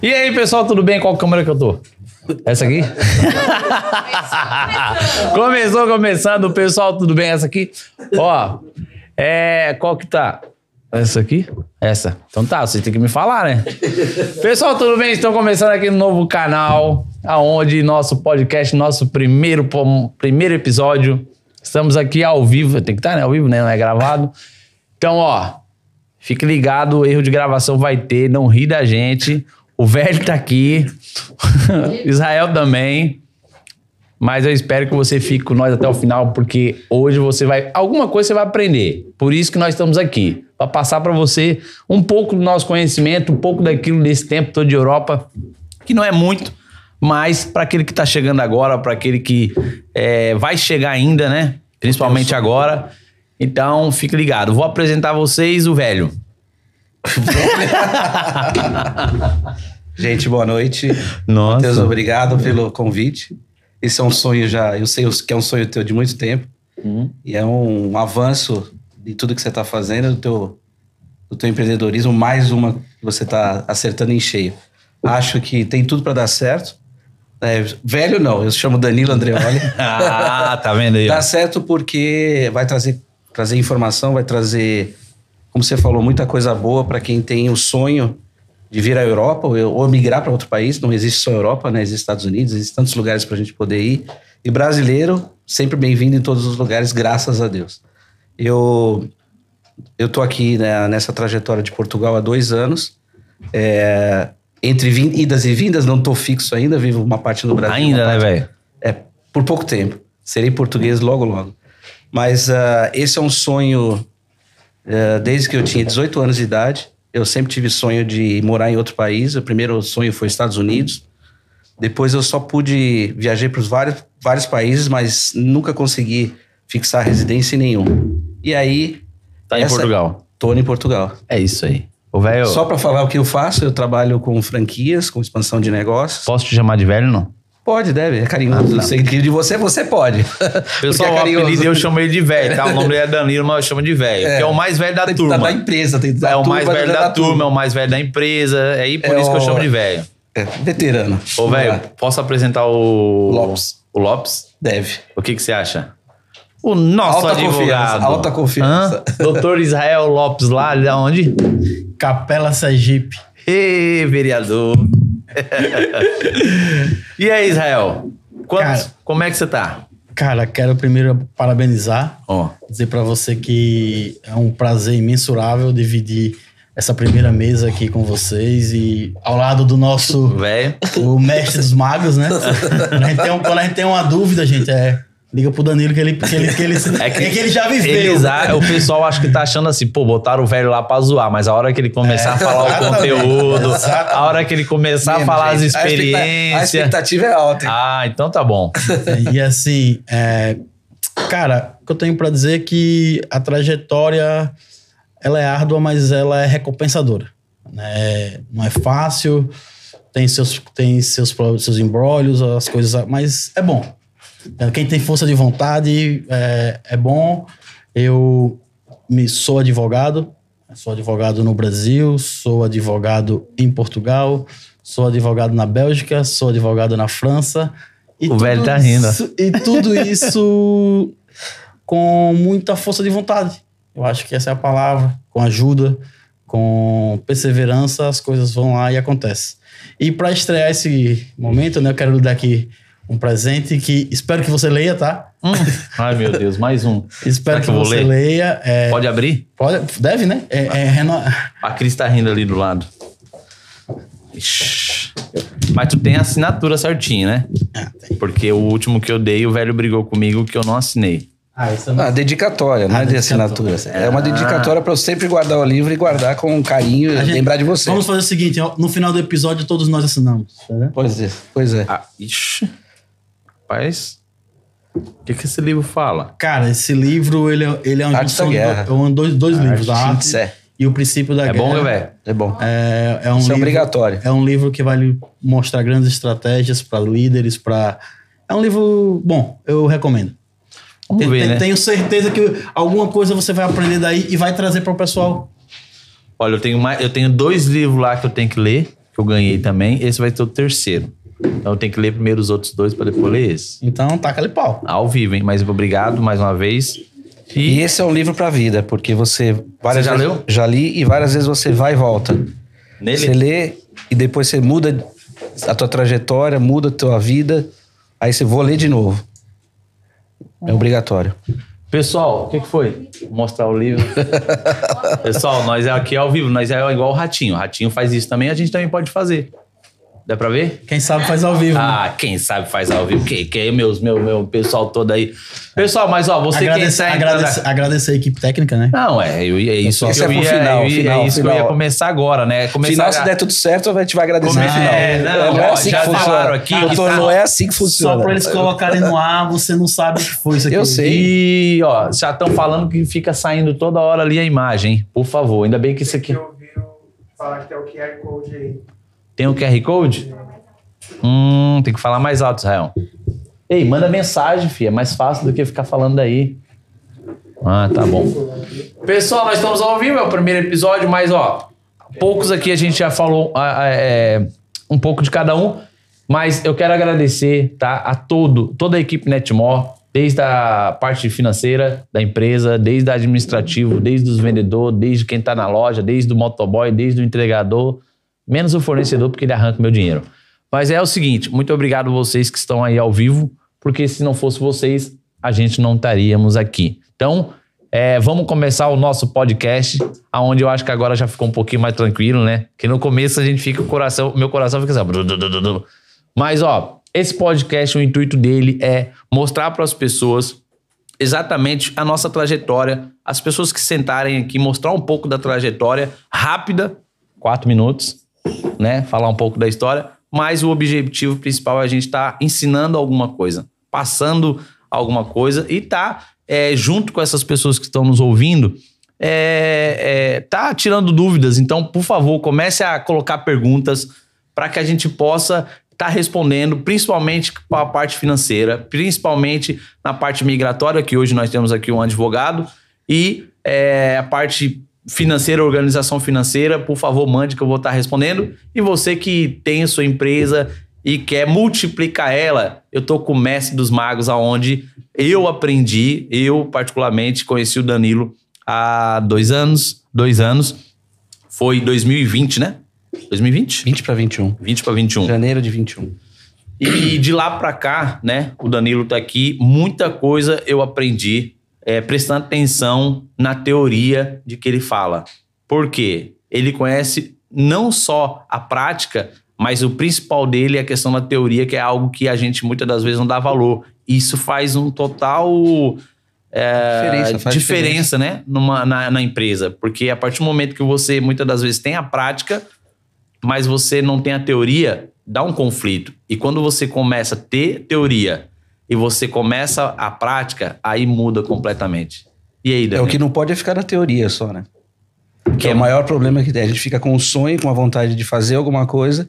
E aí, pessoal, tudo bem? Qual câmera que eu tô? Essa aqui? Começou começando, pessoal, tudo bem? Essa aqui? Ó, é. Qual que tá? Essa aqui? Essa. Então tá, vocês têm que me falar, né? Pessoal, tudo bem? Estão começando aqui no novo canal, aonde nosso podcast, nosso primeiro, primeiro episódio. Estamos aqui ao vivo, tem que estar, né? Ao vivo, né? Não é gravado. Então, ó, fique ligado, erro de gravação vai ter, não ri da gente. O velho tá aqui, Israel também. Mas eu espero que você fique com nós até o final, porque hoje você vai. Alguma coisa você vai aprender. Por isso que nós estamos aqui. Para passar para você um pouco do nosso conhecimento, um pouco daquilo desse tempo todo de Europa, que não é muito, mas para aquele que está chegando agora, para aquele que é, vai chegar ainda, né? Principalmente agora. Então, fique ligado. Vou apresentar a vocês o velho. Gente, boa noite. Nossa. Matheus, obrigado pelo convite. Esse é um sonho já, eu sei que é um sonho teu de muito tempo. Uhum. E é um avanço de tudo que você está fazendo, do teu, do teu empreendedorismo, mais uma que você está acertando em cheio. Acho que tem tudo para dar certo. É, velho não, eu chamo Danilo Andreoli. Ah, tá vendo aí? ó? Dá certo porque vai trazer, trazer informação, vai trazer, como você falou, muita coisa boa para quem tem o sonho de vir à Europa ou, ou migrar para outro país. Não existe só Europa, né? Existe Estados Unidos, existem tantos lugares para a gente poder ir. E brasileiro, sempre bem-vindo em todos os lugares, graças a Deus. Eu eu tô aqui né, nessa trajetória de Portugal há dois anos. É, entre idas e vindas, não tô fixo ainda, vivo uma parte no Brasil. Ainda, né, velho? é, por pouco tempo. Serei português logo, logo. Mas ah, esse é um sonho ah, desde que eu tinha 18 anos de idade. Eu sempre tive sonho de morar em outro país. O primeiro sonho foi Estados Unidos. Depois eu só pude viajar para os vários, vários países, mas nunca consegui fixar residência em nenhum. E aí, Tá em Essa- Portugal. tô em Portugal. É isso aí. O velho. Só para falar o que eu faço, eu trabalho com franquias, com expansão de negócios. Posso te chamar de velho, não? Pode, deve, é carinhoso. não. Sei que de você, você pode. Pessoal, o é carinhoso. apelido eu chamo ele de velho, tá? O nome dele é Danilo, mas eu chamo de velho. É. Que é o mais velho da Tem turma. da empresa, tem dar É o turma, mais velho da da turma, é o mais velho da empresa. É aí por É isso que eu o- chamo de velho. É, veterano. Ô, velho, posso apresentar o. Lopes. O Lopes? Deve. O que, que você acha? O nosso Alta advogado. confiança, alta confiança. Hã? Doutor Israel Lopes, lá de onde? Capela Sergipe. Ê, vereador. e aí, Israel? Quantos, Cara. como é que você tá? Cara, quero primeiro parabenizar, Ó, dizer pra você que é um prazer imensurável dividir essa primeira mesa aqui com vocês e ao lado do nosso velho. o mestre dos magos, né? Quando a gente tem, um- quando a gente tem uma dúvida, gente, é liga pro Danilo que ele que ele que ele, É que, que ele já viveu. eles a- o pessoal acho que tá achando assim, pô, botaram o velho lá pra zoar, mas a hora que ele começar a falar o conteúdo, a hora que ele começar a Mesmo, falar as gente. A expecta- A experiências. expectativa é alta. hein? Ah, então tá bom. E assim, é, cara, o que eu tenho pra dizer é que a trajetória ela é árdua, mas ela é recompensadora. Né? Não é fácil, tem seus, tem seus, seus embrólios, as coisas, mas é bom. É, Quem tem força de vontade é, é bom. Eu me, sou advogado, sou advogado no Brasil, sou advogado em Portugal, sou advogado na Bélgica, sou advogado na França. O velho tá rindo. isso- e tudo isso com muita força de vontade. Eu acho que essa é a palavra. Com ajuda, com perseverança, as coisas vão lá e acontecem. E para estrear esse momento, né, eu quero lhe dar aqui um presente que espero que você leia, tá? Hum. Ai, meu Deus, mais um. Espero Será que, que você ler? leia. É, Pode abrir? pode- deve, né? É, é reno- A Cris tá rindo ali do lado. Ixi. Mas tu tem a assinatura certinha, né? Ah, tem. Porque o último que eu dei, o velho brigou comigo que eu não assinei. Ah, isso é uma- Ah, dedicatória, não Ah, é de assinatura. É uma dedicatória para eu sempre guardar o livro e guardar com carinho e lembrar de você. Vamos fazer o seguinte: no final do episódio, todos nós assinamos. tá? Pois é, pois é. Ah, ixi. Rapaz. O que, que esse livro fala? Cara, esse livro ele é, ele é Arte de Guerra. do- é um- dois, dois livros, da arte Síntese. e o princípio da É guerra. bom, velho? É bom. É, é um Isso é livro, obrigatório. É um livro que vai lhe mostrar grandes estratégias para líderes, para é um livro bom, eu recomendo. Vamos Tem- ver, tem- né? Tenho certeza que alguma coisa você vai aprender daí e vai trazer para o pessoal. Olha, eu tenho, mais, eu tenho dois livros lá que eu tenho que ler, que eu ganhei também. Esse vai ser o terceiro. Então eu tenho que ler primeiro os outros dois para depois ler esse. Então, taca ali pau. Ao vivo, hein? Mas obrigado mais uma vez. E E esse é um livro pra vida, porque você várias Você já vezes, leu? Já li e várias vezes você vai e volta. nele. Você lê e depois você muda a tua trajetória, muda a tua vida, aí você vou ler de novo. É obrigatório. Pessoal, o que, que foi? Vou mostrar o livro. Pessoal, nós é aqui ao vivo, nós é igual o Ratinho. O Ratinho faz isso também, a gente também pode fazer. Dá pra ver? Quem sabe faz ao vivo. né? Ah, quem sabe faz ao vivo. Que, que é meus, meu, meu pessoal todo aí. Pessoal, mas ó, você agradecer, quem tá agradecer, agradecer a equipe técnica, né? Não, é, eu ia, é isso Isso que é eu pro ia, final, eu ia- final, é isso que eu ia final. começar agora, né? Começar Final, a- se der tudo certo, a gente vai agradecer no final. é, não, não é assim já que funciona. falaram aqui que Doutor, tá- não é assim que funciona. Só pra eles colocarem no ar, você não sabe o que foi isso aqui. Eu sei. E, ó, já estão falando que fica saindo toda hora ali a imagem, hein? Por favor, ainda bem que isso aqui falar que tem o QR Code aí. Tem o QR Code. Hum, tem que falar mais alto, Israel. Ei, manda mensagem, filha. É mais fácil do que ficar falando daí. Ah, tá bom. Pessoal, nós estamos ao vivo, é o primeiro episódio, mas ó, poucos aqui a gente já falou ah, ah, é, um pouco de cada um, mas eu quero agradecer, tá, a todo, toda a equipe Netmore, desde a parte financeira da empresa, desde a administrativo, desde os vendedores, desde quem tá na loja, desde o motoboy, desde o entregador, menos o fornecedor porque ele arranca meu dinheiro. Mas é o seguinte, muito obrigado vocês que estão aí ao vivo, porque se não fosse vocês, a gente não estaríamos aqui. Então, é, vamos começar o nosso podcast, aonde eu acho que agora já ficou um pouquinho mais tranquilo, né? Que no começo a gente fica o coração, meu coração fica assim. Mas ó, esse podcast, o intuito dele é mostrar para as pessoas exatamente a nossa trajetória, as pessoas que sentarem aqui, mostrar um pouco da trajetória rápida, quatro minutos, né? Falar um pouco da história, mas o objetivo principal é a gente estar ensinando alguma coisa, passando alguma coisa e tá é, junto com essas pessoas que estão nos ouvindo, é, é, tá tirando dúvidas. Então, por favor, comece a colocar perguntas para que a gente possa estar respondendo, principalmente para a parte financeira, principalmente na parte migratória, que hoje nós temos aqui um advogado, e é, a parte financeira, organização financeira, por favor, mande que eu vou estar respondendo. E você que tem a sua empresa e quer multiplicar ela, eu tô com o mestre dos magos, aonde eu aprendi, eu particularmente conheci o Danilo há dois anos, dois anos, foi 2020, né? 2020? 20 para 21. 20 para 21. Janeiro de 21. E de lá pra cá, né? O Danilo tá aqui. Muita coisa eu aprendi é, prestando atenção na teoria de que ele fala. Por quê? Ele conhece não só a prática, mas o principal dele é a questão da teoria, que é algo que a gente muitas das vezes não dá valor. Isso faz um total é, Diferença, faz diferença, né? Numa, na, na empresa. Porque a partir do momento que você muitas das vezes tem a prática, mas você não tem a teoria, dá um conflito. E quando você começa a ter teoria e você começa a prática, aí muda completamente. E aí, É Daniel? o que não pode é ficar na teoria só, né? Que é é- o maior problema que tem. A gente fica com um sonho, com a vontade de fazer alguma coisa,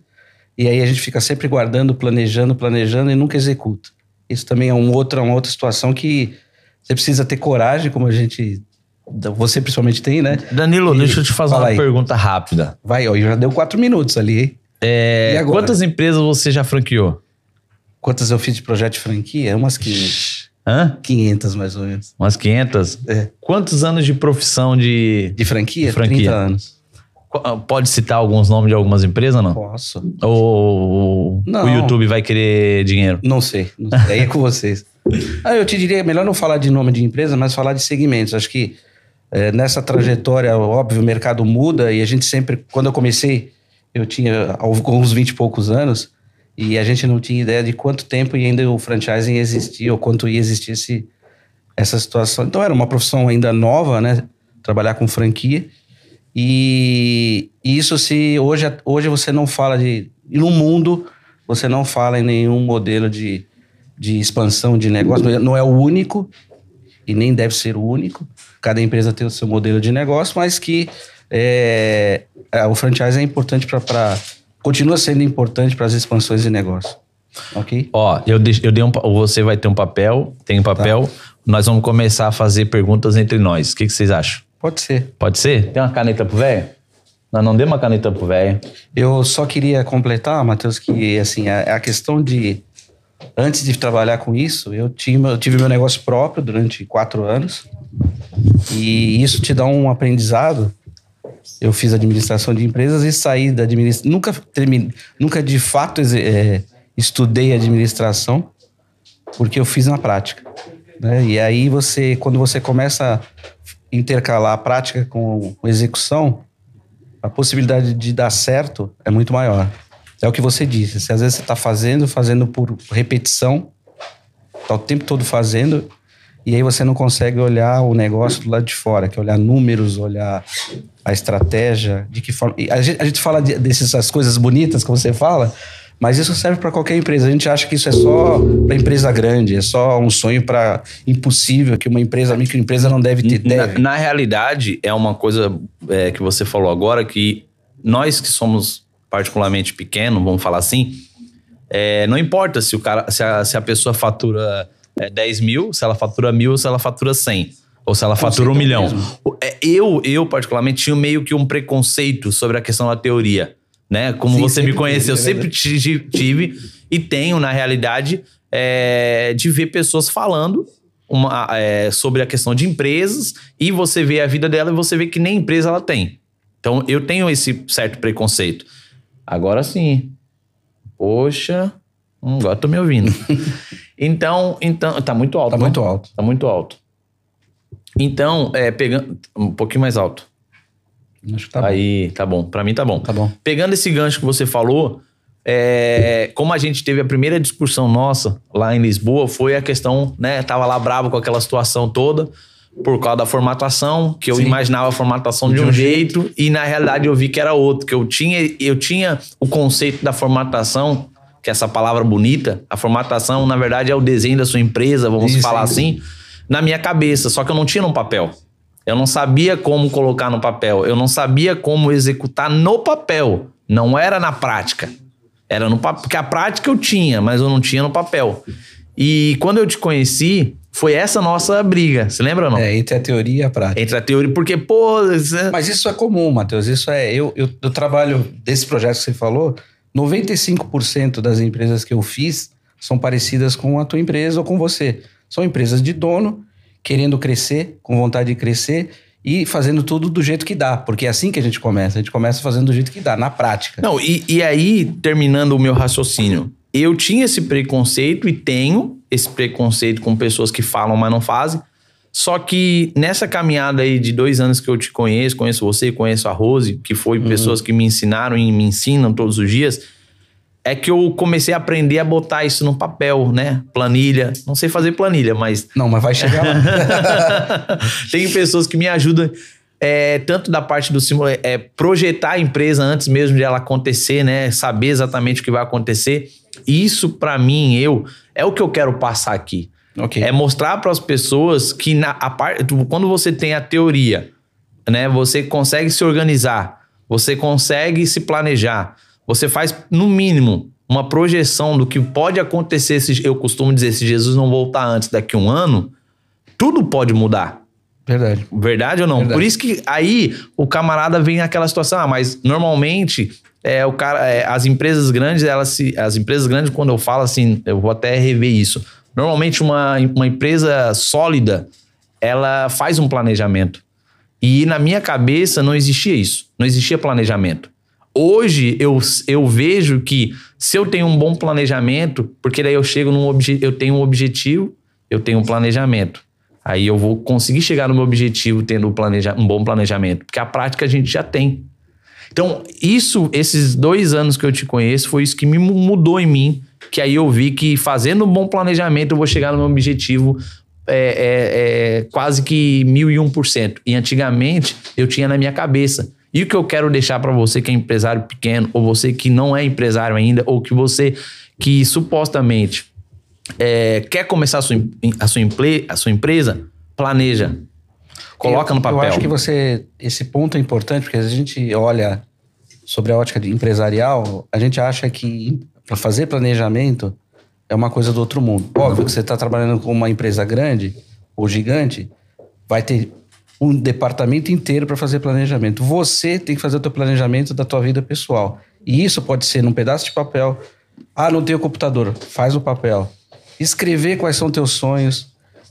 e aí a gente fica sempre guardando, planejando, planejando e nunca executa. Isso também é um outra, uma outra situação que você precisa ter coragem, como a gente. Você principalmente tem, né? Danilo, deixa eu te fazer Fala uma aí. pergunta rápida. Vai, ó, já deu quatro minutos ali, hein? É, E agora? quantas empresas você já franqueou? Quantas eu fiz de projeto de franquia? Umas 500. Hã? 500 mais ou menos. Umas 500? É. Quantos anos de profissão de... De franquia? De franquia. 30 anos. Qu- Pode citar alguns nomes de algumas empresas, não? Posso? Ou Não. o YouTube vai querer dinheiro? Não sei. Não sei. Aí é com vocês. Ah, eu te diria, melhor não falar de nome de empresa, mas falar de segmentos. Acho que eh, nessa trajetória, óbvio, o mercado muda e a gente sempre, quando eu comecei, eu tinha alguns 20 e poucos anos e a gente não tinha ideia de quanto tempo ainda o franchising existia ou quanto ia existir esse, essa situação. Então era uma profissão ainda nova, né? Trabalhar com franquia. E, e isso se hoje, hoje você não fala de. No mundo, você não fala em nenhum modelo de, de expansão de negócio. Não é- Não é o único e nem deve ser o único. Cada empresa tem o seu modelo de negócio, mas que é, é, o franchise é importante para. Continua sendo importante para as expansões de negócio. Ok? Ó, eu, deix- eu dei um. Você vai ter um papel, tem um papel. nós vamos começar a fazer perguntas entre nós. O que, que vocês acham? Pode ser. Pode ser? Tem uma caneta pro velho? Nós não demos uma caneta pro velho. Eu só queria completar, Matheus, que assim, a, a questão de. Antes de trabalhar com isso, eu, tinha, eu tive meu negócio próprio durante quatro anos. E isso te dá um aprendizado. Eu fiz administração de empresas e saí da administração. Nunca, termine, nunca de fato é, estudei administração, porque eu fiz na prática. Né? E aí você, quando você começa a intercalar a prática com, com execução, a possibilidade de dar certo é muito maior. É o que você disse. Se às vezes você está fazendo, fazendo por repetição, está o tempo todo fazendo, e aí você não consegue olhar o negócio do lado de fora, que é olhar números, olhar a estratégia, de que forma. A gente, a gente fala de, dessas coisas bonitas que você fala, mas isso serve para qualquer empresa. A gente acha que isso é só para empresa grande, é só um sonho para impossível que uma empresa, microempresa não deve ter. Na, Deve. na realidade, é uma coisa é, que você falou agora que nós que somos particularmente pequenos, vamos falar assim, é, não importa se, o cara, se, a, se a pessoa fatura é, 10 mil, se ela fatura mil ou se ela fatura 100. Ou se ela fatura um milhão. mesmo. É, Eu, eu, particularmente, tinha meio que um preconceito sobre a questão da teoria. Né? Como Sim, você me conheceu, eu teve, é sempre tive, tive e tenho, na realidade, é, de ver pessoas falando uma, é, sobre a questão de empresas e você vê a vida dela e você vê que nem empresa ela tem. Então, eu tenho esse certo preconceito. Agora sim. Poxa, hum, agora tô me ouvindo. então, então, tá muito alto. Tá não? muito alto. Tá muito alto. Então, é, pegando. Um pouquinho mais alto. Acho que tá bom. Aí, tá bom. Pra mim tá bom. Tá bom. Pegando esse gancho que você falou, é, como a gente teve a primeira discussão nossa lá em Lisboa, foi a questão, né? Tava lá bravo com aquela situação toda, por causa da formatação, que eu Sim. imaginava a formatação de, um, jeito, e na realidade eu vi que era outro, que eu tinha, eu tinha o conceito da formatação, que é essa palavra bonita, a formatação, na verdade, é o desenho da sua empresa, vamos Isso, falar assim, na minha cabeça, só que eu não tinha no papel. Eu não sabia como colocar no papel. Eu não sabia como executar no papel. Não era na prática. Era no papel. Porque a prática eu tinha, mas eu não tinha no papel. E quando eu te conheci, foi essa nossa briga. Você lembra ou não? É, entre a teoria e a prática. Entre a teoria, porque, pô. você- Mas isso é comum, Matheus. Isso é. Eu, eu, eu trabalho desse projeto que você falou. 95% das empresas que eu fiz são parecidas com a tua empresa ou com você. São empresas de dono, querendo crescer, com vontade de crescer e fazendo tudo do jeito que dá. Porque é assim que a gente começa. A gente começa fazendo do jeito que dá, na prática. Não, e, e aí, terminando o meu raciocínio, eu tinha esse preconceito e tenho esse preconceito com pessoas que falam, mas não fazem. Só que nessa caminhada aí de dois anos que eu te conheço, conheço você, conheço a Rose, que foi pessoas que me ensinaram e me ensinam todos os dias, é que eu comecei a aprender a botar isso no papel, né? Planilha. Não sei fazer planilha, mas Não, mas vai chegar lá. tem pessoas que me ajudam é, tanto da parte do simula é, projetar a empresa antes mesmo de ela acontecer, né? Saber exatamente o que vai acontecer. Isso, pra mim, eu, é o que eu quero passar aqui. ok. É mostrar para as pessoas que na, a parte, quando você tem a teoria, né, você consegue se organizar, você consegue se planejar, você faz no mínimo uma projeção do que pode acontecer. Se, eu costumo dizer, se Jesus não voltar antes daqui a um ano, tudo pode mudar. Verdade. Verdade ou não? Verdade. Por isso que aí o camarada vem naquela situação, ah, mas normalmente é, o cara, é, as empresas grandes, elas se, as empresas grandes, quando eu falo assim, eu vou até rever isso. Normalmente uma, uma empresa sólida, ela faz um planejamento. E na minha cabeça não existia isso, não existia planejamento. Hoje eu, eu vejo que se eu tenho um bom planejamento, porque daí eu chego num obje, eu tenho um objetivo, eu tenho um planejamento. Aí eu vou conseguir chegar no meu objetivo tendo um, planeja, um bom planejamento, porque a prática a gente já tem. Então, isso, esses dois anos que eu te conheço, foi isso que me mu- mudou em mim. Que aí eu vi que fazendo um bom planejamento eu vou chegar no meu objetivo é, é, é, quase que mil e um por cento. E antigamente eu tinha na minha cabeça. E o que eu quero deixar para você que é empresário pequeno, ou você que não é empresário ainda, ou que você que supostamente é, quer começar a sua, a, sua emple- a sua empresa, planeja. Coloca Eu- no papel. Eu acho que você. Esse ponto é importante, porque a gente olha sobre a ótica empresarial, a gente acha que para fazer planejamento é uma coisa do outro mundo. Óbvio que você está trabalhando com uma empresa grande, ou gigante, vai ter um departamento inteiro para fazer planejamento. Você tem que fazer o teu planejamento da tua vida pessoal. E isso pode ser num pedaço de papel. Ah, não tenho computador. Faz o papel. Escrever quais são teus sonhos.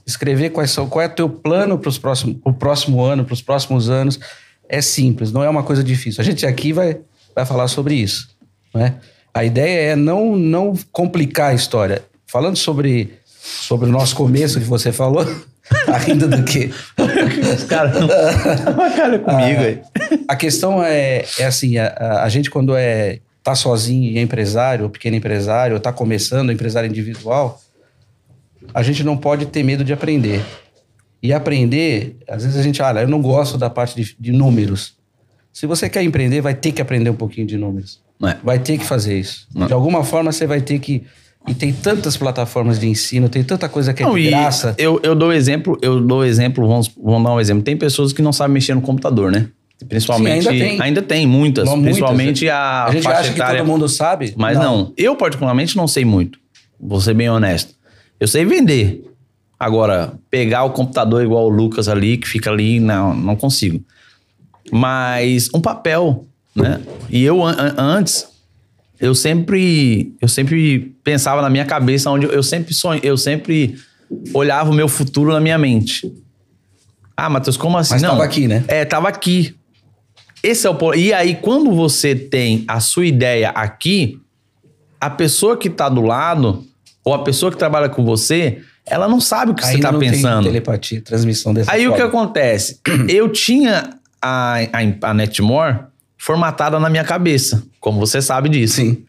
Escrever quais são, qual é o teu plano para o próximo, ano, para os próximos anos. É simples, não é uma coisa difícil. A gente aqui vai, vai falar sobre isso. Né? A ideia é não, não complicar a história. Falando sobre, sobre o nosso começo que você falou, tá rindo do quê? Os caras não. Uma cara comigo aí. A questão é, é assim, a, a- gente quando é tá sozinho e é empresário, ou pequeno empresário, ou tá começando, empresário individual, a gente não pode ter medo de aprender. E aprender, às vezes a gente, olha, eu não gosto da parte de, de números. Se você quer empreender, vai ter que aprender um pouquinho de números. É. Vai ter que fazer isso. É. De alguma forma você vai ter que. E tem tantas plataformas de ensino, tem tanta coisa que é Não, de e graça. Eu, eu dou exemplo, eu dou exemplo, vamos, vamos dar um exemplo. Tem pessoas que não sabem mexer no computador, né? Principalmente. Sim, ainda tem. ainda tem, muitas. Não, muitas. principalmente a. A gente acha que etária. todo mundo sabe. Mas não. eu particularmente não sei muito. Vou ser bem honesto. Eu sei vender. Agora, pegar o computador igual o Lucas ali, que fica ali, não, não consigo. Mas um papel, né? E eu an- antes, eu sempre, eu sempre pensava na minha cabeça onde eu, eu sempre sonho, eu sempre olhava o meu futuro na minha mente. Ah, Matheus, como assim? Mas não. tava aqui, né? É, tava aqui. Esse é o E aí, quando você tem a sua ideia aqui, a pessoa que tá do lado, ou a pessoa que trabalha com você, ela não sabe o que você Ainda tá não pensando. tem telepatia, transmissão dessa Aí o que forma. acontece? Eu tinha a, a, a Netmore formatada na minha cabeça, como você sabe disso. Sim.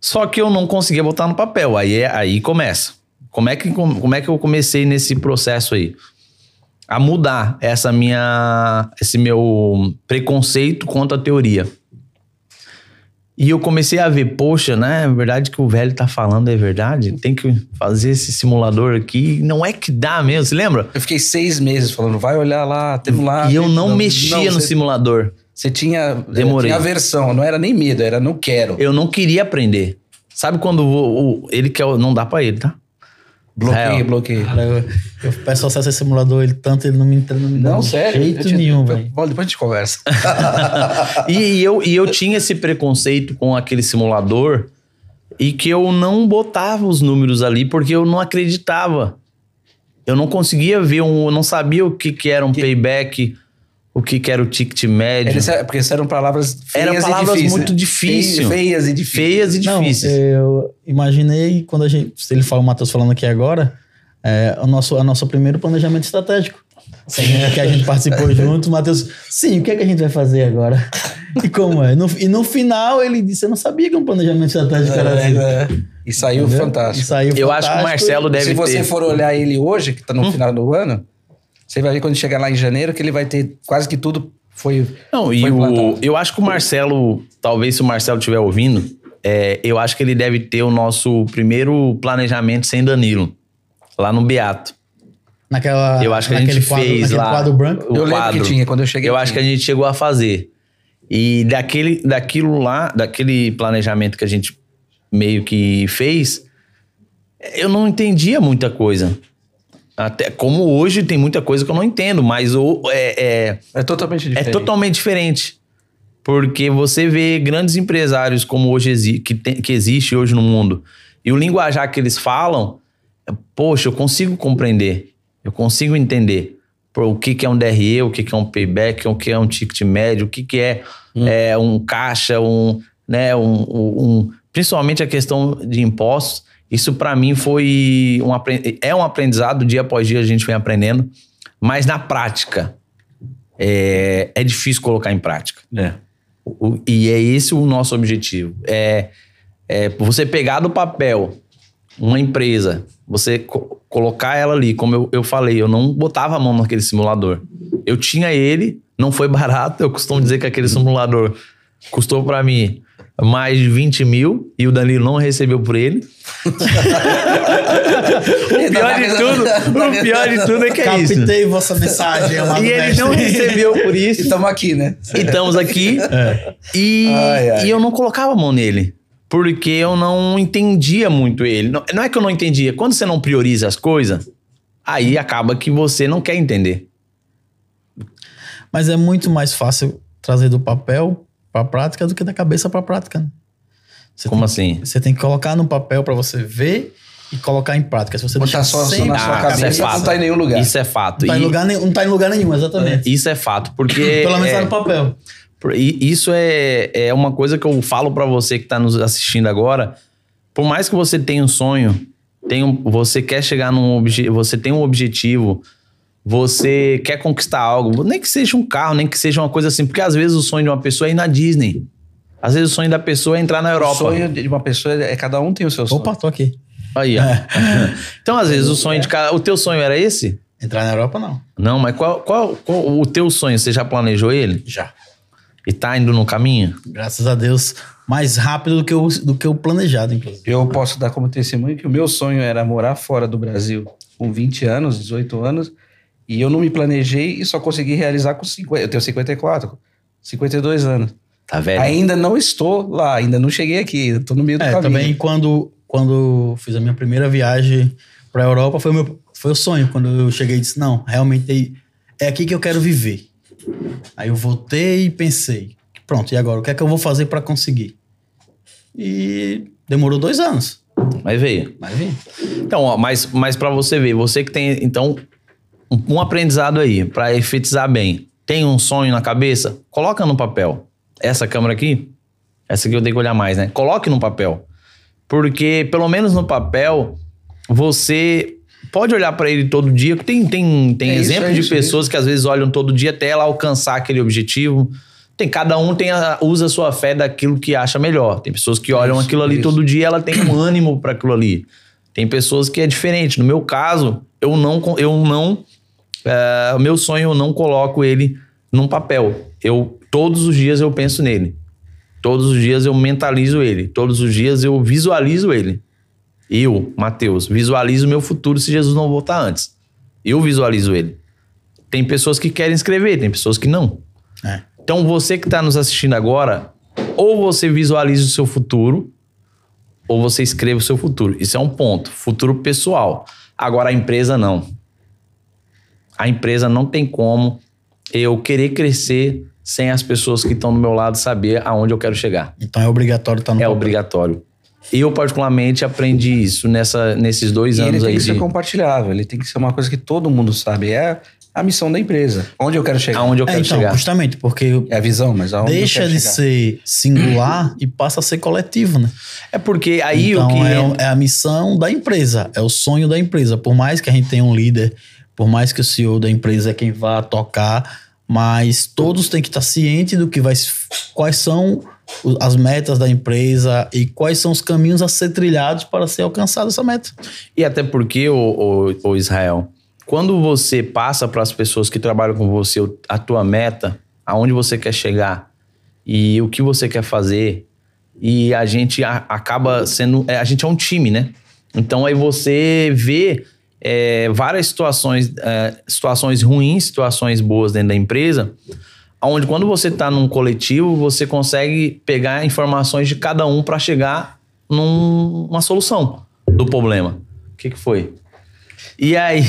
Só que eu não conseguia botar no papel. Aí, é- aí começa. Como é, que, como é que eu comecei nesse processo aí? A mudar essa minha, esse meu preconceito contra a teoria. E eu comecei a ver, poxa, né? É verdade que o velho tá falando, é verdade? Tem que fazer esse simulador aqui. Não é que dá mesmo, você lembra? Eu fiquei seis meses falando, vai olhar lá, temos lá. e eu não, mexia no você, simulador. Você tinha, Demorei. tinha aversão, não era nem medo, era não quero. Eu não queria aprender. Sabe quando o, o- ele quer. o- Não dá pra ele, tá? Bloqueio, Israel. bloqueio. Cara, eu, eu peço acesso a esse simulador, ele tanto ele não me entra, não me Não, de sério. jeito te- nenhum, velho. Depois a gente conversa. E, e eu, e eu tinha esse preconceito com aquele simulador e que eu não botava os números ali porque eu não acreditava. Eu não conseguia ver um. Eu não sabia o que, que era um payback, o que, que era o ticket médio. Eles, porque isso eram palavras feias Eram e palavras difíceis. muito difíceis. Feias e difíceis. Feias e Não, difíceis. eu imaginei quando a gente, se ele fala, o Matheus falando aqui agora, é, o nosso, o nosso primeiro planejamento estratégico. Sim, que a gente participou junto, o Matheus, sim, o que é que a gente vai fazer agora? E como é? No- e no final ele disse, eu não sabia que um planejamento estratégico era assim. É, é. E saiu Entendeu? fantástico. E saiu Eu acho que o. Marcelo deve Se você ter. for olhar ele hoje, que tá no final do ano, você vai ver quando chegar lá em janeiro que ele vai ter quase que tudo foi. Não, e foi o, implantado. eu acho que o Marcelo, talvez se o Marcelo estiver ouvindo, é, eu acho que ele deve ter o nosso primeiro planejamento sem Danilo, lá no Beato. Naquela, Eu acho que a naquele gente quadro, fez lá. quadro branco. o Eu lembro quadro. que tinha, quando eu cheguei Eu tinha. acho que a gente chegou a fazer. E daquele, daquilo lá, daquele planejamento que a gente meio que fez, eu não entendia muita coisa. Até como hoje tem muita coisa que eu não entendo, mas o, é, é, É totalmente é diferente. totalmente diferente. Porque você vê grandes empresários como hoje que, tem, que existe hoje no mundo. E o linguajar que eles falam, é, poxa, eu consigo compreender. Eu consigo entender. Pô, o que, que é um DRE, o que, que é um payback, o que é um ticket médio, o que, que é, é, um caixa, um, né, um, um- um- Principalmente a questão de impostos. Isso para mim foi um, é um aprendizado, dia após dia a gente vem aprendendo. Mas na prática, é, é difícil colocar em prática. É. O- e é esse o nosso objetivo. É, é você pegar do papel uma empresa, você co- colocar ela ali, como eu, eu falei, eu não botava a mão naquele simulador. Eu tinha ele, não foi barato. Eu costumo dizer que aquele simulador custou para mim mais de 20 mil e o Danilo não recebeu por ele. o pior de tudo, o pior de tudo é que é isso. Captei vossa mensagem, E ele mestre. não recebeu por E isso. estamos aqui, né? E estamos aqui. E, Ai, ai. e eu não colocava a mão nele. Porque eu não entendia muito ele. Não, não é que eu não entendia. Quando você não prioriza as coisas, Aí acaba que você não quer entender. Mas é muito mais fácil trazer do papel pra prática do que da cabeça pra prática. Né? Você Como tem- assim? Você tem que colocar no papel pra você ver e colocar em prática. Se você Botar deixar só, na sua Ah, isso é cabeça, fato. não tá em nenhum lugar. Isso é fato. não tá, em E- lugar, nenhum- não tá em lugar nenhum, exatamente. Isso é fato, porque. Pelo menos é, tá no papel. por- e isso é, é uma coisa que eu falo pra você que tá nos assistindo agora. Por mais que você tenha um sonho, tem um- você quer chegar num objetivo, você tem um objetivo, você quer conquistar algo, nem que seja um carro, nem que seja uma coisa assim, porque às vezes o sonho de uma pessoa é ir na Disney. Às vezes o sonho da pessoa é entrar na O Europa. sonho de uma pessoa é cada um tem o seu sonho. Opa, tô aqui. Aí, ó. então, às vezes, o sonho de cada. O teu sonho era esse? Entrar na Europa, não. Não, mas qual, qual, qual o teu sonho? Você já planejou ele? Já. E tá indo no caminho? Graças a Deus, mais rápido do que o, do que o planejado, inclusive. Eu posso dar como testemunho que o meu sonho era morar fora do Brasil com 20 anos, 18 anos, e eu não me planejei e só consegui realizar com 50. Eu tenho 54, 52 anos. Tá velho? Ainda não estou lá, ainda não cheguei aqui, estou no meio do É, caminho. também quando, quando fiz a minha primeira viagem pra Europa, foi o, meu, foi o sonho. Quando eu cheguei e disse, não, realmente é aqui que eu quero viver. Aí eu voltei e pensei, pronto, e agora? O que é que eu vou fazer pra conseguir? E demorou dois anos, Mas veio. mas vim. Então, ó, mas, mas para você ver, você que tem, então, um, aprendizado aí, pra efetizar bem. Tem um sonho na cabeça? Coloca no papel. Essa câmera aqui, essa aqui eu tenho que olhar mais, né? Coloque no papel. Porque, pelo menos no papel, você pode olhar pra ele todo dia. Tem, tem, tem É isso, exemplo é de isso, é pessoas que às vezes olham todo dia até ela alcançar aquele objetivo. Tem, cada um tem a- usa a sua fé daquilo que acha melhor. Tem pessoas que olham Isso, aquilo ali isso. todo dia, ela tem um ânimo para aquilo ali. Tem pessoas que é diferente. No meu caso, eu não, eu não, é, o meu sonho eu não coloco ele num papel. Eu todos os dias eu penso nele. Todos os dias eu mentalizo ele. Todos os dias eu visualizo ele. Eu, Mateus, visualizo o meu futuro se Jesus não voltar antes. Eu visualizo ele. Tem pessoas que querem escrever, tem pessoas que não. É. Então você que está nos assistindo agora, ou você visualiza o seu futuro, ou você escreve o seu futuro. Isso é um ponto. Futuro pessoal. Agora a empresa não. A empresa não tem como eu querer crescer sem as pessoas que estão do meu lado saber aonde eu quero chegar. Então é obrigatório estar no É papel. obrigatório. Eu, particularmente, aprendi isso nessa, nesses dois E ele anos tem aí que ser de compartilhável, ele tem que ser uma coisa que todo mundo sabe. É a missão da empresa. Onde eu quero chegar. aonde eu É, quero então, chegar. justamente, porque É a visão, mas aonde deixa eu quero de chegar. ser singular e passa a ser coletivo, né? É porque aí então o que. é, é a missão da empresa, é o sonho da empresa. Por mais que a gente tenha um líder, por mais que o CEO da empresa é quem vá tocar, mas todos têm que estar cientes do que vai, quais são as metas da empresa e quais são os caminhos a ser trilhados para ser alcançada essa meta. E até porque, o, o, o Israel, quando você passa para as pessoas que trabalham com você a tua meta, aonde você quer chegar e o que você quer fazer, e a gente acaba sendo. é, A gente é um time, né? Então aí você vê é, várias situações, é, situações ruins, situações boas dentro da empresa, onde quando você está num coletivo, você consegue pegar informações de cada um para chegar num- numa solução do problema. O que, que foi? E aí,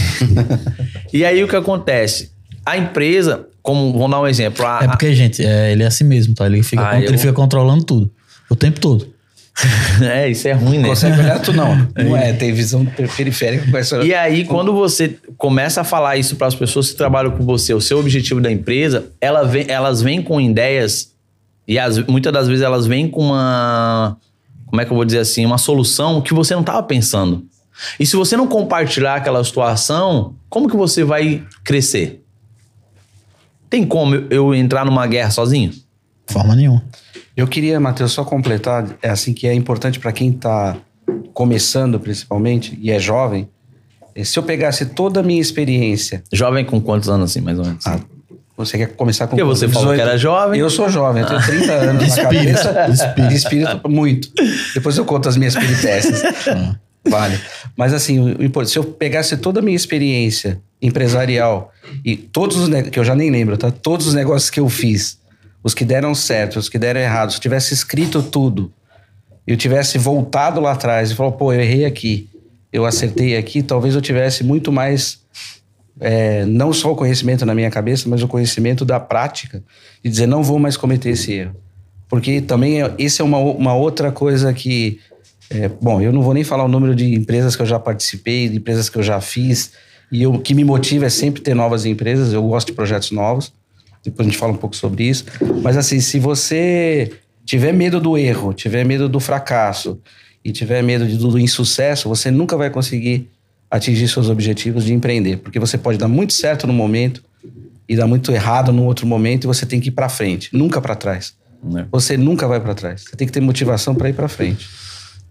e aí o que acontece? A empresa, como vamos dar um exemplo, a- É porque, gente, é, ele é assim mesmo, tá? Ele fica, Ah, ele eu- fica controlando tudo. O tempo todo. é isso é ruim, né? Consegue olhar tu não. Não é, tem visão per- periférica essa. E aí, quando você começa a falar isso para as pessoas que trabalham com você, o seu objetivo da empresa, ela vem- elas vêm com ideias e as- muitas das vezes elas vêm com uma, como é que eu vou dizer assim, uma solução que você não estava pensando. E se você não compartilhar aquela situação, como que você vai crescer? Tem como eu- eu entrar numa guerra sozinho? De forma nenhuma. Eu queria, Matheus, só completar, é assim que é importante para quem está começando, principalmente, e é jovem. é, Se eu pegasse toda a minha experiência, Jovem com quantos anos assim, mais ou menos? ah, você quer começar com Porque você falou que era jovem. Eu sou jovem, eu tenho 30 anos na cabeça. De espírito, muito. Depois eu conto as minhas peripécias. Vale. Mas assim, se eu pegasse toda a minha experiência empresarial e todos os que eu já nem lembro, tá? Todos os negócios que eu fiz, os que deram certo, os que deram errado, se eu tivesse escrito tudo, eu tivesse voltado lá atrás e falou, pô, eu errei aqui, eu acertei aqui, talvez eu tivesse muito mais é, não só o conhecimento na minha cabeça, mas o conhecimento da prática, de dizer, não vou mais cometer esse erro. Porque também, é, isso é uma, uma outra coisa que... é, bom, eu não vou nem falar o número de empresas que eu já participei, de empresas que eu já fiz, e o que me motiva é sempre ter novas empresas, eu gosto de projetos novos, depois a gente fala um pouco sobre isso. Mas assim, se você tiver medo do erro, tiver medo do fracasso e tiver medo de, do insucesso, você nunca vai conseguir atingir seus objetivos de empreender, porque você pode dar muito certo no momento e dar muito errado no outro momento e você tem que ir para frente, nunca para trás. Né? Você nunca vai para trás. Você tem que ter motivação para ir para frente.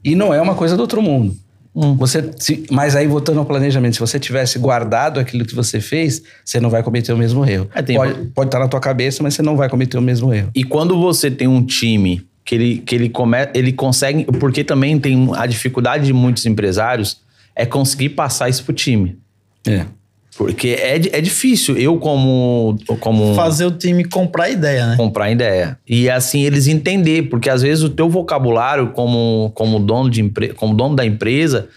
E não é uma coisa do outro mundo. Você, se- mas aí voltando ao planejamento, se você tivesse guardado aquilo que você fez, você não vai cometer o mesmo erro. É, tem- pode, pode estar na tua cabeça, mas você não vai cometer o mesmo erro. E quando você tem um time que ele, que ele, come, ele consegue. Porque também tem a dificuldade de muitos empresários é conseguir passar isso pro time. É. Porque é, é difícil. Eu, como. como Fazer o time comprar ideia, né? comprar ideia. E assim eles entender, porque às vezes o teu vocabulário como, como, dono, de empre, como dono da empresa,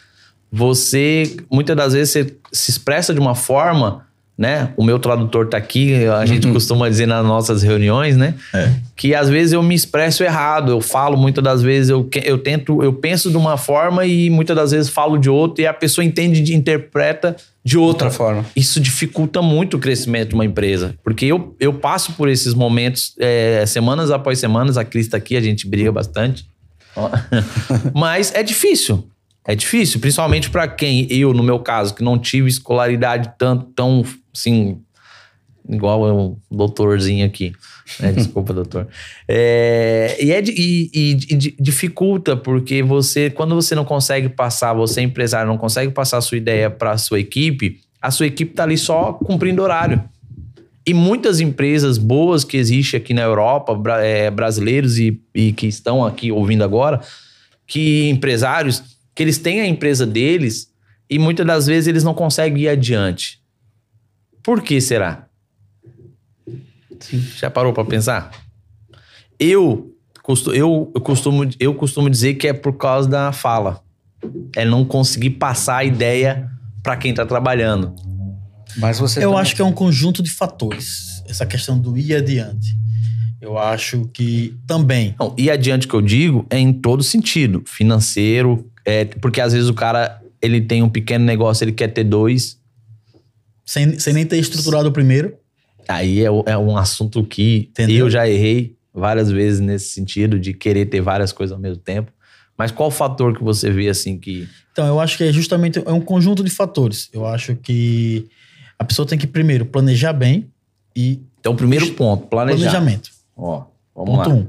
você muitas das vezes você se expressa de uma forma, né? O meu tradutor tá aqui, a gente costuma dizer nas nossas reuniões, né? Que às vezes eu me expresso errado, eu falo muitas das vezes, eu, eu tento, eu penso de uma forma e muitas das vezes falo de outra e a pessoa entende e interpreta de outra forma. isso dificulta muito o crescimento de uma empresa. Porque eu, eu passo por esses momentos é, semanas após semanas. A Cris tá aqui, a gente briga bastante. Mas é difícil. É difícil, principalmente para quem, eu, no meu caso, que não tive escolaridade tão, tão assim, igual o doutorzinho aqui. né? Desculpa, doutor. É, e, é e- e- e di- dificulta, porque você, quando você não consegue passar, você empresário não consegue passar a sua ideia para a sua equipe, a sua equipe tá ali só cumprindo horário. E muitas empresas boas que existem aqui na Europa, é, brasileiros e, e que estão aqui ouvindo agora, que empresários, que eles têm a empresa deles e muitas das vezes eles não conseguem ir adiante. Por que será? Já parou para pensar? Eu, costu- eu, eu, costumo, eu costumo dizer que é por causa da fala. É não conseguir passar a ideia para quem tá trabalhando. Mas você Eu também- acho que é um conjunto de fatores. Essa questão do ir adiante. Eu acho que também. Não, e adiante que eu digo é em todo sentido. Financeiro, é, porque às vezes o cara ele tem um pequeno negócio, ele quer ter dois. Sem, sem nem ter estruturado o primeiro. Aí é, é um assunto que Entendeu? eu já errei várias vezes nesse sentido de querer ter várias coisas ao mesmo tempo. Mas qual o fator que você vê assim que. Então, eu acho que é justamente é um conjunto de fatores. Eu acho que a pessoa tem que primeiro planejar bem e Então, o primeiro ponto, planejar. planejamento. Ó, vamos Ponto lá. um.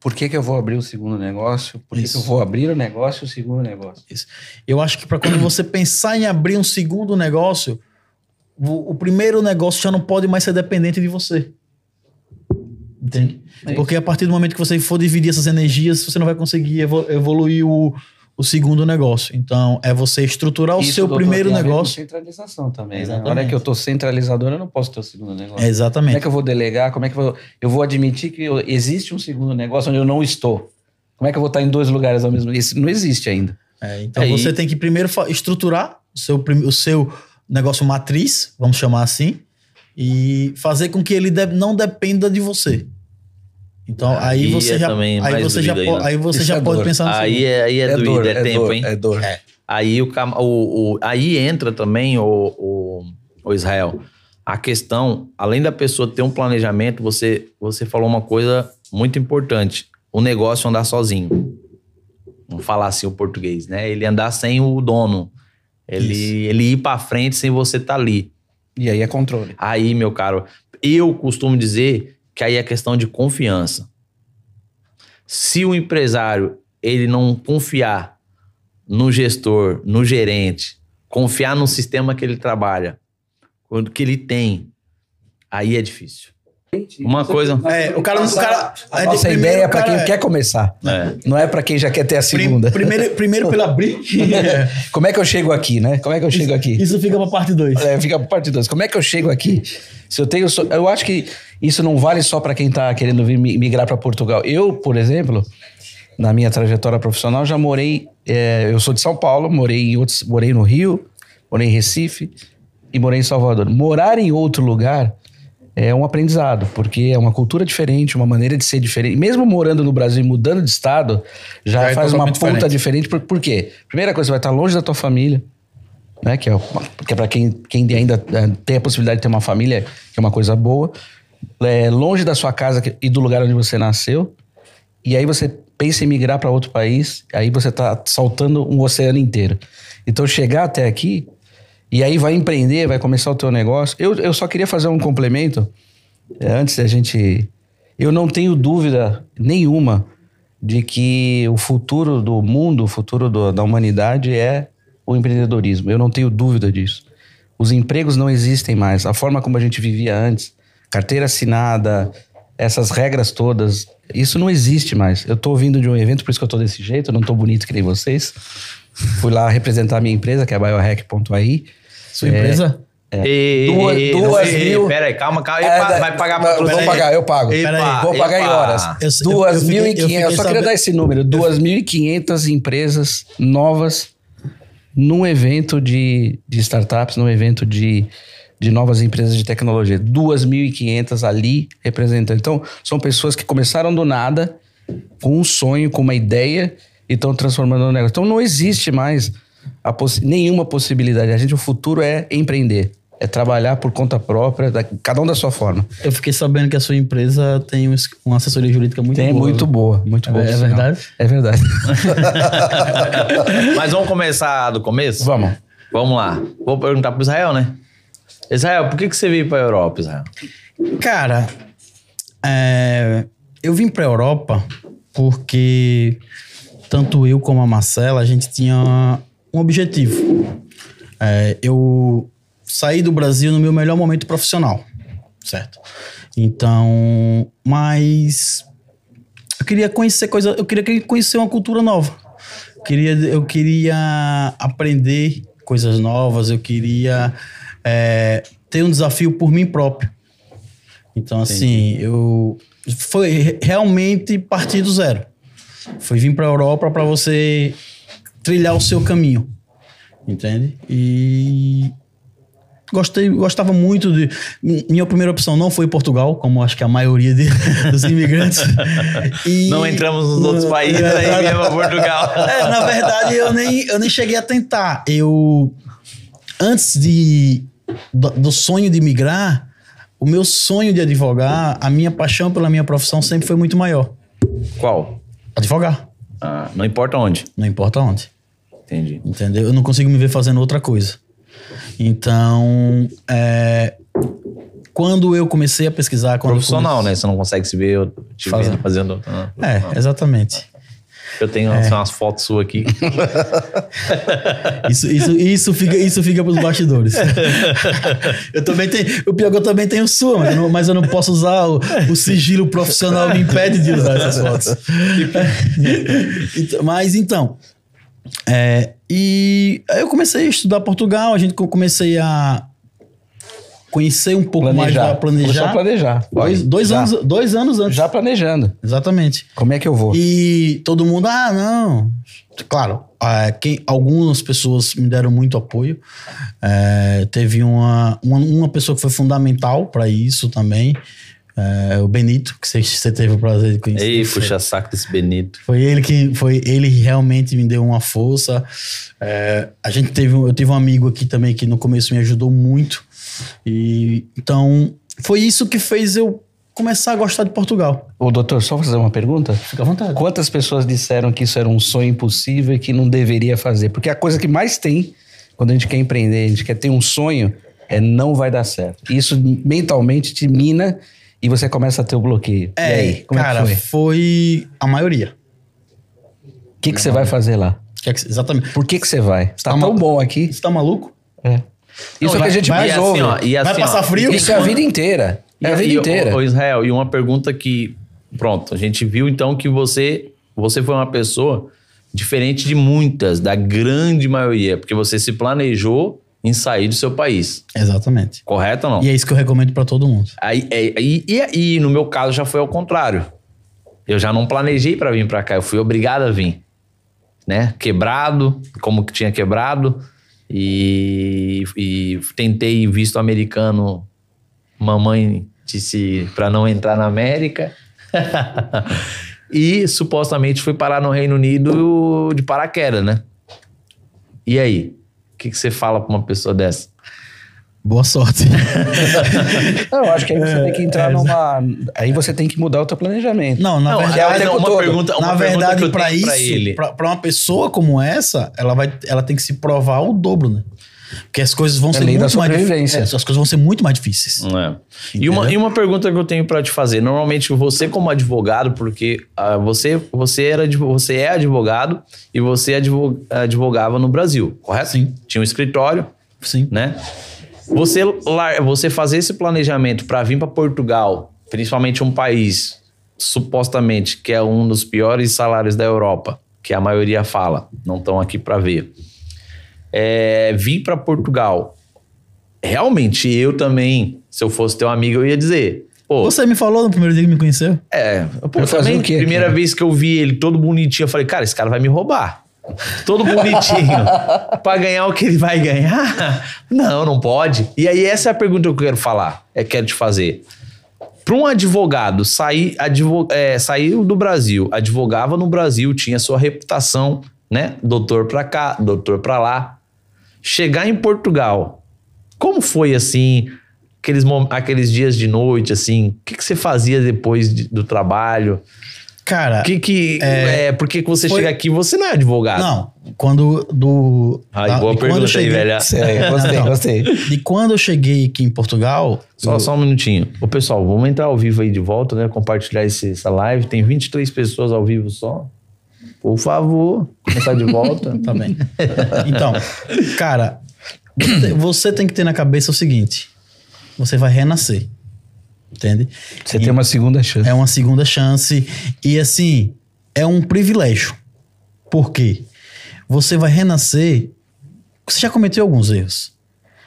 Por que, que eu vou abrir o segundo negócio? Por que, que Isso. eu vou abrir o negócio e o segundo negócio? Eu acho que para quando você pensar em abrir um segundo negócio, o, o primeiro negócio já não pode mais ser dependente de você. Entende? É Porque a partir do momento que você for dividir essas energias, você não vai conseguir evo- evoluir o, o segundo negócio. Então, é você estruturar o Isso, seu doutor, primeiro negócio. centralização também. Né? Na Exatamente. hora que eu tô centralizador, eu não posso ter o segundo negócio. Como é Exatamente. que eu vou delegar? Como é que eu vou, eu vou admitir que eu- existe um segundo negócio onde eu não estou? Como é que eu vou estar em dois lugares ao mesmo tempo? Isso não existe ainda. É, então Aí- você tem que primeiro estruturar o seu, o seu negócio matriz, vamos chamar assim, e fazer com que ele de- não dependa de você. Então aí Aí você é já, também aí você já, aí você Isso já é pode dor. pensar no Aí é, aí é, doído, é, tempo, dor, hein? É dor, é dor. Aí o, o, o- aí entra também o, o, o Israel. A questão, além da pessoa ter um planejamento, você, você falou uma coisa muito importante: o negócio andar sozinho. Vamos falar assim o português, né? Ele andar sem o dono. Ele, Isso. ele ir para frente sem você estar ali. E aí é controle. Aí, meu caro, eu costumo dizer que aí é questão de confiança. Se o empresário ele não confiar no gestor, no gerente, confiar no sistema que ele trabalha, quando que ele tem, aí é difícil. Uma coisa. É, o cara, o cara A é nossa primeiro, ideia é para quem quer começar. É. Não é para quem já quer ter a segunda. primeiro, primeiro pelo abrir. Como é que eu chego aqui, né? Como é que eu chego aqui? Isso fica pra parte 2. É, fica para parte 2. Como é que eu chego aqui? Se eu tenho. so- Eu acho que isso não vale só para quem tá querendo vir mi- migrar para Portugal. Eu, por exemplo, na minha trajetória profissional, já morei. é, eu sou de São Paulo, morei em outros. Morei no Rio, morei em Recife, e morei em Salvador. Morar em outro lugar é um aprendizado, porque é uma cultura diferente, uma maneira de ser diferente. Mesmo morando no Brasil e mudando de estado, já, Já é faz uma ponta diferente. diferente. Por, por quê? Primeira coisa, você vai estar longe da tua família, né? Que é, que é para quem, quem ainda eh, tem a possibilidade de ter uma família, que é uma coisa boa. É, longe da sua casa e do lugar onde você nasceu. E aí você pensa em migrar para outro país, aí você tá saltando um oceano inteiro. Então chegar até aqui e aí vai empreender, vai começar o teu negócio. Eu, eu só queria fazer um complemento é, antes da gente. Eu não tenho dúvida nenhuma de que o futuro do mundo, o futuro do- da humanidade é o empreendedorismo. Eu não tenho dúvida disso. Os empregos não existem mais. A forma como a gente vivia antes, carteira assinada, essas regras todas, isso não existe mais. Eu tô vindo de um evento, por isso que eu tô desse jeito, eu não tô bonito que nem vocês. Fui lá representar a minha empresa, que é biohack.ai. Sua empresa? Ei, Duas- ei, duas ei, mil- Pera aí, calma, calma. É, vai pagar patrocínio. Vou pagar, eu pago. Epa, Peraí, Vou pagar em horas. Eu- eu- eu fiquei- eu 2.500. Eu só queria dar esse número. 2.500 empresas novas num evento de, de startups, num evento de, de novas empresas de tecnologia. 2.500 ali representando. Então, são pessoas que começaram do nada, com um sonho, com uma ideia, e estão transformando no negócio. Então, não existe mais possi- nenhuma possibilidade. A gente, o futuro é empreender. É trabalhar por conta própria, da- cada um da sua forma. Eu fiquei sabendo que a sua empresa tem um uma assessoria jurídica muito Tem, boa. muito boa, muito É- boa. é verdade? É verdade. Mas vamos começar do começo? Vamos. Vamos lá. Vou perguntar pro Israel, né? Israel, por que, que você veio pra Europa, Israel? Cara, é, eu vim pra Europa porque tanto eu como a Marcela, a gente tinha um objetivo. É, eu saí do Brasil no meu melhor momento profissional, certo? Então, mas eu queria conhecer coisa, eu queria conhecer uma cultura nova. Eu queria, eu queria aprender coisas novas, eu queria é, ter um desafio por mim próprio. Então, assim, eu foi re- realmente partir do zero. Foi vir para a Europa para você trilhar o seu caminho. Entende? E gostei, gostava muito de. Minha primeira opção não foi Portugal, como acho que a maioria de- dos imigrantes. E- Não entramos nos outros países, aí pra Portugal. É, na verdade, eu nem, eu nem cheguei a tentar. Eu. Antes de, do, do sonho de migrar, o meu sonho de advogar, a minha paixão pela minha profissão sempre foi muito maior. Qual? Advogar. Ah, não importa onde. Não importa onde. Entendi. Entendeu? Eu não consigo me ver fazendo outra coisa. Então, é, quando eu comecei a pesquisar. Profissional, comecei- né? Você não consegue se ver te Fazendo. fazendo. ah, É, exatamente. Eu tenho É. umas fotos suas aqui. Isso, isso, isso fica, isso fica pros bastidores. eu também tenho. O pior é que eu também tenho sua, mas eu não, mas eu não posso usar o, o sigilo profissional me impede de usar essas fotos. Então, mas então. É, e aí eu comecei a estudar Portugal, a gente co- comecei a conhecer um pouco mais Planejar. da planejar. Começou a planejar. Dois, dois Já. anos, dois anos antes. Já planejando. Exatamente. Como é que eu vou? E todo mundo, ah, não. Claro, ah, quem, algumas pessoas me deram muito apoio. É, teve uma, uma, uma pessoa que foi fundamental para isso também, é, o Benito, que você, teve o prazer de conhecer. Ei, puxa saco desse Benito. Foi ele que foi ele realmente me deu uma força. É, a gente teve, um- eu tive um amigo aqui também que no começo me ajudou muito. E então foi isso que fez eu começar a gostar de Portugal. Ô, doutor, só fazer uma pergunta? Fica à vontade. Quantas pessoas disseram que isso era um sonho impossível e que não deveria fazer? Porque a coisa que mais tem quando a gente quer empreender, a gente quer ter um sonho, é não vai dar certo. Isso mentalmente te mina e você começa a ter o bloqueio. e aí, como cara, é que foi? foi a maioria. O que, que você vai fazer lá? Que é que- exatamente. Por que, que você vai? Você tá, Tá tão bom aqui. Você tá maluco? É. Isso é vai- que a gente vai mais assim, ouve. ó, e Vai assim, passar ó, frio? Isso é a vida inteira. É a vida E, inteira. Ô, ô, Israel, e uma pergunta que. Pronto, a gente viu então que você, você foi uma pessoa diferente de muitas, da grande maioria, porque você se planejou em sair do seu país. Exatamente. Correto ou não? E é isso que eu recomendo pra todo mundo. Aí, é- aí- e, aí, no meu caso, já foi ao contrário. Eu já não planejei para vir para cá, eu fui obrigado a vir. Né? Quebrado, como que tinha quebrado. E, e tentei visto americano, mamãe disse para não entrar na América. e supostamente fui parar no Reino Unido de paraquedas, né? E aí? O que, que você fala pra uma pessoa dessa? Boa sorte. Não, eu acho que aí você tem que entrar é, numa. Aí você tem que mudar o teu planejamento. Não, na Não, verdade, aliás, tempo uma todo. pergunta, uma na verdade, para isso, pra uma pessoa como essa, ela vai, ela tem que se provar o dobro, né? Porque as coisas vão É ser lei da muito mais difíceis. as coisas vão ser muito mais difíceis. É. E, uma, e uma pergunta que eu tenho pra te fazer. Normalmente você como advogado, porque ah, você, você, era, você é advogado e você advo- advogava no Brasil, correto? Sim. Tinha um escritório, Sim. né? Você, você fazer esse planejamento pra vir pra Portugal, principalmente um país supostamente que é um dos piores salários da Europa, que a maioria fala, não estão aqui pra ver. É, vir pra Portugal. Realmente, eu também, se eu fosse teu amigo, eu ia dizer. Pô, Você me falou no primeiro dia que me conheceu? é, pô, fazer também, o quê, primeira cara? vez que eu vi ele todo bonitinho, eu falei, cara, esse cara vai me roubar. Todo bonitinho. pra ganhar o que ele vai ganhar? Não, não pode. E aí, essa é a pergunta que eu quero falar, é quero te fazer. Para um advogado sair, advo, é, saiu do Brasil, advogava no Brasil, tinha sua reputação, né? Doutor pra cá, doutor pra lá. Chegar em Portugal, como foi assim, aqueles, aqueles dias de noite, assim? O que, que você fazia depois de- do trabalho? Cara, que que. É, porque que você foi- chega aqui, você não é advogado. não. Quando do. Ai, da- boa pergunta eu aí, cheguei- velha. Sério, gostei, gostei. De quando eu cheguei aqui em Portugal. Só, eu- só um minutinho. Ô, pessoal, vamos entrar ao vivo aí de volta, né? Compartilhar esse- essa live. Tem 23 pessoas ao vivo só. Por favor, começar de volta. Tá bem. Então, cara, você- você tem que ter na cabeça o seguinte: você vai renascer. Entende? Você tem uma segunda chance. É uma segunda chance. E assim, é um privilégio. Por quê? Você vai renascer. Você já cometeu alguns erros.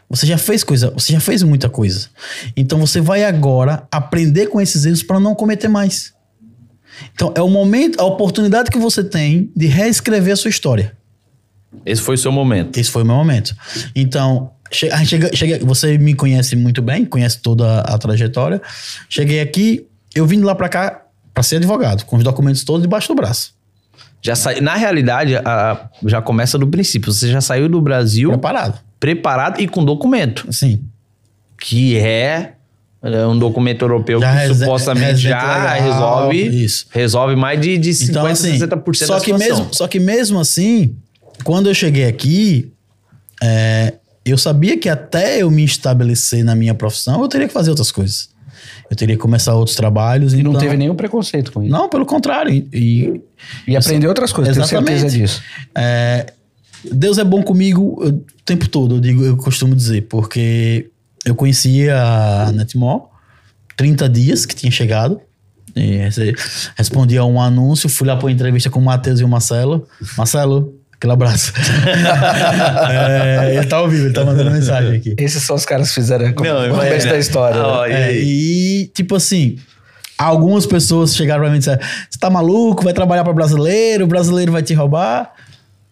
Você já fez coisa, você já fez muita coisa. Então você vai agora aprender com esses erros para não cometer mais. Então é o momento, a oportunidade que você tem de reescrever a sua história. Esse foi o seu momento. Esse foi o meu momento. Então, chega, chega- você me conhece muito bem, conhece toda a trajetória. Cheguei aqui, eu vim de lá pra cá pra ser advogado, com os documentos todos debaixo do braço. Já sa... Na realidade, a- já começa do princípio. Você já saiu do Brasil Preparado. preparado e com documento. Sim. Que é é um documento europeu Já que supostamente já legal, resolve, isso. resolve mais de, de 50%, Então, assim, 60% só da que, situação. mesmo, só que mesmo assim, quando eu cheguei aqui, é, eu sabia que até eu me estabelecer na minha profissão, eu teria que fazer outras coisas. Eu teria que começar outros trabalhos. E não então- teve nenhum preconceito com isso. Não, pelo contrário. E, e- E aprender outras coisas, tenho Exatamente. certeza disso. É, Deus é bom comigo eu- o tempo todo, eu digo, eu costumo dizer, porque eu conhecia a Netmore 30 dias que tinha chegado. E respondi a um anúncio, fui lá para uma entrevista com o Matheus e o Marcelo. Marcelo, aquele abraço. É, ele tá ao vivo, ele tá mandando mensagem aqui. Esses são os caras que fizeram o Não, começo imagina. da história. né? Ah, ó, e É, e, tipo assim, algumas pessoas chegaram pra mim e disseram: Você tá maluco? Vai trabalhar para brasileiro, o brasileiro vai te roubar.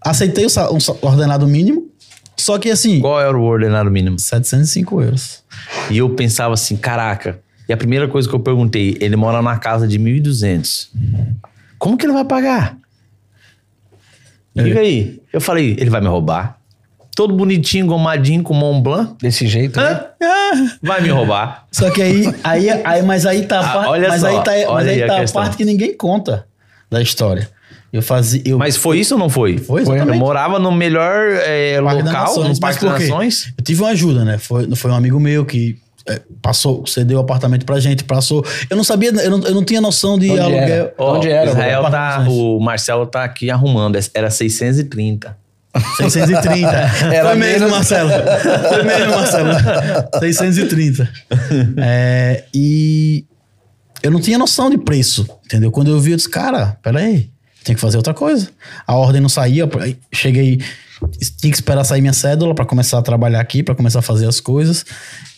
Aceitei o um sa- ordenado mínimo, só que assim, Qual era o ordenado mínimo? 705 euros. E eu pensava assim, caraca. E a primeira coisa que eu perguntei, ele mora na casa de 1.200. Como que ele vai pagar? Diga aí. Eu falei, ele vai me roubar. Todo bonitinho, gomadinho, com Mont Blanc. Desse jeito, né? Ah, Vai me roubar. só que aí, aí, aí mas aí tá a Ah, parte, olha mas só, aí tá, mas olha aí aí a tá a questão. parte que ninguém conta da história. Eu fazia, eu, Mas foi isso ou não foi? Foi, Eu exatamente. morava no melhor é, local, Nações, no Parque das? Nações. Eu tive uma ajuda, né? Foi, foi um amigo meu que é, passou, cedeu o apartamento pra gente, passou. Eu não sabia, eu não, eu não tinha noção de Onde aluguel. era? Ó, Onde era? Israel Parque tá, o Marcelo tá aqui arrumando. Era 630. 630. Era Foi mesmo, menos. Marcelo. Foi mesmo, Marcelo. 630. É, e eu não tinha noção de preço, entendeu? Quando eu vi, eu disse, cara, peraí, tem que fazer outra coisa. A ordem não saía, aí cheguei, tinha que esperar sair minha cédula para começar a trabalhar aqui, para começar a fazer as coisas.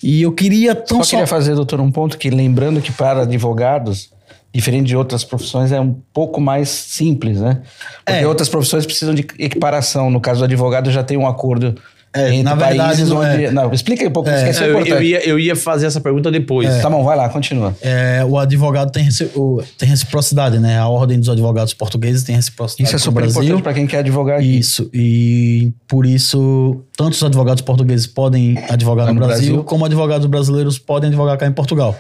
E eu queria tão Só só... queria fazer, doutor, um ponto que lembrando que para advogados, diferente de outras profissões, é um pouco mais simples, né? Porque É. outras profissões precisam de equiparação. No caso do advogado, já tem um acordo É, entre na verdade, países não onde... é. Não, explica aí um pouco, isso que é eu, importante. eu ia, eu ia fazer essa pergunta depois. Tá bom, vai lá, continua. É, o advogado tem, reci- o- tem reciprocidade, né? A ordem dos advogados portugueses tem reciprocidade Isso é super Brasil. importante para quem quer advogar aqui. Isso, e por isso, tanto os advogados portugueses podem advogar no, no Brasil, Brasil. como advogados brasileiros podem advogar cá em Portugal.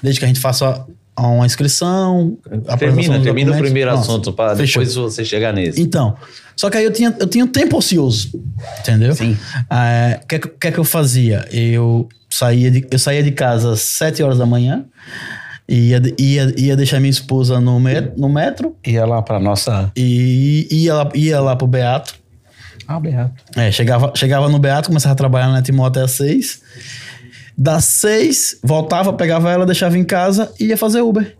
Desde que a gente faça uma inscrição. Termina, termina o primeiro assunto, para depois você chegar nesse. Então, só que aí eu tinha, eu tinha um tempo ocioso, entendeu? Sim. O que, é que- que é que eu fazia? Eu saía de, eu saía de casa às 7 horas da manhã, ia, ia, ia deixar minha esposa no, met, no metro Ia lá para nossa... e ia lá, ia lá pro Beato. Ah, Beato. É, chegava, chegava no Beato, começava a trabalhar na Timó até às seis. Das seis, voltava, pegava ela, deixava em casa e ia fazer Uber.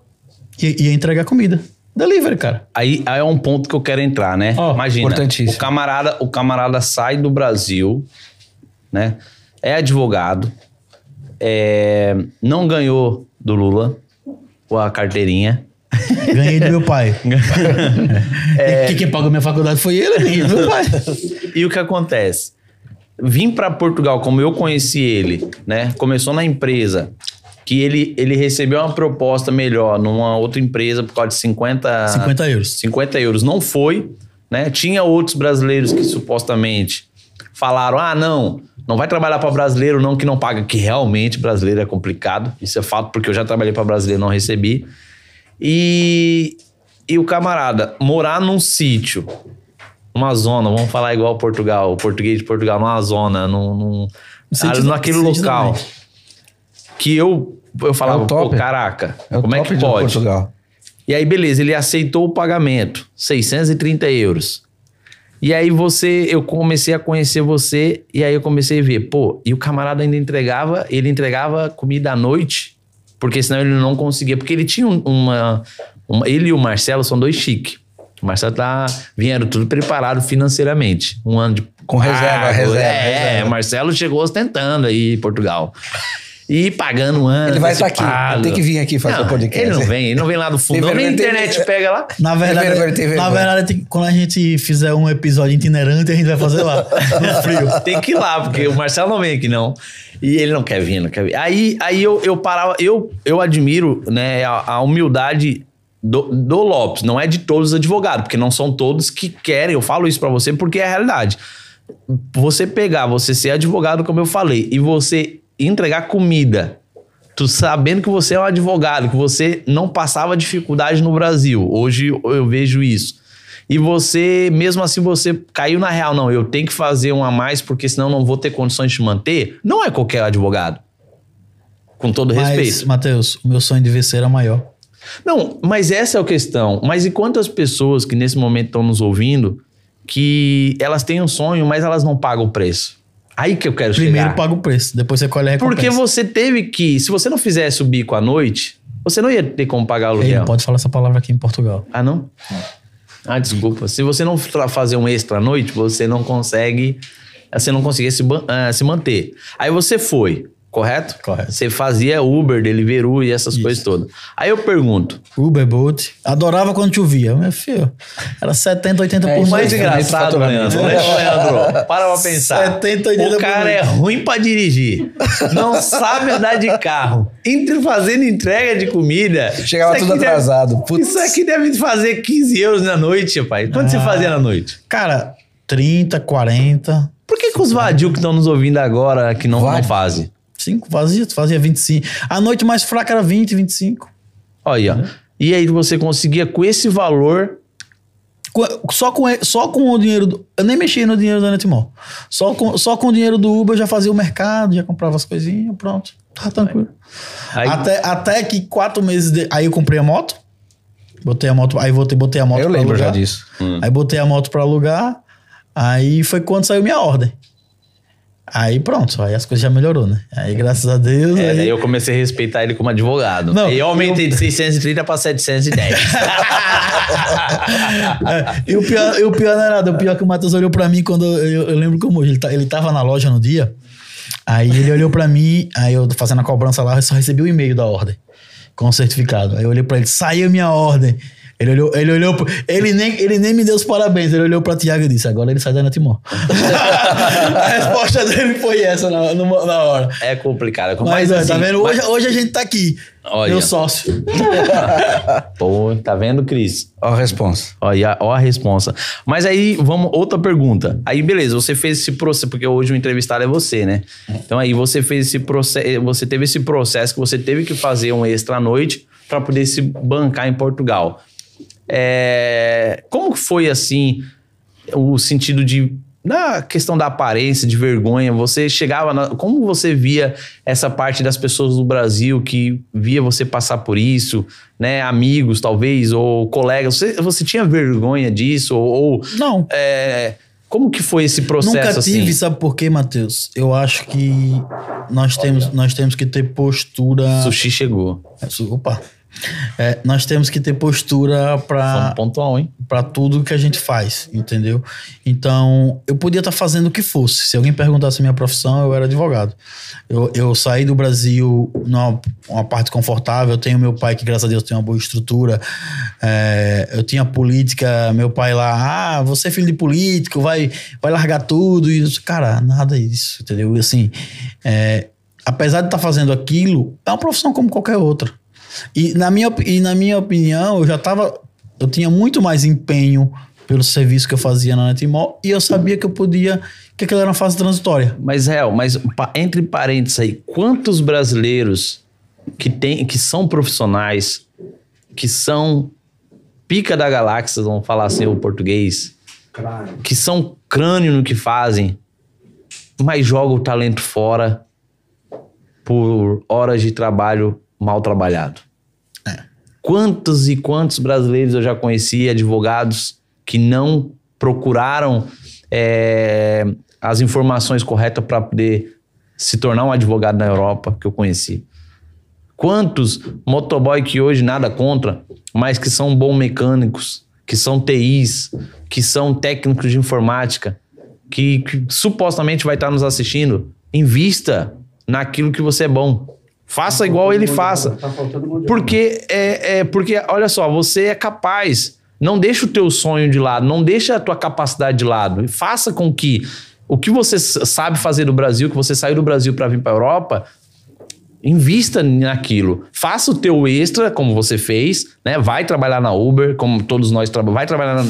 I- ia entregar comida. Delivery, cara. Aí, aí é um ponto que eu quero entrar, né? Ó, Imagina, importantíssimo. o camarada, o camarada sai do Brasil, né? É advogado, é, não ganhou do Lula a carteirinha. Ganhei do meu pai. É... Que, quem pagou minha faculdade foi ele, do meu pai. E o que acontece? Vim para Portugal, como eu conheci ele, né? Começou na empresa, que ele, ele recebeu uma proposta melhor numa outra empresa por causa de 50, 50 euros. 50 euros. Não foi, né? Tinha outros brasileiros que supostamente falaram: ah, não, não vai trabalhar para brasileiro, não, que não paga. Que realmente brasileiro é complicado. Isso é fato, porque eu já trabalhei para brasileiro e não recebi. E, e o camarada morar num sítio, numa zona, vamos falar igual Portugal, o português de Portugal, numa zona, num, num, naquele local. Que eu, eu falava, É pô, caraca, É como é que de pode? Portugal. E aí, beleza, ele aceitou o pagamento, 630 euros. E aí você, eu comecei a conhecer você, e aí eu comecei a ver, pô, e o camarada ainda entregava, ele entregava comida à noite, porque senão ele não conseguia, porque ele tinha um- uma, uma- ele e o Marcelo são dois chique. O Marcelo tá, vieram tudo preparado financeiramente, um ano de Com reserva, reserva, É, reserva. o Marcelo chegou ostentando aí em Portugal. E pagando um ano. Ele vai estar aqui, antecipado. vai ter que vir aqui fazer o podcast. Ele não vem, ele não vem lá do fundo. Tem Não, nem a vergonha, tem- internet pega lá. Na verdade, Tem vergonha, tem na verdade tem- quando a gente fizer um episódio itinerante, a gente vai fazer lá, no frio. Tem que ir lá, porque o Marcelo não vem aqui, não. E ele não quer vir, não quer vir. Aí, aí eu, eu parava, eu, eu admiro né, a, a humildade do, do Lopes, não é de todos os advogados, porque não são todos que querem. Eu falo isso pra você porque é a realidade. Você pegar, você ser advogado, como eu falei, e você entregar comida, tu sabendo que você é um advogado, que você não passava dificuldade no Brasil. Hoje eu vejo isso. E você, mesmo assim, você caiu na real. Não, eu tenho que fazer um a mais, porque senão não vou ter condições de manter. Não é qualquer advogado. Com todo Mas, respeito. Matheus, o meu sonho de vencer era maior. Não, mas essa é a questão. Mas e quantas pessoas que nesse momento estão nos ouvindo que elas têm um sonho, mas elas não pagam o preço? Aí que eu quero Primeiro chegar. paga o preço, depois você colhe a recompensa. Porque você teve que, se você não fizesse o bico à noite, você não ia ter como pagar o aluguel. não pode falar essa palavra aqui em Portugal. Ah, não? Ah, desculpa. Se você não fazer um extra à noite, você não consegue. Você não conseguia se, ah, se manter. Aí você foi, correto? Correto. Você fazia Uber, Deliveroo e essas coisas todas. Aí eu pergunto: Uber, Bolt. Adorava quando chovia. Meu filho, era 70, 80 É, por isso o mais mês. engraçado. Leandro, né, Leandro? Para pra pensar. 70, 80 o cara por é mês. ruim pra dirigir. Não sabe andar de carro. Entre fazendo entrega de comida. Chegava isso tudo deve- atrasado. Putz. Isso aqui deve fazer 15 euros na noite, pai. Quanto você Ah. fazia na noite? Cara, 30, 40. Por que, que os vadios que estão nos ouvindo agora que não, não Vádio? fazem? 5 fazia, fazia 25. A noite mais fraca era 20, 25. Olha aí, ó. E aí você conseguia com esse valor. Só com, só com o dinheiro. Do, eu nem mexia no dinheiro da Netimol. Só com, só com o dinheiro do Uber eu já fazia o mercado, já comprava as coisinhas, pronto. Tá tranquilo. Aí, Até, até que quatro meses. De, aí eu comprei a moto. Botei a moto. Aí voltei, botei a moto Eu pra lembro já alugar. disso. Aí botei a moto pra alugar. Aí foi quando saiu minha ordem. Aí pronto, aí as coisas já melhorou, né? Aí graças a Deus. é, aí- daí eu comecei a respeitar ele como advogado. Não, e eu aumentei de 630 para 710. É, e, o pior, e o pior não é nada. O pior é que o Matheus olhou pra mim quando eu, eu, eu lembro como hoje. Ele, tá- ele tava na loja no dia. Aí ele olhou pra mim, aí eu fazendo a cobrança lá, eu só recebi o e-mail da ordem com o certificado. Aí eu olhei pra ele, saiu minha ordem. Ele olhou, ele olhou, ele nem, ele nem me deu os parabéns, ele olhou pra Tiago e disse: agora ele sai da Netimor. a resposta dele foi essa na, na hora. É complicado. é complicado. Mas, ó, tá assim, vendo? mas- Hoje, hoje a gente tá aqui. Olha. Meu sócio. Pô, tá vendo, Cris? Ó a resposta. Ó, e a, ó a responsa. Mas aí, vamos, outra pergunta. Aí, beleza, você fez esse processo, porque hoje o entrevistado é você, né? Então aí você fez esse processo, você teve esse processo que você teve que fazer um extra à noite para poder se bancar em Portugal. É, como foi assim o sentido de na questão da aparência, de vergonha, você chegava na, como você via essa parte das pessoas do Brasil que via você passar por isso, né, amigos talvez ou colegas, você, você tinha vergonha disso ou, ou, Não. é, como que foi esse processo Nunca assim? tive, sabe por quê, Matheus? Eu acho que nós temos, nós temos que ter postura. Sushi chegou. Opa! É, nós temos que ter postura para pontual, hein? para tudo que a gente faz, entendeu? Então, eu podia estar fazendo o que fosse. Se alguém perguntasse a minha profissão, eu era advogado. Eu, eu saí do Brasil numa uma parte confortável. Eu tenho meu pai, que graças a Deus tem uma boa estrutura. É, eu tinha política, meu pai lá, ah, você é filho de político, vai, vai largar tudo. E, cara, nada disso, entendeu? E assim, é, apesar de estar fazendo aquilo, é uma profissão como qualquer outra. E na minha, e na minha opinião, eu já tava. Eu tinha muito mais empenho pelo serviço que eu fazia na Netimol e eu sabia que eu podia. que aquilo era uma fase transitória. Mas, real, mas entre parênteses aí, quantos brasileiros que, tem, que são profissionais, que são pica da galáxia, vamos falar assim o português, Claro. que são crânio no que fazem, mas jogam o talento fora por horas de trabalho mal trabalhado. Quantos e quantos brasileiros eu já conheci, advogados, que não procuraram é, as informações corretas para poder se tornar um advogado na Europa, que eu conheci. Quantos motoboy que hoje nada contra, mas que são bons mecânicos, que são TIs, que são técnicos de informática, que, que supostamente vai estar nos assistindo, invista naquilo que você é bom. Faça igual ele faça. Tá mão. Porque é, é porque olha só, você é capaz. Não deixa o teu sonho de lado, não deixa a tua capacidade de lado. Faça com que o que você sabe fazer no Brasil, que você saiu do Brasil para vir para Europa, invista naquilo. Faça o teu extra, como você fez, né? Vai trabalhar na Uber, como todos nós trabalhamos. Vai trabalhar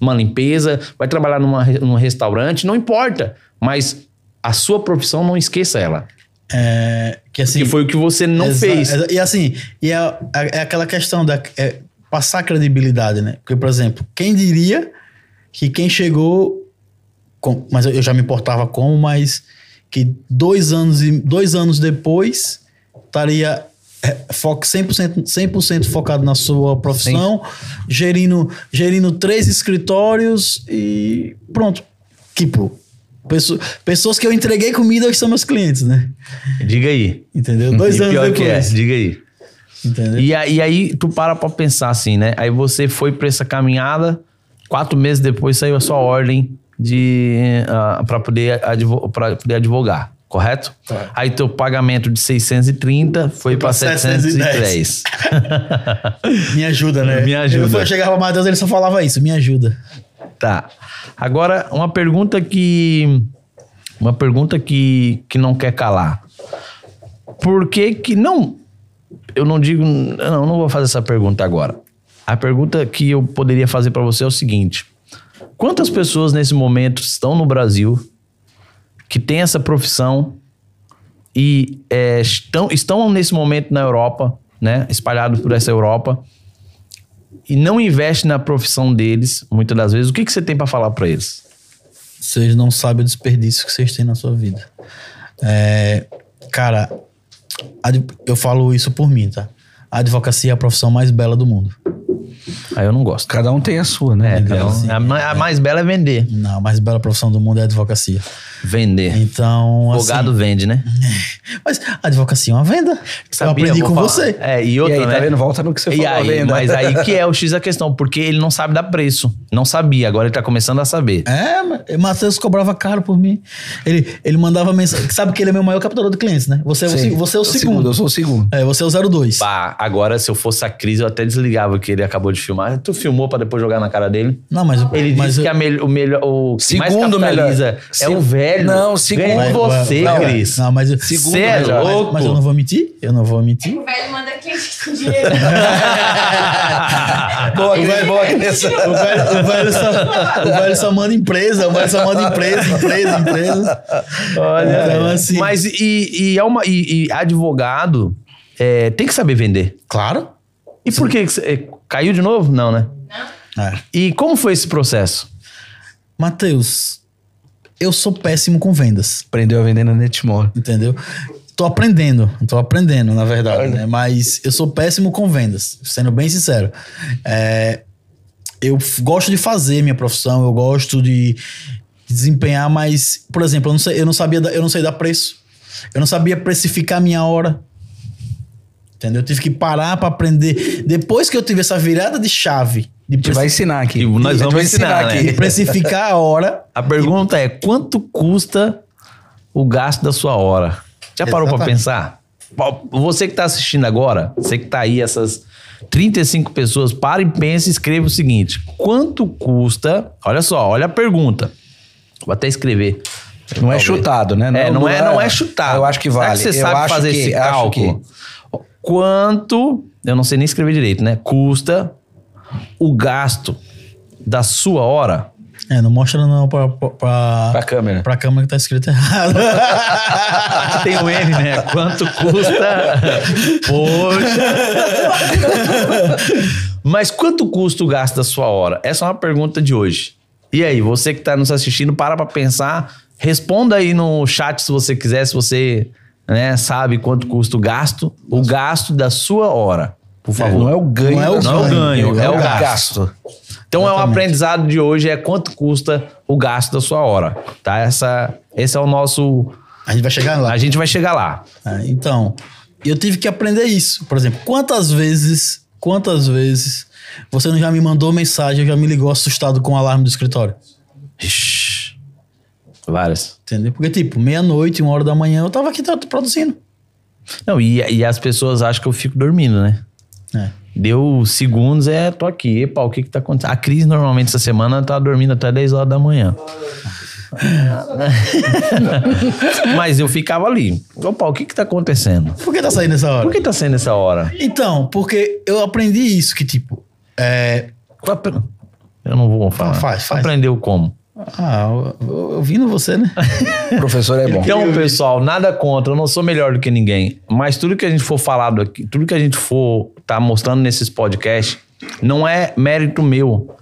numa limpeza, vai trabalhar numa, num restaurante, não importa. Mas a sua profissão, não esqueça ela. É, que assim. foi o que você não fez. E assim, e é, é aquela questão da é passar credibilidade, né? Porque, por exemplo, quem diria que quem chegou. Com, mas eu já me importava como, mas que dois anos, e, dois anos depois estaria é, foco 100%, 100 focado na sua profissão, gerindo, gerindo três escritórios e pronto. Tipo, pesso- pessoas que eu entreguei comida hoje são meus clientes, né? Diga aí. Entendeu? Dois E anos pior depois. que é, diga aí. Entendeu? E, aí- e aí tu para pra pensar assim, né? Aí você foi pra essa caminhada, quatro meses depois saiu a sua ordem de uh, para poder, advo pra poder advogar, correto? Correto. Aí teu pagamento de 630 foi pra pra 710. Me ajuda, né? Me ajuda. Eu eu chegava pro Matheus, ele só falava isso, me ajuda. Tá. Agora, uma pergunta que. Uma pergunta que, que não quer calar. Por que que não. Eu não digo. Não, não vou fazer essa pergunta agora. A pergunta que eu poderia fazer para você é o seguinte: quantas pessoas nesse momento estão no Brasil que têm essa profissão e é, estão, estão nesse momento na Europa, né? Espalhados por essa Europa e não investe na profissão deles, muitas das vezes, o que, que você tem para falar para eles? Vocês não sabem o desperdício que vocês têm na sua vida. É, cara, eu falo isso por mim, tá? A advocacia é a profissão mais bela do mundo. Aí eu não gosto. Cada um tem a sua, né? É, cada um- assim, a, a mais bela é vender. Não, a mais bela profissão do mundo é a advocacia. Vender. Então, Advogado assim, vende, né? mas a advocacia é uma venda. Sabia, eu aprendi com falar. você. É, e E outra, aí, né? tá vendo? Volta no que você E falou, aí, venda. mas aí que é o X da questão, porque ele não sabe dar preço. Não sabia, agora ele tá começando a saber. É, Matheus cobrava caro por mim. Ele, ele mandava mensagem. Sabe que ele é meu maior captador de clientes, né? Você é, o, Sim. você é o segundo. Eu sou o segundo. É, você é o 02. Pá, agora se eu fosse a Cris, eu até desligava que ele acabou de filmar. Tu filmou pra depois jogar na cara dele? Não, mas, Ele mas disse que eu- a mel- o melhor. O que mais capitaliza melhor. é Se- o velho. Não, segundo- você, vai- vai- Cris. Não, mas eu- Segundo é melhor. louco. Mas eu não vou mentir? Eu não vou mentir. O velho manda cliente com dinheiro. Boa, Cris, boa. O velho, o, velho só, o velho só manda empresa, o velho só manda empresa, empresa, empresa. Olha, Então, assim- mas e, e, é uma, e, e advogado é, tem que saber vender. Claro. E por que que é, caiu de novo? Não, né? É. E como foi esse processo? Matheus, eu sou péssimo com vendas, Aprendeu a vender na Netmore. entendeu? Tô aprendendo, tô aprendendo, na verdade, né? Mas eu sou péssimo com vendas, sendo bem sincero. É, eu gosto de fazer minha profissão, eu gosto de desempenhar, mas, por exemplo, eu não sei, eu não sabia, eu não sei dar preço. Eu não sabia precificar minha hora. Entendeu? Eu tive que parar para aprender. Depois que eu tive essa virada de chave de, A gente vai ensinar aqui. E nós vamos vai ensinar, né? de precificar a hora, A pergunta é: quanto custa o gasto da sua hora? Já parou pra Exatamente. pensar? Você que tá assistindo agora, você que tá aí, essas 35 pessoas, para e pensa e escreva o seguinte: quanto custa? Olha só, olha a pergunta. Vou até escrever. Não é Talvez. chutado, né? É, não é, lugar- não é chutado. Eu acho que Será vale. você Eu sabe acho fazer que- esse acho cálculo? Quanto, eu não sei nem escrever direito, né? Custa o gasto da sua hora? É, não mostra não pra, pra, pra, Pra câmera. pra câmera que tá escrito errado. Tem o N, né? Quanto custa? Poxa. Mas quanto custa o gasto da sua hora? Essa é uma pergunta de hoje. E aí, você que está nos assistindo, para pra pensar. Responda aí no chat se você quiser, se você né, sabe quanto custa o gasto. O gasto da sua hora, por favor. Não é o ganho. Não é o Não é o sua- ganho, é o gasto. gasto. Então é o Exatamente. aprendizado de hoje é quanto custa o gasto da sua hora, tá? Essa, esse é o nosso... A gente vai chegar lá. A gente vai chegar lá. É, então, eu tive que aprender isso. Por exemplo, quantas vezes, quantas vezes você não já me mandou mensagem, já me ligou assustado com o alarme do escritório? Ixi, Várias. Entendeu? Porque, tipo, meia-noite, uma hora da manhã, eu tava aqui produzindo. Não, e, e as pessoas acham que eu fico dormindo, né? É. Deu segundos, é, tô aqui. Epa, o que que tá acontecendo? A Cris, normalmente, essa semana, tá dormindo até 10 horas da manhã. Mas eu ficava ali. Opa, o que que tá acontecendo? Por que tá saindo essa hora? Por que tá sendo essa hora? Então, porque eu aprendi isso, que tipo, é, Eu não vou falar. Faz, faz. Aprendeu como? Ah, no você, né? O professor é bom. Então, pessoal, nada contra, eu não sou melhor do que ninguém, mas tudo que a gente for falado aqui, tudo que a gente for tá mostrando nesses podcasts, não é mérito meu.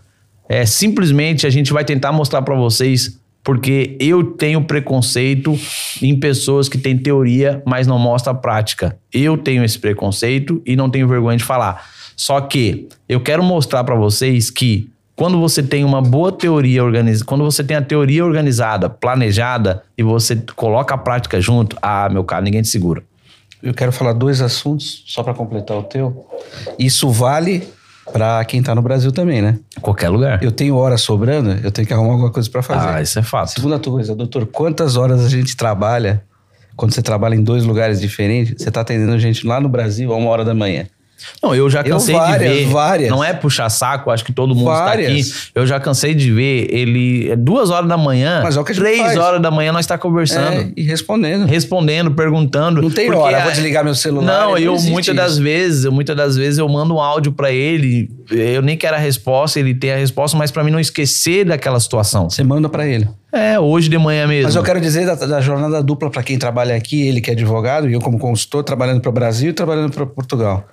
É simplesmente a gente vai tentar mostrar para vocês porque eu tenho preconceito em pessoas que têm teoria, mas não mostra a prática. Eu tenho esse preconceito e não tenho vergonha de falar. Só que eu quero mostrar para vocês que quando você tem uma boa teoria organizada, quando você tem a teoria organizada, planejada e você coloca a prática junto, ah, meu cara, ninguém te segura. Eu quero falar dois assuntos, só para completar o teu. Isso vale para quem tá no Brasil também, né? Qualquer lugar. Eu tenho hora sobrando, eu tenho que arrumar alguma coisa para fazer. Ah, isso é fato. Segunda coisa, doutor, quantas horas a gente trabalha quando você trabalha em dois lugares diferentes? Você tá atendendo gente lá no Brasil a uma hora da manhã. Não, eu já Eu cansei várias, de ver. várias. Não é puxar saco, acho que todo mundo Várias. está aqui. Eu já cansei de ver ele é duas horas da manhã, Mas é o que a gente três faz. horas da manhã nós está conversando. É, e respondendo. Respondendo, perguntando. Não tem hora, a- vou desligar meu celular. Não, eu muitas das vezes, eu, muitas das vezes eu mando um áudio pra ele, eu nem quero a resposta, ele tem a resposta, mas pra mim não esquecer daquela situação. Você manda para ele. É, hoje de manhã mesmo. Mas eu quero dizer da, da jornada dupla para quem trabalha aqui, ele que é advogado, e eu como consultor, trabalhando para o Brasil e trabalhando para Portugal.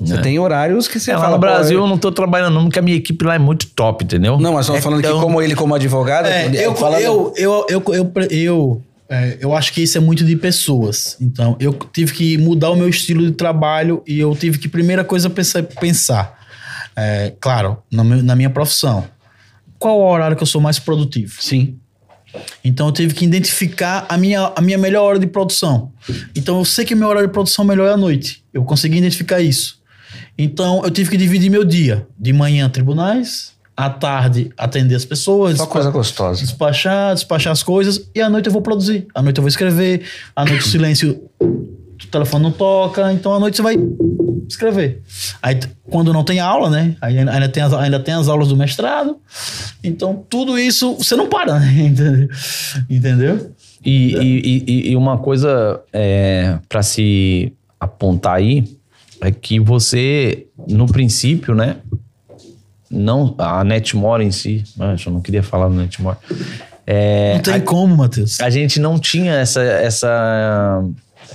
Você É. tem horários que você É, lá fala, no pô, Brasil eu- eu não tô trabalhando não, porque a minha equipe lá é muito top, entendeu? Não, mas estamos falando Então- que como ele como advogado... É, eu, falando- eu, eu, eu, eu, eu, é, eu acho que isso é muito de pessoas. Então, eu tive que mudar o meu estilo de trabalho e eu tive que, primeira coisa, pensar. pensar é, claro, na, meu- na minha profissão. Qual o horário que eu sou mais produtivo? Sim. Então eu tive que identificar a minha, a minha melhor hora de produção. Então eu sei que o meu horário de produção melhor é à noite. Eu consegui identificar isso. Então eu tive que dividir meu dia. De manhã, tribunais. À tarde, atender as pessoas. Só coisa gostosa. Despachar, despachar as coisas. E à noite eu vou produzir. À noite eu vou escrever. À noite o silêncio, o telefone não toca. Então à noite você vai escrever. Aí, quando não tem aula, né? Aí ainda tem, as, ainda tem as aulas do mestrado. Então, tudo isso, você não para, né? Entendeu? Entendeu? E, e- e- e uma coisa é, para se apontar aí é que você, no princípio, né? Não, a Netmore em si, Mas eu não queria falar do Netmore. É, não tem a- como, Matheus. a gente não tinha essa, essa,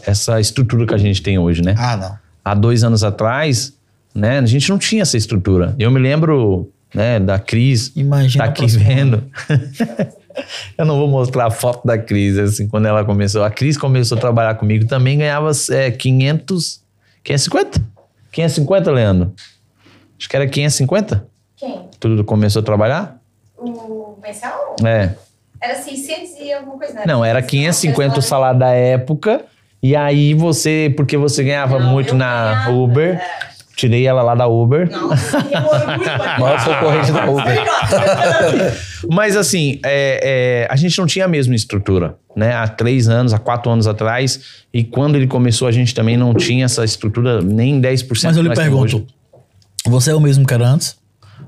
essa estrutura que a gente tem hoje, né? Ah, não. Há dois anos atrás, né? A gente não tinha essa estrutura. Eu me lembro, né, da Cris, Imagina tá aqui vendo. Eu não vou mostrar a foto da Cris, assim, quando ela começou. A Cris começou a trabalhar comigo, também ganhava é, 500... 550? 550, Leandro? Acho que era 550? Quem? Tudo começou a trabalhar? O mensal? É. Era 600 e alguma coisa, né? Não, era 550 o salário da época. E aí você, porque você ganhava Não, muito na ganhava, Uber, é. Tirei ela lá da Uber. Nossa, Maior concorrente da Uber. Mas assim, é, é, a gente não tinha a mesma estrutura, né? Há três anos, há quatro anos atrás. E quando ele começou, a gente também não tinha essa estrutura, nem 10% Mas eu que lhe pergunto, hoje. você é o mesmo que era antes?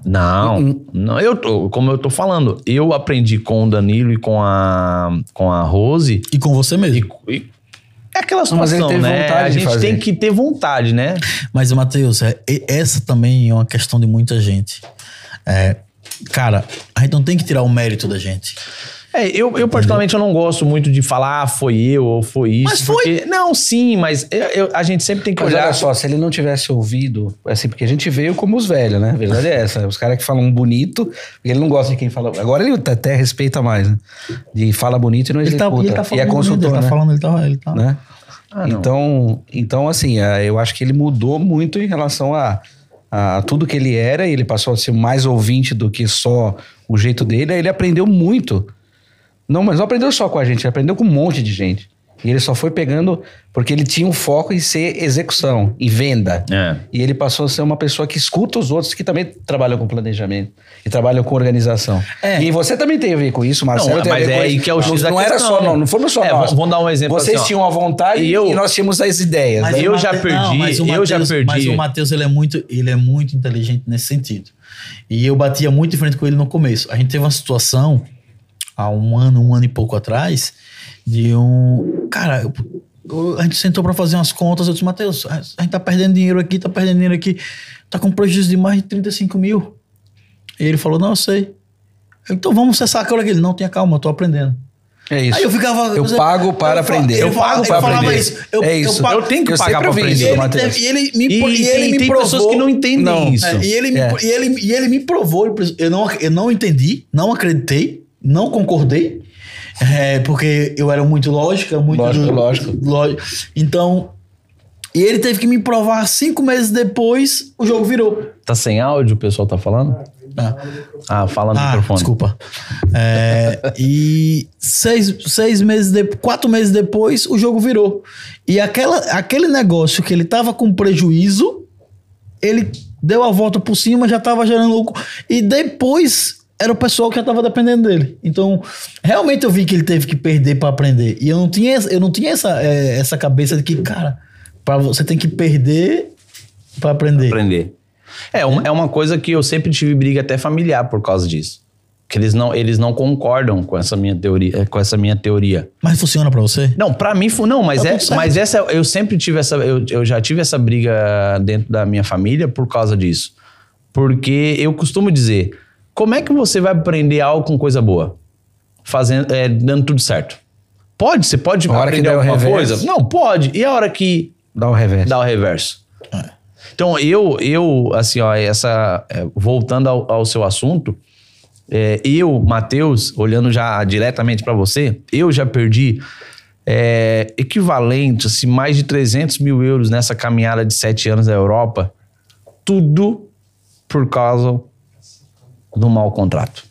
Não, não eu tô, como eu tô falando, eu aprendi com o Danilo e com a, com a Rose. E com você mesmo? E, e é aquela Não, mas ele situação, teve né? vontade A gente fazer. tem que ter vontade, né? Mas, Matheus, é, essa também é uma questão de muita gente. É, cara, a gente não tem que tirar o mérito da gente. É, eu, eu particularmente eu não gosto muito de falar ah, foi eu ou foi isso. Mas foi. porque- não, sim, mas eu- eu- a gente sempre tem que Mas olhar. olha só, se ele não tivesse ouvido, assim, porque a gente veio como os velhos, né? A verdade é essa. Os caras que falam bonito, porque ele não gosta de quem fala. Agora ele até respeita mais, né? De fala bonito e não Ele tá, executa. ele tá e falando, é consultor, ele tá né? falando, ele tá, ele tá. né? Ah, então, então, assim, é, eu acho que ele mudou muito em relação a, a tudo que ele era. e Ele passou a ser mais ouvinte do que só o jeito dele. Aí ele aprendeu muito. Não, mas não aprendeu só com a gente, ele aprendeu com um monte de gente. E ele só foi pegando porque ele tinha um foco em ser execução, em venda. É. E ele passou a ser uma pessoa que escuta os outros que também trabalham com planejamento e trabalham com organização. É. E você também tem a ver com isso, Marcelo. Não, mas é aí que é o não, X da não era questão, só, né? não, não fomos só É, nós. vamos dar um exemplo Vocês assim, tinham a vontade E e, eu- nós tínhamos as ideias. Mas né? eu já perdi, mas o eu já Matheus- perdi. Mas o Matheus, ele é muito, ele é muito inteligente nesse sentido. E eu batia muito de frente com ele no começo. A gente teve uma situação há um ano, um ano e pouco atrás, de um. Cara, eu- eu- a gente sentou pra fazer umas contas. Eu disse, Matheus, a gente tá perdendo dinheiro aqui, tá perdendo dinheiro aqui, tá com prejuízo de mais de 35 mil. E ele falou: Não, eu sei. Então vamos cessar aquilo aqui. Ele, não, tenha calma, eu tô aprendendo. É isso. Aí eu ficava. Eu pago para eu aprender. Eu, Eu pago eu para falava aprender. isso. Eu, É isso. pago- Eu tenho que Eu pagar ouvi aprender. e ele, Matheus. e ele me, E, e tem, ele me tem provou. pessoas que não entendem Não. isso. É, e, ele me, É. e, ele, e ele me provou, eu não, eu não entendi, não acreditei, não concordei, é, porque eu era muito lógica, muito. Lógico, lógico. lógico. Então, e ele teve que me provar cinco meses depois, o jogo virou. Tá sem áudio, o pessoal tá falando? Ah. Ah, fala no Ah, microfone. desculpa. É, e seis, seis meses, de, quatro meses depois, o jogo virou. E aquela, aquele negócio que ele tava com prejuízo, ele deu a volta por cima, já tava gerando lucro. E depois era o pessoal que já tava dependendo dele. Então, realmente eu vi que ele teve que perder para aprender. E eu não tinha, essa- eu não tinha essa, é, essa cabeça de que, cara, pra, você tem que perder para aprender. Aprender. É, um- é uma coisa que eu sempre tive briga até familiar por causa disso. Que eles não, eles não concordam com essa minha teoria, com essa minha teoria. Mas funciona para você? Não, pra mim. Não, mas, Tá é, mas essa eu sempre tive essa. Eu, eu já tive essa briga dentro da minha família por causa disso. Porque eu costumo dizer: como é que você vai aprender algo com coisa boa? Fazendo, é, dando tudo certo. Pode, você pode A hora que aprender der o alguma reverso. coisa? Não, pode. E a hora que Dá o revés. dá o reverso? Então, eu, eu assim, ó, essa, é, voltando ao, ao seu assunto, é, eu, Matheus, olhando já diretamente para você, eu já perdi é, equivalente, assim, mais de 300 mil euros nessa caminhada de sete anos na Europa, tudo por causa do mau contrato.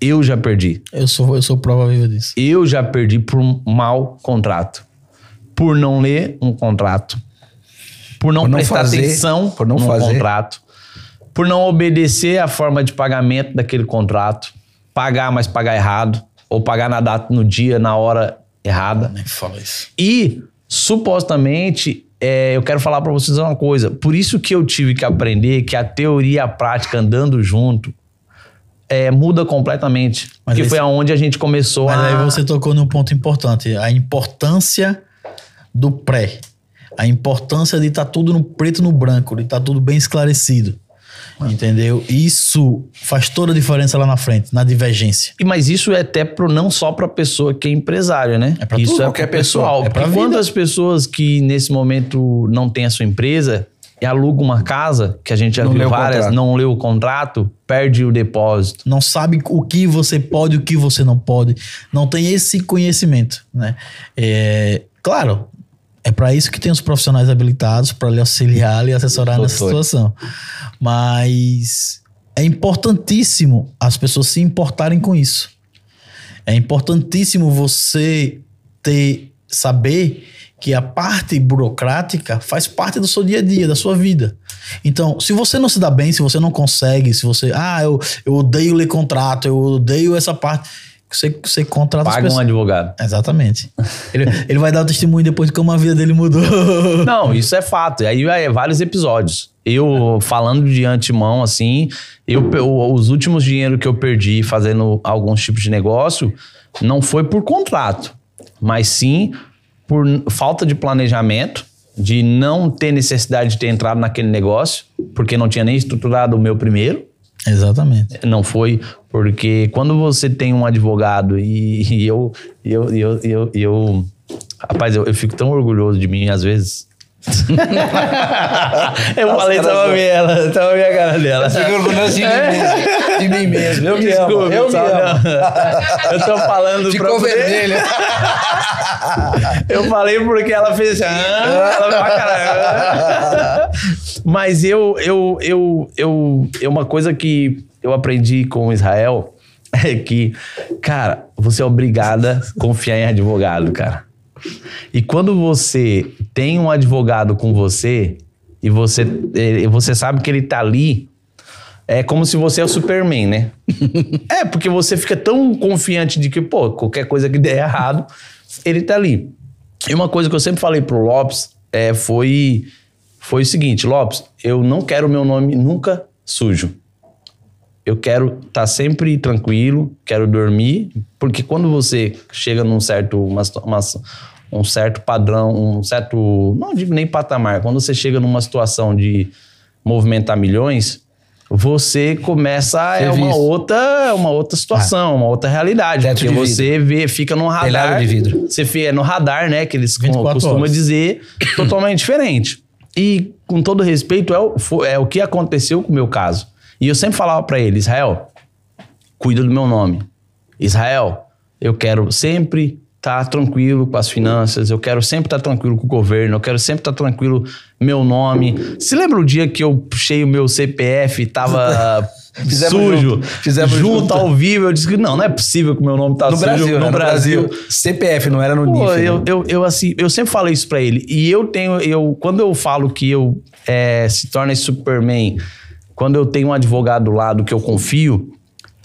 Eu já perdi. Eu sou, eu sou prova viva disso. Eu já perdi por um mau contrato. Por não ler um contrato. Por não, Por não prestar fazer, atenção por não no fazer. contrato. Por não obedecer a forma de pagamento daquele contrato. Pagar, mas pagar errado. Ou pagar na data, no dia, na hora errada. Nem fala isso. E, supostamente, é, eu quero falar pra vocês uma coisa. Por isso que eu tive que aprender que a teoria e a prática andando junto é, muda completamente. Mas que esse- foi aonde a gente começou Mas a... aí você tocou num ponto importante, a importância do pré. A importância de estar tudo no preto no branco, de estar tudo bem esclarecido. Entendeu? Isso faz toda a diferença lá na frente, na divergência. E, Mas isso é até pro, não só pra pessoa que é empresária, né? É pra isso tudo, é qualquer pessoal. pessoa. É vida. quantas pessoas que nesse momento não tem a sua empresa e aluga uma casa, que a gente já Não viu várias, não leu o contrato, perde o depósito. Não sabe o que você pode e o que você não pode. Não tem esse conhecimento, né? É, claro, é para isso que tem os profissionais habilitados para lhe auxiliar e assessorar nessa situação. Mas é importantíssimo as pessoas se importarem com isso. É importantíssimo você ter saber que a parte burocrática faz parte do seu dia a dia, da sua vida. Então, se você não se dá bem, se você não consegue, se você, ah, eu, eu odeio ler contrato, eu odeio essa parte, você, você contrata Paga um advogado. Exatamente. ele, ele vai dar o testemunho depois de como a vida dele mudou. Não, isso é fato. E aí é vários episódios. Eu, falando de antemão, assim, eu, eu- os últimos dinheiro que eu perdi fazendo alguns tipos de negócio não foi por contrato, mas sim por falta de planejamento, de não ter necessidade de ter entrado naquele negócio, porque não tinha nem estruturado o meu primeiro. Exatamente. Não foi porque quando você tem um advogado e, e eu, eu, eu, eu, eu- rapaz, eu, eu fico tão orgulhoso de mim às vezes. eu falei, tava ver ela, tava a cara dela. Fico orgulhoso de mim mesmo. De mim mesmo. Eu me amo. Desculpa, Eu me amo. Eu tô falando Ficou pra vermelho. Eu falei porque ela fez assim. "Ah", ela pra caramba. Mas eu, eu, eu, eu, eu, uma coisa que eu aprendi com Israel é que, cara, você é obrigada a confiar em advogado, cara. E quando você tem um advogado com você e você, eh, você sabe que ele tá ali, é como se você é o Superman, né? é, porque você fica tão confiante de que, pô, qualquer coisa que der errado, ele tá ali. E uma coisa que eu sempre falei pro Lopes é, foi, foi o seguinte: Lopes, eu não quero meu nome nunca sujo. Eu quero estar sempre tranquilo, quero dormir, porque quando você chega num certo, uma, uma- um certo padrão, um certo, não digo nem patamar, quando você chega numa situação de movimentar milhões, você começa é uma outra, uma outra situação, uma outra realidade, Teto porque você vê, fica no radar, de vidro. você fica no radar, né, que eles 24 costumam horas. dizer, totalmente diferente. E, com todo respeito, é o, é o que aconteceu com o meu caso. E eu sempre falava pra ele, Israel, cuida do meu nome. Israel, eu quero sempre estar tranquilo com as finanças, eu quero sempre estar tranquilo com o governo, eu quero sempre estar tranquilo meu nome. Se lembra o dia que eu puxei o meu CPF e tava Fizemos sujo, junto. Fizemos junto, junto. ao vivo, eu disse que não, não é possível que o meu nome tá No sujo Brasil, no né? No Brasil. Brasil. CPF, não era no Pô, NIF. eu, né? eu, eu, assim, eu sempre falei isso pra ele. E eu tenho, eu, quando eu falo que eu é, se torna Superman, quando eu tenho um advogado do lado que eu confio,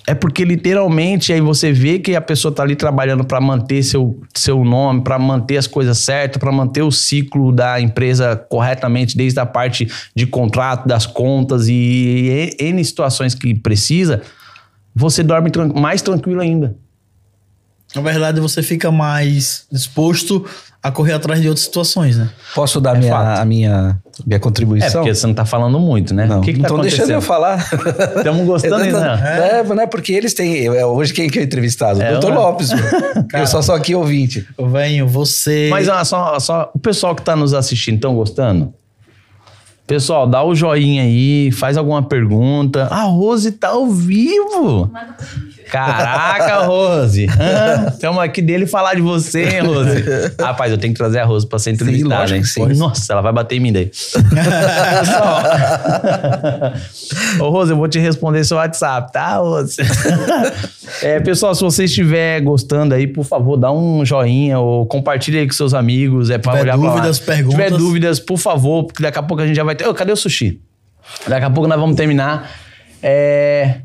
é porque literalmente aí você vê que a pessoa tá ali trabalhando pra manter seu, seu nome, pra manter as coisas certas, pra manter o ciclo da empresa corretamente, desde a parte de contrato, das contas e N situações que precisa, você dorme tran- mais tranquilo ainda. Na verdade, você fica mais disposto a correr atrás de outras situações, né? Posso dar É minha, fato. a minha, minha É, contribuição? porque você não tá falando muito, né? Não, o que que não tá estão acontecendo? deixando eu falar. Estamos gostando, tô- né? É, não é porque eles têm. eu- é hoje quem que é entrevistado? É, o doutor ué. Lopes. mano. eu só sou aqui ouvinte. Venho, você. Mas ó, só, só, o pessoal que tá nos assistindo, estão gostando? Pessoal, dá o joinha aí, faz alguma pergunta. A Rose tá ao vivo. Manda. Caraca, Rose. Estamos aqui dele falar de você, hein, Rose. Rapaz, eu tenho que trazer a Rose pra ser entrevistada, lógico hein? que sim. Nossa, ela vai bater em mim daí. Pessoal. Ô, Rose, eu vou te responder seu WhatsApp, tá, Rose? É, pessoal, se você estiver gostando aí, por favor, dá um joinha ou compartilha aí com seus amigos. É pra Tiver olhar pra lá. dúvidas, Se perguntas. tiver dúvidas, por favor, porque daqui a pouco a gente já vai ter. Ô, cadê o sushi? Daqui a pouco nós vamos terminar. É.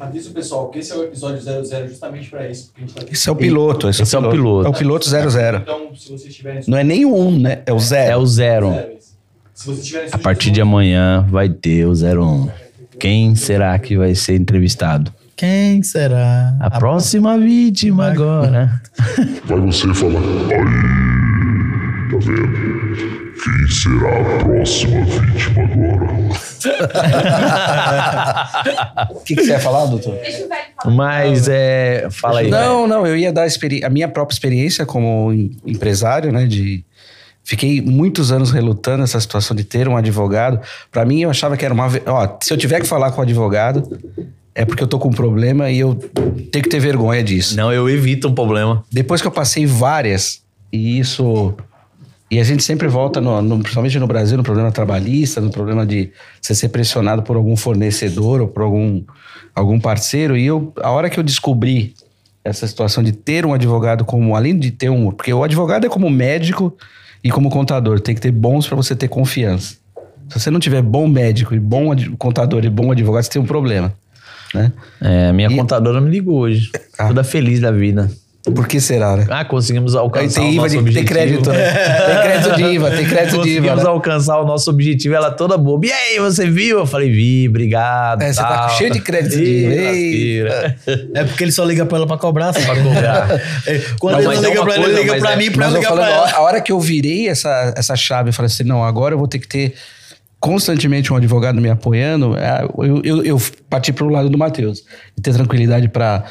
Avisa o pessoal que esse é o episódio 00 justamente pra isso. Porque a gente tá Esse é o piloto. Esse, Esse é o piloto. É o piloto 00. Então, se vocês tiverem Não é nem o 1, né? É o É 0. o zero. Se vocês tiverem A partir de amanhã vai ter o 01. Quem será que vai ser entrevistado? Quem será? A próxima vítima agora. Vai você falar. Aí, tá vendo? Quem será a próxima vítima agora? O que, que você ia falar, doutor? Deixa o velho falar. Mas é. Fala aí. Não, não, eu ia dar a, minha própria experiência como em- empresário, né? De fiquei muitos anos relutando nessa situação de ter um advogado. Pra mim, eu achava que era uma. Ó, se eu tiver que falar com o advogado, é porque eu tô com um problema e eu tenho que ter vergonha disso. Não, eu evito um problema. Depois que eu passei várias, e isso. E a gente sempre volta, no, no- principalmente no Brasil, no problema trabalhista, no problema de você ser pressionado por algum fornecedor ou por algum, algum parceiro. E eu, a hora que eu descobri essa situação de ter um advogado como, além de ter um. Porque o advogado é como médico e como contador, tem que ter bons para você ter confiança. Se você não tiver bom médico e bom ad- contador e bom advogado, você tem um problema. Né? É, minha E- contadora me ligou hoje. Ah. Toda feliz da vida. Por que será, né? Ah, conseguimos alcançar tem o IVA, nosso de, objetivo. tem crédito, né? Tem crédito de IVA, tem crédito de IVA. Conseguimos né? alcançar o nosso objetivo. Ela toda boba. E aí, você viu? Eu falei, vi, obrigado. É, você tá cheio de crédito de IVA. É porque ele só liga pra ela pra cobrar. Pra cobrar. Quando Não, ele não é liga uma pra ele, ele coisa, liga pra é- mim pra Mas ligar falando, pra a ela. hora- a hora que eu virei essa, essa chave, eu falei assim, não, agora eu vou ter que ter constantemente um advogado me apoiando, é, eu, eu, eu parti pro lado do Matheus. E ter tranquilidade para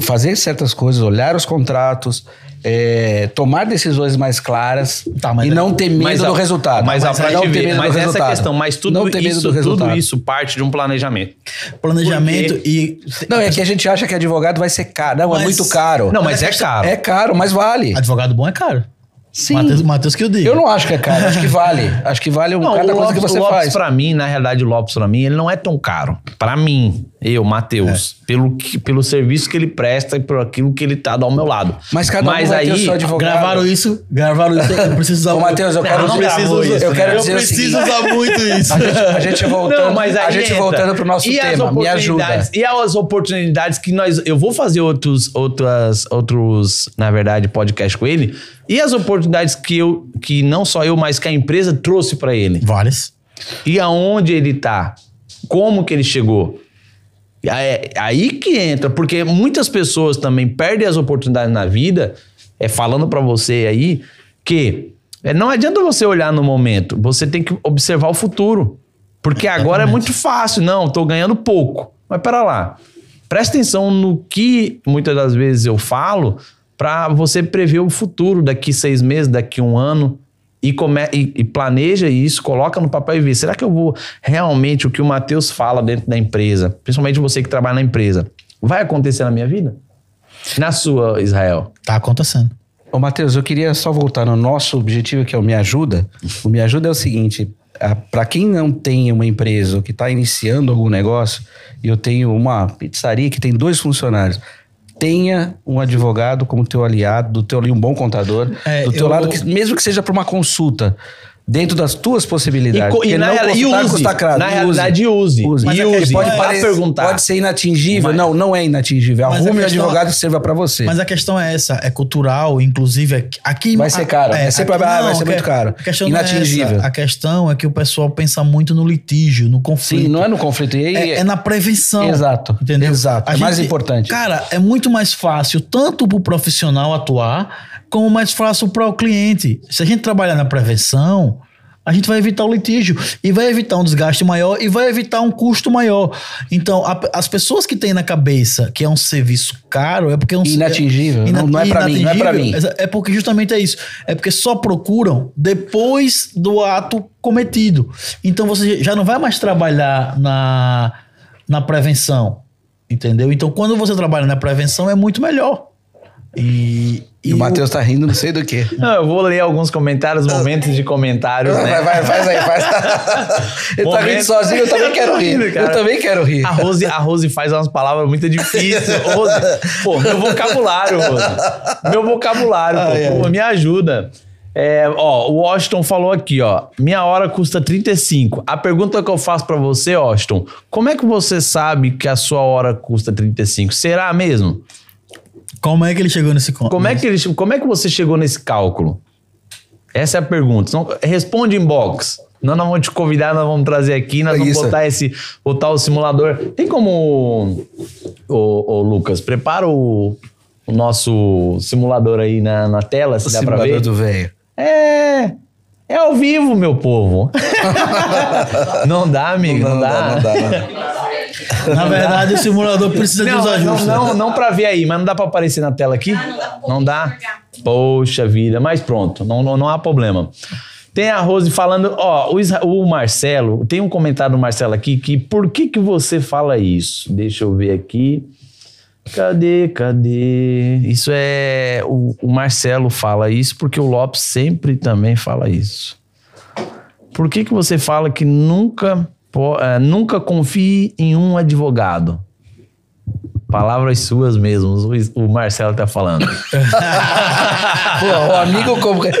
fazer certas coisas, olhar os contratos, é, tomar decisões mais claras Tá, mas e é- não ter medo Mas, do resultado. Mas, a não ter medo do mas essa é a resultado. questão. Mas tudo, não ter medo isso, do resultado. tudo isso parte de um planejamento. Planejamento e. Não, é que a gente acha que advogado vai ser caro. Não, é Mas- muito caro. Não, mas é caro. É caro, mas vale. Advogado bom é caro. Sim. Matheus, Matheus que eu digo. Eu não acho que é caro, acho que vale. Acho que vale um, Não, cada o coisa Lopes, que você o Lopes faz. pra mim, na realidade, o Lopes pra mim, ele não é tão caro. Pra mim, eu, Matheus, É. pelo, que- pelo serviço que ele presta e por aquilo que ele tá ao meu lado. Mas cada Mas aí, seu advogado. Gravaram isso, gravaram isso. Eu preciso usar Ô, Matheus, eu Não, quero não dizer- preciso eu usar- quero eu dizer preciso usar muito isso. A gente, a gente voltando, Não, mas a gente entra. voltando pro nosso E tema, me ajuda. E as oportunidades que nós. Eu vou fazer outros, outras, outros, na verdade, podcast com ele. E as oportunidades que eu, que não só eu, mas que a empresa trouxe pra ele. Várias. E aonde ele tá? Como que ele chegou? É aí que entra, porque muitas pessoas também perdem as oportunidades na vida, é falando pra você aí que é, não adianta você olhar no momento, você tem que observar o futuro. Porque agora é muito fácil, não, tô ganhando pouco. Mas pera lá. Presta atenção no que muitas das vezes eu falo pra você prever o futuro daqui seis meses, daqui um ano e, come, e, e planeja isso, coloca no papel e vê. Será que eu vou realmente o que o Matheus fala dentro da empresa, principalmente você que trabalha na empresa, vai acontecer na minha vida? Na sua, Israel? Tá acontecendo. Ô, Matheus, eu queria só voltar no nosso objetivo, que é o Me Ajuda. O Me Ajuda é o seguinte: para quem não tem uma empresa ou que está iniciando algum negócio, e eu tenho uma pizzaria que tem dois funcionários. Tenha um advogado como teu aliado, do teu ali um bom contador, É, do teu eu- lado, que, mesmo que seja para uma consulta, dentro das tuas possibilidades. E, e na, não e use. na realidade, use. Use. E é que use. pode, Pra parecer- perguntar. pode ser inatingível. Mas- não, não é inatingível. A Arrume um advogado que sirva para você. Mas a questão é essa, é cultural, inclusive aqui- aqui Vai ser caro, é sempre- ah, vai ser muito caro. A questão é Inatingível. essa. A questão é que o pessoal pensa muito no litígio, no conflito. Sim, não é no conflito. E É, é na prevenção. Exato, Entendeu? exato. A É mais importante. Cara, é muito mais fácil tanto para o profissional atuar, como mais fácil para o cliente. Se a gente trabalhar na prevenção, a gente vai evitar o litígio e vai evitar um desgaste maior e vai evitar um custo maior. Então, a- as pessoas que têm na cabeça que é um serviço caro é porque é um Inatingível. é, Não- não é pra mim, não é pra mim. É porque justamente é isso. É porque só procuram depois do ato cometido. Então você já não vai mais trabalhar na, na prevenção. Entendeu? Então quando você trabalha na prevenção é muito melhor. E, E o Matheus tá rindo, não sei do que. Não, eu vou ler alguns comentários, momentos de comentários, né? Vai, vai, faz aí, faz. Ele tá Momento- rindo sozinho, eu também quero rir. Cara, Eu também quero rir. A Rose, a Rose faz umas palavras muito difíceis. Rose, pô, meu vocabulário, Rose. Meu vocabulário, pô, pô, me ajuda. É, ó, o Washington falou aqui, ó. Minha hora custa 35. A pergunta que eu faço pra você, Washington, como é que você sabe que a sua hora custa 35? Será mesmo? Como é que ele chegou nesse conto? Como é que, ele, como é que você chegou nesse cálculo? Essa é a pergunta. Não- responde em box. Nós não vamos te convidar, nós vamos trazer aqui, nós É vamos isso. botar, esse, botar o simulador. Tem como, ô, ô, Lucas, prepara o, o nosso simulador aí na, na tela, se O dá pra simulador ver. do velho. É. É ao vivo, meu povo. não dá, amigo, não, dá. não dá, não dá. Na verdade, o simulador precisa de Não, uns não, ajustes. não, não pra ver aí, mas não dá pra aparecer na tela aqui? não dá? Poxa vida, mas pronto, não, não, não há problema. Tem a Rose falando, ó, o, Isra- o Marcelo, tem um comentário do Marcelo aqui que por que que você fala isso? Deixa eu ver aqui. Cadê, cadê? Isso é. O, o Marcelo fala isso porque o Lopes sempre também fala isso. Por que, que você fala que nunca, po- eh, nunca confie em um advogado? Palavras suas mesmo, o, Marcelo tá falando. Pô, o amigo, como- o amigo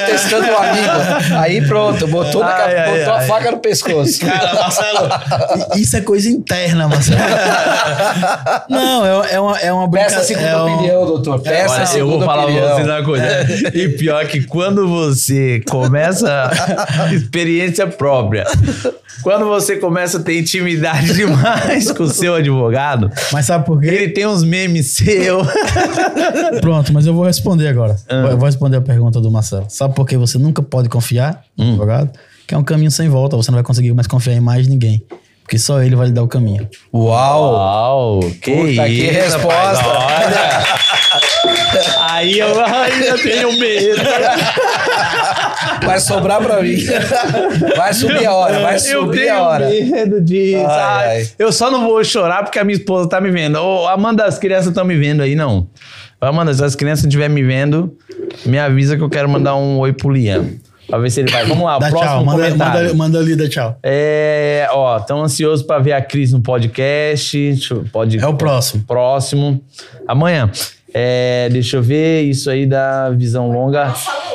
contestando o amigo. Aí pronto, botou, Ai, ai, botou ai. a faca no pescoço. Cara, Marcelo, isso é coisa interna, Marcelo. Não, é, é uma, é uma Peça a brincadeira. segunda é um- opinião, doutor. Peça Olha, a eu segunda vou falar opinião. pra vocês uma coisa. E pior que quando você começa experiência própria, quando você começa a ter intimidade demais com o seu advogado, Mas sabe por quê? ele tem uns memes seu. Pronto, mas eu vou responder agora. Ah. Eu vou responder a pergunta do Marcelo. Sabe por que você nunca pode confiar Hum. no advogado? Que é um caminho sem volta. Você não vai conseguir mais confiar em mais ninguém. Porque só ele vai lhe dar o caminho. Uau! Uau, que Puta, que isso, resposta. Aí eu ainda tenho medo. Vai sobrar pra mim. Vai subir a hora, vai eu subir tenho a hora. medo disso. Ai, Ai, ai. Eu só não vou chorar porque a minha esposa tá me vendo. Ô, Amanda, as crianças estão me vendo aí, não. Amanda, se as crianças estiverem me vendo, me avisa que eu quero mandar um oi pro Liam. Pra ver se ele vai. Vamos lá, Dá próximo tchau, manda, comentário. manda, manda ali, dá tchau. É, ó, tão ansioso pra ver a Cris no podcast. Eu- Pode, É o próximo. Próximo. Amanhã. É, deixa eu ver isso aí da visão longa.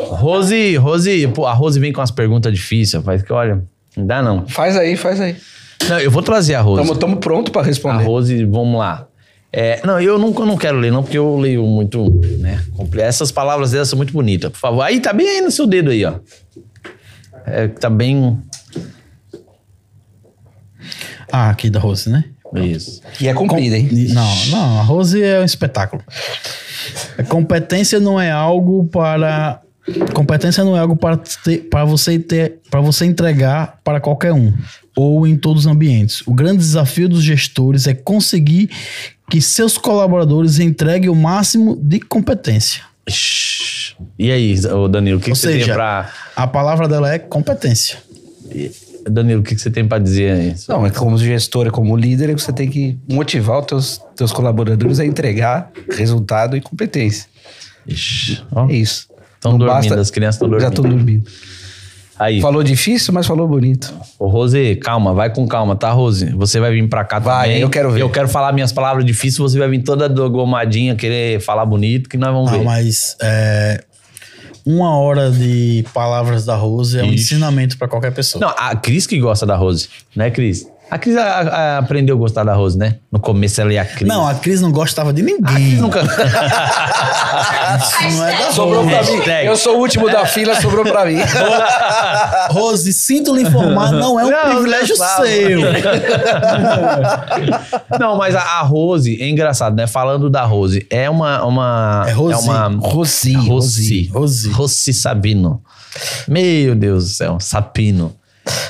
Rose, Rose, pô, a Rose vem com umas perguntas difíceis, rapaz, que olha, não dá não. Faz aí, faz aí. Não, eu vou trazer a Rose. Tamo, tamo pronto pra A responder. Rose, vamos lá. É, não, eu não, eu não quero ler, não, porque eu leio muito, né? Essas palavras dela são muito bonitas. Por favor. Aí tá bem aí no seu dedo aí, ó. É, tá bem. Ah, aqui da Rose, né? Isso. E é cumprida, hein? Não, não, a Rose é um espetáculo. A competência não é algo para competência não é algo para, ter, para você ter, para você entregar para qualquer um ou em todos os ambientes. O grande desafio dos gestores é conseguir que seus colaboradores entreguem o máximo de competência. E aí, Danilo, o que, Ou que você tem seja, pra. a palavra dela é competência. Danilo, o que, que você tem pra dizer aí? Não, é como gestor, é como líder, você tem que motivar os teus, teus colaboradores a entregar resultado e competência. Ixi, ó, É isso. Estão Não dormindo, basta- as crianças estão Já dormindo. estão dormindo. Aí, Falou difícil, mas falou bonito. ô Rose, calma, vai com calma, tá, Rose? Você vai vir pra cá Vai, também. eu quero ver. Eu quero falar minhas palavras difíceis, você vai vir toda dogomadinha, querer falar bonito, que nós vamos Ah, ver. mas é, uma hora de palavras da Rose é um Ixi. ensinamento para qualquer pessoa. Não, a Cris que gosta da Rose, né, Cris? A Cris a- a- aprendeu a gostar da Rose, né? No começo ela ia a Cris. Não, a Cris não gostava de ninguém. A Cris nunca. Isso não é da Sobrou Rose. pra mim. Eu sou o último da fila, sobrou pra mim. Rose, sinto lhe informar, não é um Não, privilégio não sabe. seu. Não, mas a, a Rose, é engraçado, né? Falando da Rose, é uma. uma É Rosi. uma Rosi. Rossi. Rosi. Rossi Sabino. Meu Deus do céu, Sapino.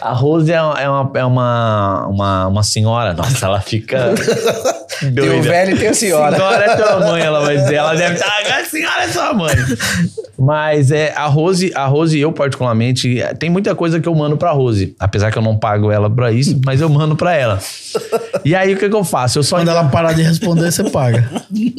A Rose é, uma- é, uma, é uma, uma, uma senhora. Nossa, ela fica. Tem doida. o velho e tem a senhora. Senhora é tua mãe, ela vai dizer. Ela deve estar. A senhora é sua mãe. Mas é, a Rose, a Rose, eu particularmente, é, tem muita coisa que eu mando pra Rose. Apesar que eu não pago ela pra isso, mas eu mando pra ela. E aí o que, que eu faço? Eu só. Quando ela parar de responder, você paga.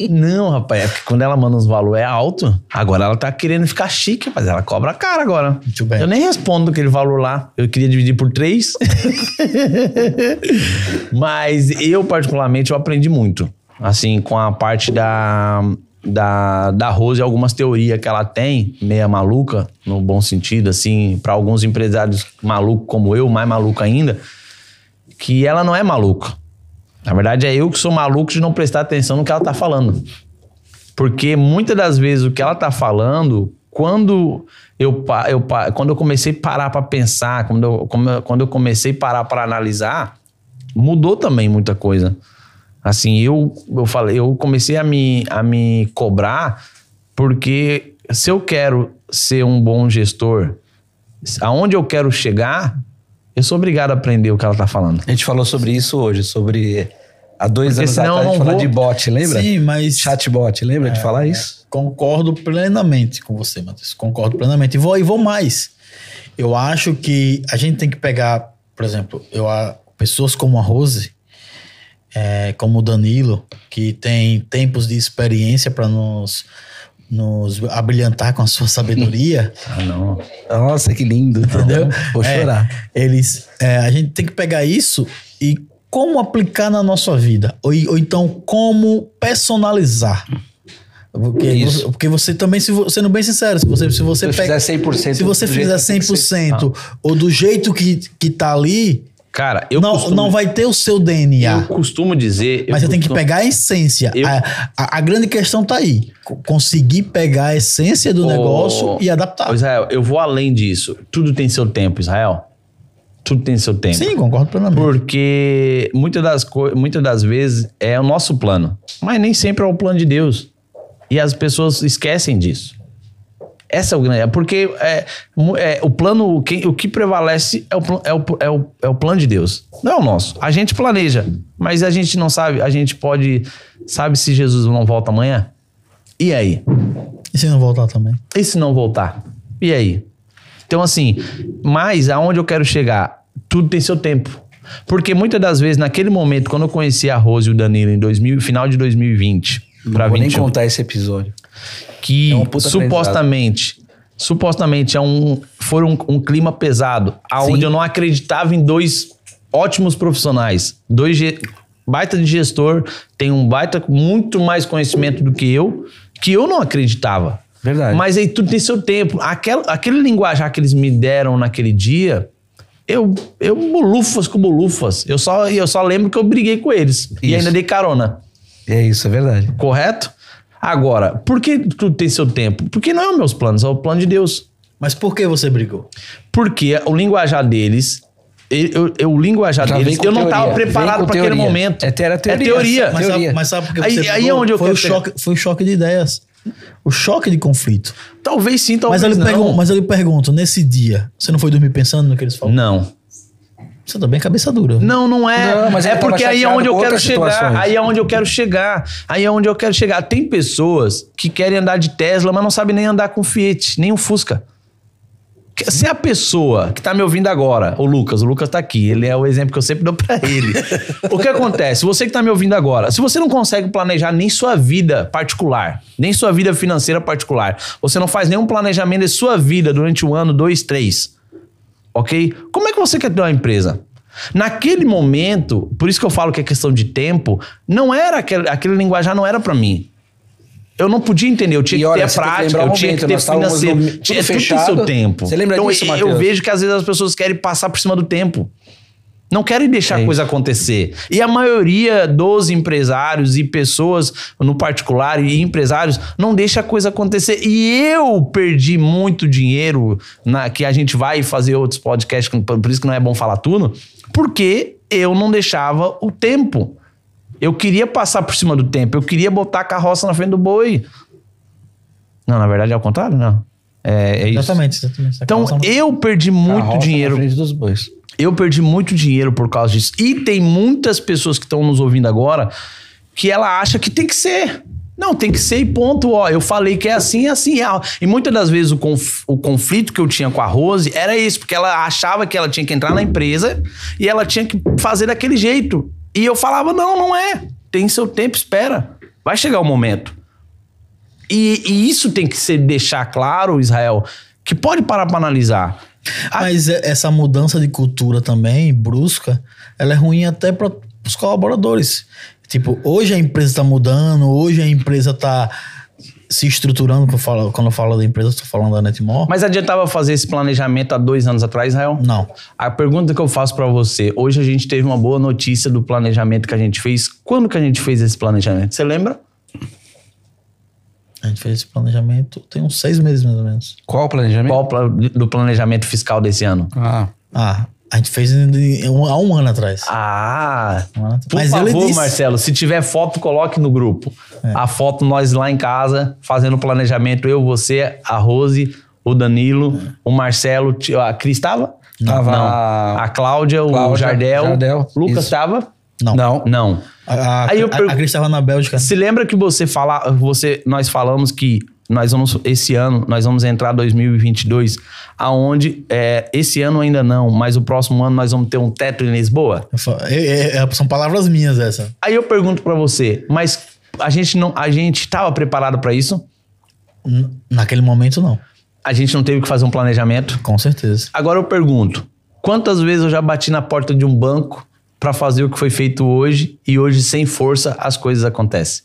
Não, rapaz, é porque quando ela manda uns valores é alto. Agora ela tá querendo ficar chique, mas ela cobra caro agora. Muito bem. Eu nem respondo aquele valor lá. Eu queria dividir por três. mas eu, particularmente, eu aprendi muito. Assim, com a parte da. da, da Rose algumas teorias que ela tem, meia maluca, no bom sentido, assim, para alguns empresários malucos como eu, mais maluco ainda, que ela não é maluca. Na verdade, é eu que sou maluco de não prestar atenção no que ela tá falando. Porque muitas das vezes o que ela tá falando, quando eu, eu, quando eu comecei a parar para pensar, quando eu- quando eu comecei a parar para analisar, mudou também muita coisa. Assim, eu, eu falei, eu comecei a me, a me cobrar porque se eu quero ser um bom gestor, aonde eu quero chegar, eu sou obrigado a aprender o que ela tá falando. A gente falou sobre isso hoje, sobre há dois Porque anos atrás, a gente vou- de bot, lembra? Sim, mas Chatbot, lembra de falar isso? concordo plenamente com você, Matheus. Concordo plenamente. E vou, e vou mais. Eu acho que a gente tem que pegar, por exemplo, eu, a- pessoas como a Rose, é, como o Danilo, que tem tempos de experiência para nos, nos abrilhantar com a sua sabedoria. Ah, não. Nossa, que lindo. Entendeu? Vou É, chorar. eles, é, a gente tem que pegar isso e como aplicar na nossa vida. Ou, ou então, como personalizar. Porque, Isso. porque você também, se sendo bem sincero, se você, se você Se pega- fizer 100% se você do jeito fizer que tem que ser. 100% ou do jeito que, que tá ali, Cara, eu não, costumo, não vai ter o seu DNA. eu costumo dizer... eu Mas você tem que costumo- pegar a essência. Eu- A, a- a grande questão tá aí. Co- Conseguir pegar a essência do negócio e adaptar. Israel, eu vou além disso. Tudo tem seu tempo, Israel. Tudo tem seu tempo. Sim, concordo plenamente. Porque muitas das, muitas das vezes é o nosso plano. Mas nem sempre é o plano de Deus. E as pessoas esquecem disso. Essa é o grande. é Porque é, é, o plano, o que, o que prevalece é o, é, o, é, o, é o plano de Deus. Não é o nosso. A gente planeja, mas a gente não sabe. A gente pode. Sabe se Jesus não volta amanhã? E aí? E se não voltar também? E se não voltar? E aí? Então, assim, mas aonde eu quero chegar? Tudo tem seu tempo. Porque muitas das vezes, naquele momento, quando eu conheci a Rose e o Danilo em 2000, final de 2020 para Não vou nem 21, contar esse episódio. Que É supostamente, supostamente é um, foi um, um clima pesado, aonde eu não acreditava em dois ótimos profissionais, dois baita de gestor, tem um baita com muito mais conhecimento do que eu, que eu não acreditava. Verdade. Mas aí tudo tem seu tempo. Aquela, aquele linguajar que eles me deram naquele dia, eu, eu bolufas com bolufas. Eu só, eu só lembro que eu briguei com eles. E Isso. ainda dei carona. É isso, é verdade. Correto? Agora, por que tudo tem seu tempo? Porque não é os meus planos, é o plano de Deus. Mas por que você brigou? Porque o linguajar deles, ele- eu, eu- o linguajar Já deles, eu não estava preparado para aquele teoria. momento. É era teoria. É teoria. Mas Teoria. sabe, mas sabe por que Aí- você aí brigou? é onde eu foi o choque, Foi o choque de ideias. O choque de conflito. Talvez sim, talvez Mas eu, não. pergun- mas eu lhe pergunto, nesse dia, você não foi dormir pensando no que eles falam? Não. Você tá bem cabeça dura. Não, não é. Não, mas é tava porque aí é onde eu quero chegar. situações. Aí é onde eu quero chegar. Aí é onde eu quero chegar. Tem pessoas que querem andar de Tesla, mas não sabem nem andar com Fiat, nem um Fusca. Se a pessoa que tá me ouvindo agora, o Lucas, o Lucas tá aqui, ele é o exemplo que eu sempre dou pra ele. o que acontece? Você que tá me ouvindo agora, se você não consegue planejar nem sua vida particular, nem sua vida financeira particular, você não faz nenhum planejamento de sua vida durante um ano, dois, três, ok? Como é que você quer ter uma empresa? Naquele momento, por isso que eu falo que é questão de tempo, não era aquele, aquele linguajar não era pra mim. Eu não podia entender, eu tinha E que olha, ter a prática, eu um tinha que momento, ter financeiro. no- tudo Tinha, tudo fechado. seu tempo. Você lembra então, disso, eu Matheus? vejo que às vezes as pessoas querem passar por cima do tempo. Não querem deixar É a coisa acontecer. E a maioria dos empresários e pessoas no particular e empresários não deixa a coisa acontecer. E eu perdi muito dinheiro na que a gente vai fazer outros podcasts, por isso que não é bom falar tudo, porque eu não deixava o tempo. Eu queria passar por cima do tempo, eu queria botar a carroça na frente do boi. Não, na verdade é ao contrário, não. É, é isso. Exatamente, exatamente. Então, eu perdi muito Carroça dinheiro. Na frente dos bois. Eu perdi muito dinheiro por causa disso. E tem muitas pessoas que estão nos ouvindo agora que ela acha que tem que ser. Não, tem que ser e ponto. Ó, eu falei que é assim, é assim. é. E muitas das vezes o, conf- o conflito que eu tinha com a Rose era isso, porque ela achava que ela tinha que entrar na empresa e ela tinha que fazer daquele jeito. E eu falava: não, não é. Tem seu tempo, espera. Vai chegar o momento. E, e isso tem que ser deixar claro, Israel, que pode parar para analisar. Mas é- essa mudança de cultura também, brusca, ela é ruim até para os colaboradores. Tipo, hoje a empresa tá mudando, hoje a empresa tá, se estruturando, quando eu falo, quando eu falo da empresa, tô falando da Netmore. Mas adiantava fazer esse planejamento há dois anos atrás, Israel? Não. A pergunta que eu faço pra você, hoje a gente teve uma boa notícia do planejamento que a gente fez. Quando que a gente fez esse planejamento? Você lembra? A gente fez esse planejamento tem uns seis meses, mais ou menos. Qual o planejamento? Qual o pla- do planejamento fiscal desse ano? Ah, Ah, a gente fez um- há um ano atrás. Ah, Um ano atrás. por Mas favor, disse- Marcelo, se tiver foto, coloque no grupo. É. A foto nós lá em casa, fazendo o planejamento, eu, você, a Rose, o Danilo, o Marcelo, a Cris estava? Tava- A Cláudia, o Cláudia, Jardel. Jardel, Lucas estava? Não. não. Não. A, a, Aí eu a- pergu- a Cris estava na Bélgica. Se lembra que você fala, você, nós falamos que nós vamos esse ano, nós vamos entrar 2022, aonde é, esse ano ainda não, mas o próximo ano nós vamos ter um teto em Lisboa. É- é- é- são palavras minhas essa. Aí eu pergunto pra você, mas a gente não, a gente estava preparado pra isso? Naquele momento, não. A gente não teve que fazer um planejamento? Com certeza. Agora eu pergunto, quantas vezes eu já bati na porta de um banco pra fazer o que foi feito hoje e hoje sem força as coisas acontecem?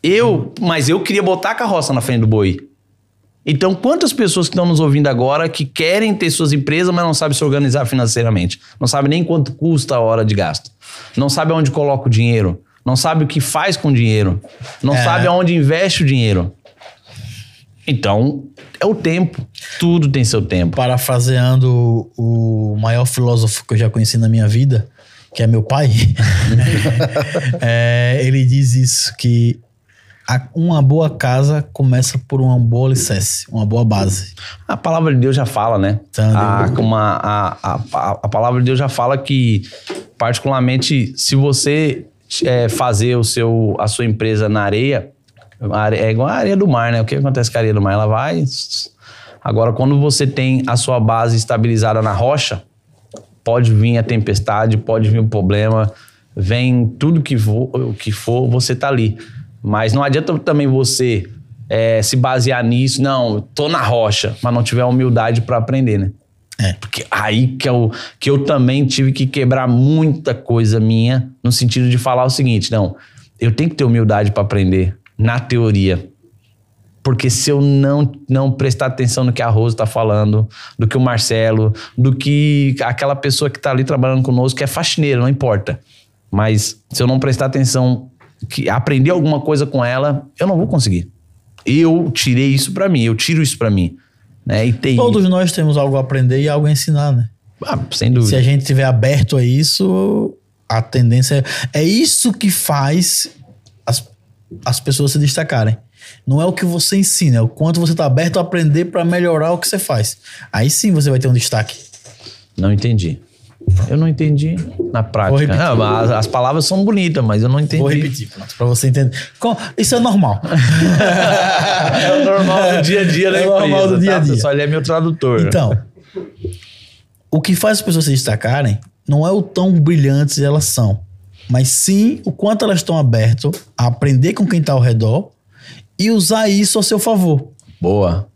Eu, mas eu queria botar a carroça na frente do boi. Então, quantas pessoas que estão nos ouvindo agora que querem ter suas empresas, mas não sabem se organizar financeiramente? Não sabem nem quanto custa a hora de gasto. Não sabem onde coloca o dinheiro. Não sabe o que faz com o dinheiro. Não É. sabe aonde investe o dinheiro. Então, é o tempo. Tudo tem seu tempo. Parafraseando o maior filósofo que eu já conheci na minha vida, que é meu pai, é, ele diz isso, que uma boa casa começa por uma boa alicerce, uma boa base. A palavra de Deus já fala, né? Então, a, uma, a, a, a- palavra de Deus já fala que, particularmente, se você é, fazer o seu, a sua empresa na areia, é igual a areia do mar, né? O que acontece com a areia do mar? Ela vai. Agora, quando você tem a sua base estabilizada na rocha, pode vir a tempestade, pode vir o problema, vem tudo que for, o que for você tá ali. Mas não adianta também você é, se basear nisso, não, tô na rocha, mas não tiver humildade para aprender, né? É. Porque aí que eu, que eu também tive que quebrar muita coisa minha, no sentido de falar o seguinte: não, eu tenho que ter humildade para aprender na teoria. Porque se eu não, não prestar atenção no que a Rose está falando, do que o Marcelo, do que aquela pessoa que está ali trabalhando conosco, que é faxineira, não importa. Mas se eu não prestar atenção, que aprender alguma coisa com ela, eu não vou conseguir. Eu tirei isso para mim, eu tiro isso para mim. Né? E tem, Todos nós temos algo a aprender e algo a ensinar, né? Ah, sem dúvida. Se a gente tiver aberto a isso, a tendência é, é isso que faz as, as pessoas se destacarem. Não é o que você ensina, é o quanto você está aberto a aprender para melhorar o que você faz. Aí sim você vai ter um destaque. Não entendi. Eu não entendi na prática. Não, as, as palavras são bonitas, mas eu não entendi. Vou repetir, pronto, para você entender. Com- Isso é normal. é o normal do dia a dia da É o normal empresa, do dia a tá? dia. Pessoal, ele é meu tradutor. Então, o que faz as pessoas se destacarem não é o tão brilhantes elas são, mas sim o quanto elas estão abertas a aprender com quem está ao redor e usar isso a seu favor. Boa.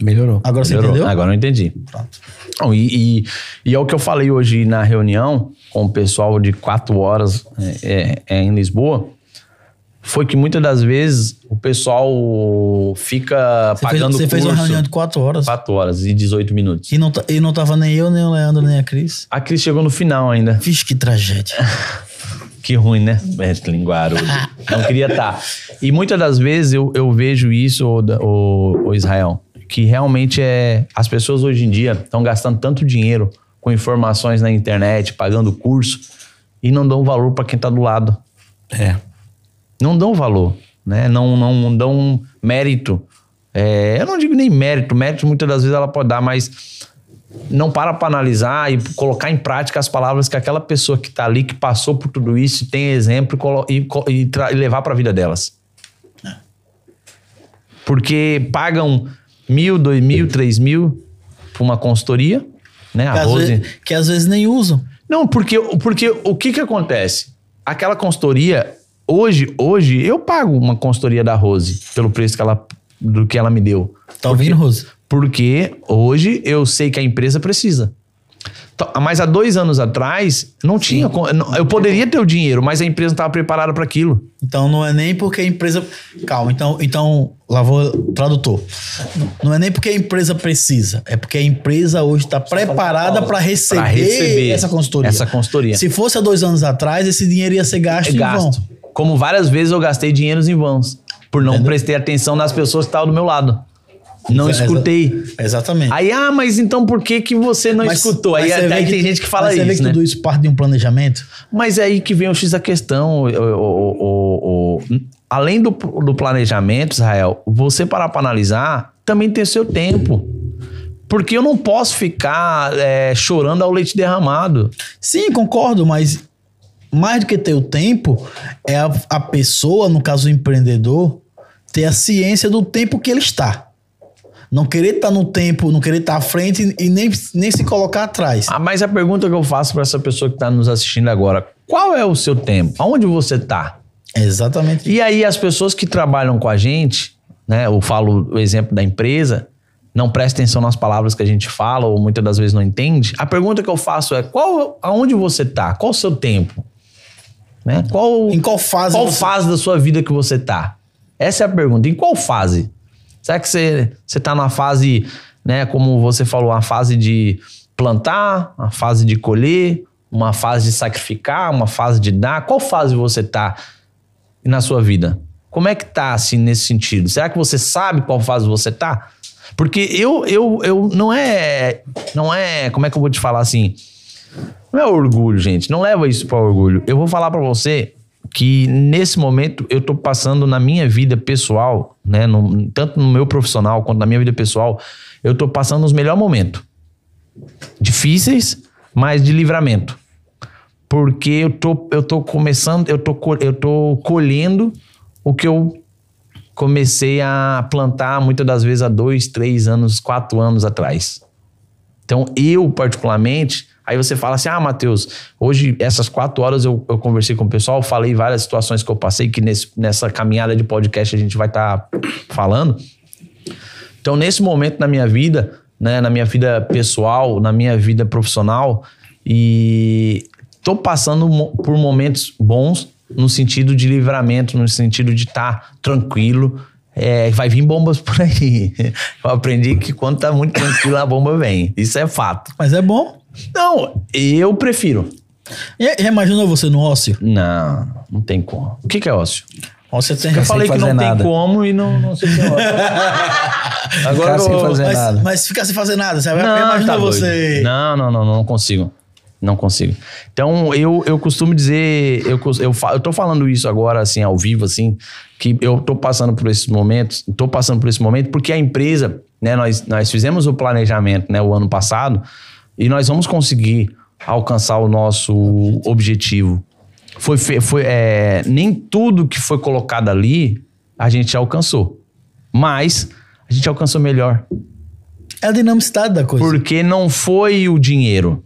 Melhorou. Agora você Melhorou. entendeu? Agora eu entendi. Pronto. Não, e, e, e é o que eu falei hoje na reunião com o pessoal de quatro horas é, é, é, em Lisboa. Foi que muitas das vezes o pessoal fica Você, fez, pagando você fez uma curso reunião de quatro horas quatro horas e 18 minutos. e não, tá- e não tava nem eu, nem o Leandro, nem a Cris. A Cris chegou no final ainda. Vixe, que tragédia. Que ruim, né? Wrestling Guarulhos. Não queria estar. E muitas das vezes eu, eu vejo isso, o, o, Israel, que realmente é. As pessoas hoje em dia estão gastando tanto dinheiro com informações na internet, pagando curso, e não dão valor para quem está do lado. É. Não dão valor, né? Não, não dão mérito. É, eu não digo nem mérito, mérito muitas das vezes ela pode dar, mas não para para analisar e colocar em prática as palavras que aquela pessoa que está ali, que passou por tudo isso, tem exemplo e e, e levar para a vida delas. Porque pagam mil, dois mil, três mil por uma consultoria, né? Que A às, Rose. vezes, que às vezes nem usam. Não, porque, porque o que que acontece? Aquela consultoria, hoje, hoje eu pago uma consultoria da Rose pelo preço que ela, do que ela me deu. Tá ouvindo, Rose? Porque hoje eu sei que a empresa precisa. Então, Mas há dois anos atrás, não tinha. con- não- Eu poderia ter o dinheiro, mas a empresa não estava preparada para aquilo. Então não é nem porque a empresa. Calma, então, então lá vou tradutor. Não é nem porque a empresa precisa, é porque a empresa hoje está preparada para receber, receber essa consultoria. essa consultoria. Se fosse há dois anos atrás, esse dinheiro ia ser gasto, É em gasto. vão. Como várias vezes eu gastei dinheiros em vãos. Por não Entendeu? prestei atenção nas pessoas que estavam do meu lado. Não Exa- escutei. Exatamente. Aí, ah, mas então por que, que você não Mas- escutou? Aí, mas você aí vê tem gente que fala mas Você vê isso, que né? tudo isso parte de um planejamento? Mas é aí que vem o X da questão. O- o- o- além do, do planejamento, Israel, você parar para analisar, também tem seu tempo. Porque eu não posso ficar é, chorando ao leite derramado. Sim, concordo, mas mais do que ter o tempo, é a, a pessoa, no caso o empreendedor, ter a ciência do tempo que ele está. Não querer estar no tempo, não querer estar à frente e nem, nem se colocar atrás. Ah, mas a pergunta que eu faço para essa pessoa que está nos assistindo agora: qual é o seu tempo? Aonde você está? Exatamente. E aí as pessoas que trabalham com a gente, né? Eu falo o exemplo da empresa, não presta atenção nas palavras que a gente fala ou muitas das vezes não entende. A pergunta que eu faço é: qual, aonde você tá? Qual o seu tempo? Né? Qual, Em qual fase qual você- fase da sua vida que você tá? Essa é a pergunta. Em qual fase? Será que você, você tá na fase, né, como você falou, uma fase de plantar, uma fase de colher, uma fase de sacrificar, uma fase de dar? Qual fase você tá na sua vida? Como é que tá assim nesse sentido? Será que você sabe qual fase você tá? Porque eu eu, eu não é não é, como é que eu vou te falar assim? Não é orgulho, gente. Não leva isso para orgulho. Eu vou falar para você que nesse momento eu tô passando na minha vida pessoal, né, no- tanto no meu profissional quanto na minha vida pessoal, eu tô passando os melhores momentos. Difíceis, mas de livramento. Porque eu tô, eu tô começando, eu tô, eu tô colhendo o que eu comecei a plantar muitas das vezes há dois, três anos, quatro anos atrás. Então, eu, particularmente, aí você fala assim: ah, Matheus, hoje, essas quatro horas eu, eu conversei com o pessoal, falei várias situações que eu passei, que nesse- nessa caminhada de podcast a gente vai estar falando. Então, nesse momento na minha vida, né, na minha vida pessoal, na minha vida profissional, e tô passando por momentos bons no sentido de livramento, no sentido de estar tranquilo. É, vai vir bombas por aí. Eu aprendi que quando tá muito tranquilo, a bomba vem. Isso é fato. Mas é bom. Não, eu prefiro. Já imaginou você no ócio? Não, não tem como. O que, que é ócio? Ócio tem Eu falei que não nada. tem como e não, não sei o que é ócio. Ficar sem fazer mas, nada. mas ficar sem fazer nada. Você já Não, imaginou tá você. Não, não, não, não consigo. Não consigo. Então, eu, eu costumo dizer, eu, eu, eu tô falando isso agora, assim, ao vivo, assim, que eu tô passando por esses momentos, tô passando por esse momento porque a empresa, né, nós, nós fizemos o planejamento, né, o ano passado, e nós vamos conseguir alcançar o nosso objetivo. Foi, foi, é, nem tudo que foi colocado ali a gente alcançou, mas a gente alcançou melhor. É a dinamicidade da coisa. Porque não foi o dinheiro.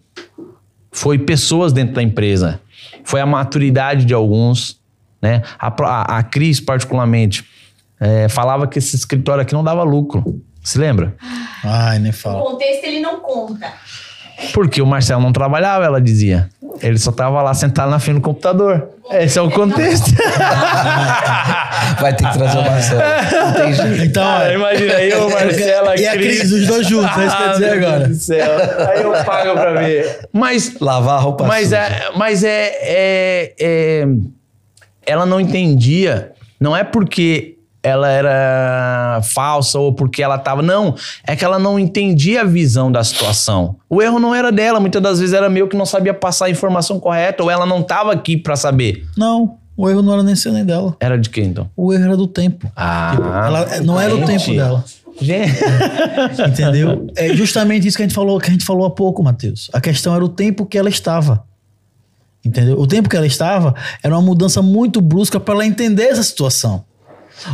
Foi pessoas dentro da empresa. Foi a maturidade de alguns. Né? A, a, a Cris, particularmente, é, falava que esse escritório aqui não dava lucro. Se lembra? Ai, nem O fala. contexto ele não conta. Porque o Marcelo não trabalhava, ela dizia. Ele só tava lá sentado na frente do computador. Esse é o contexto. Vai ter que trazer o Marcelo. Não tem jeito. Então, Cara, imagina aí o Marcelo, E a Cris. Cris, os dois juntos, é isso que eu ia dizer Ah, meu agora. Deus do céu. Aí eu pago pra ver. Mas Lavar a roupa Mas, suja. é, mas é, é- é- Ela não entendia. Não é porque ela era falsa ou porque ela tava. Não. É que ela não entendia a visão da situação. O erro não era dela. Muitas das vezes era meu que não sabia passar a informação correta. Ou ela não tava aqui pra saber. Não, o erro não era nem seu nem dela. Era de quem então? O erro era do tempo. Ah, Ela, não era o tempo dela. Gente. Entendeu? É justamente isso que a gente falou, que a gente falou há pouco, Matheus. A questão era o tempo que ela estava. Entendeu? O tempo que ela estava era uma mudança muito brusca para ela entender essa situação.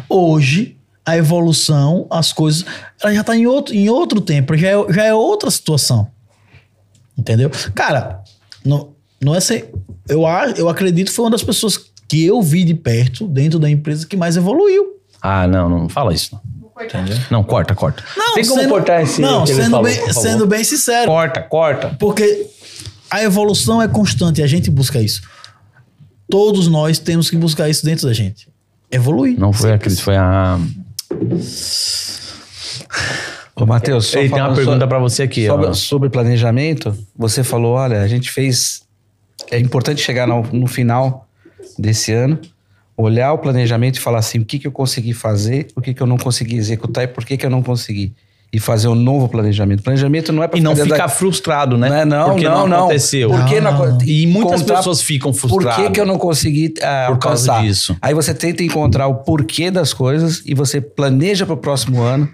Hoje, a evolução, as coisas, ela já está em outro, em outro tempo, já é, já é outra situação. Entendeu? Cara, não, não é ser. Eu, a- eu acredito que foi uma das pessoas que eu vi de perto, dentro da empresa, que mais evoluiu. Ah, não, não fala isso. não. corta, corta. Não, Tem como sendo- cortar esse Não, sendo, falou, bem, por favor? sendo bem sincero. Corta, corta. Porque a evolução é constante e a gente busca isso. Todos nós temos que buscar isso dentro da gente. Evoluir. Não foi a Cris, foi a... Ô, Matheus, só tem uma pergunta so- pra você aqui. sobre, ó. sobre planejamento, você falou, olha, a gente fez... É importante chegar no, no final desse ano, olhar o planejamento e falar assim, o que, que eu consegui fazer, o que, que eu não consegui executar e por que, que eu não consegui. E fazer um novo planejamento. Planejamento não é para E não ficar frustrado, né? Não, é, não, Porque não, não, aconteceu. Por que não Ah. E muitas Contar- pessoas ficam Por frustradas. que, que eu não consegui ah, Por causa alcançar? disso. Aí você tenta encontrar o porquê das coisas e você planeja para o próximo ano.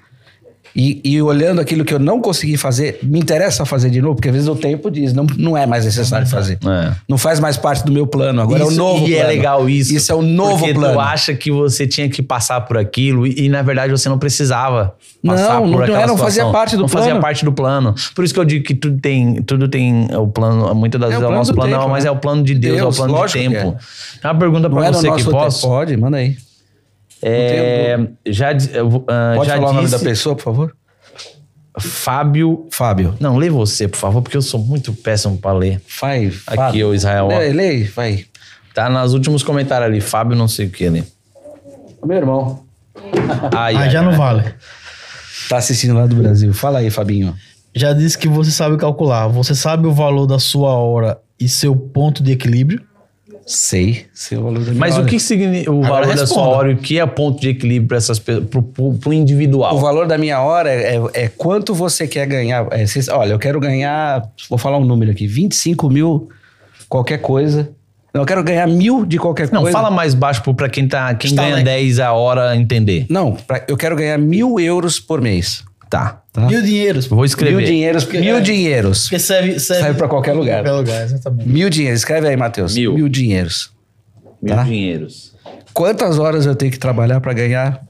E, e olhando aquilo que eu não consegui fazer, me interessa fazer de novo, porque às vezes o tempo diz, não, não é mais necessário fazer. É. Não faz mais parte do meu plano, agora é o Isso- novo e plano. é legal isso. Isso é o novo porque plano. tu acha que você tinha que passar por aquilo e, e, na verdade você não precisava passar Não, por não aquela era, não fazia parte do não fazia plano. parte do plano. Por isso que eu digo que tudo tem, tudo tem o plano, muitas das É vezes é o nosso plano, tempo, não, mas né? é o plano de Deus, é o Deus, plano de tempo. Tem uma pergunta Não pra é você que tempo. posso. Pode, manda aí. É, já ah, Pode já falar o nome da disse pessoa, por favor? Fábio. Fábio. Não, lê você, por favor, porque eu sou muito péssimo pra ler. Vai, Aqui, ô Israel. Lê, lê, vai. Tá nos últimos comentários ali, Fábio não sei o que ali. Meu irmão. Aí ai, já não vale. Tá assistindo lá do Brasil. Fala aí, Fabinho. Já disse que você sabe calcular. Você sabe o valor da sua hora e seu ponto de equilíbrio? Sei. Sei o valor da minha Mas hora. o que significa o Agora valor da sua responda. hora e o que é ponto de equilíbrio para essas pessoas, pro, pro individual? O valor da minha hora é, é- é quanto você quer ganhar. É, olha, eu quero ganhar, vou falar um número aqui, 25 mil qualquer coisa. Não, eu quero ganhar mil de qualquer Não, coisa. fala mais baixo pra quem, tá, quem Está ganha lá. 10 a hora entender. Não, pra- eu quero ganhar mil euros por mês. Tá. Tá? Mil dinheiros. Vou escrever. Mil dinheiros. Mil é. dinheiros. Porque serve, serve, Serve pra qualquer lugar. Qualquer lugar, exatamente. Mil dinheiros. Escreve aí, Matheus. Mil. Mil dinheiros. Mil Tá. dinheiros. Quantas horas eu tenho que trabalhar para ganhar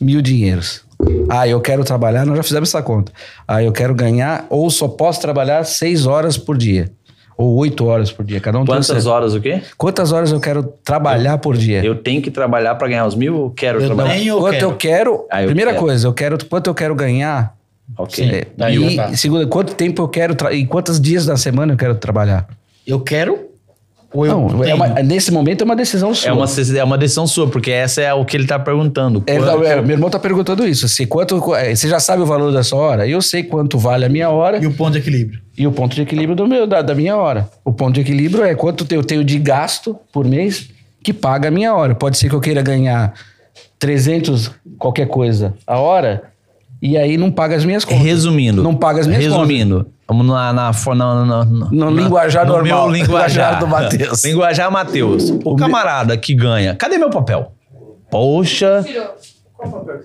mil dinheiros? Ah, eu quero trabalhar, nós já fizemos essa conta. Ah, eu quero ganhar, ou só posso trabalhar seis horas por dia. Ou oito horas por dia. Cada um tem Quantas seu. horas o quê? Quantas horas eu quero trabalhar por dia? Eu tenho que trabalhar pra ganhar os mil ou quero Eu trabalhar? eu quanto quero. eu quero. Ah, eu primeira quero. coisa, eu quero quanto eu quero ganhar. Ok. É, Aí, e tá. segunda, quanto tempo eu quero e quantos dias da semana eu quero trabalhar? Eu quero ou eu Não, é uma- nesse momento é uma decisão sua. É uma, é uma decisão sua, porque essa é o que ele tá perguntando. É, é, meu irmão tá perguntando isso. Se quanto, é, você já sabe o valor da sua hora? Eu sei quanto vale a minha hora E o ponto de equilíbrio? e o ponto de equilíbrio do meu, da, da minha hora. O ponto de equilíbrio é quanto eu tenho de gasto por mês que paga a minha hora. Pode ser que eu queira ganhar 300 qualquer coisa a hora e aí não paga as minhas contas. Resumindo. Não paga as minhas Resumindo. Vamos na, na, na, na, No linguajar no normal. Meu linguajar. Do Matheus. linguajar Matheus. O, camarada que ganha. Cadê meu papel? Poxa.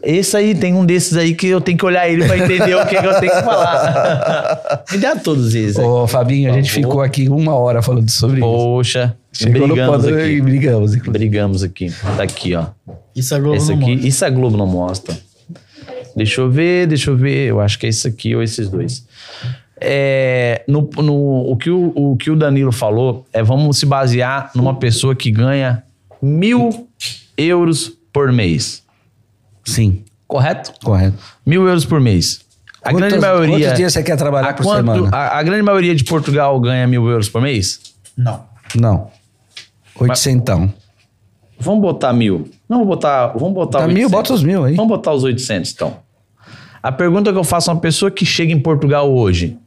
Esse aí, tem um desses aí que eu tenho que olhar ele pra entender o que, que eu tenho que falar. Me dá todos esses aí. Ô, Fabinho, a gente ficou aqui uma hora falando sobre isso. Poxa. Chegou no brigamos aqui. e brigamos, inclusive. Brigamos aqui. Tá aqui, ó. Isso a Globo Esse não aqui, mostra. isso a Globo não mostra. Deixa eu ver, deixa eu ver. Eu acho que é isso aqui ou esses dois. É, no, no- o, que o, o que o Danilo falou é vamos se basear numa pessoa que ganha mil euros por mês. Sim, Correto? correto. Mil euros por mês. A grande Quantos- maioria. Quantos dias você quer trabalhar a, por quanto- semana? a, a grande maioria de Portugal ganha mil euros por mês? Não. Não. Oitocentão. Vamos botar mil. Não, vou botar. Vamos botar Tá mil, 800. bota os mil aí. Vamos botar os 800, então. A pergunta que eu faço a uma pessoa que chega em Portugal hoje: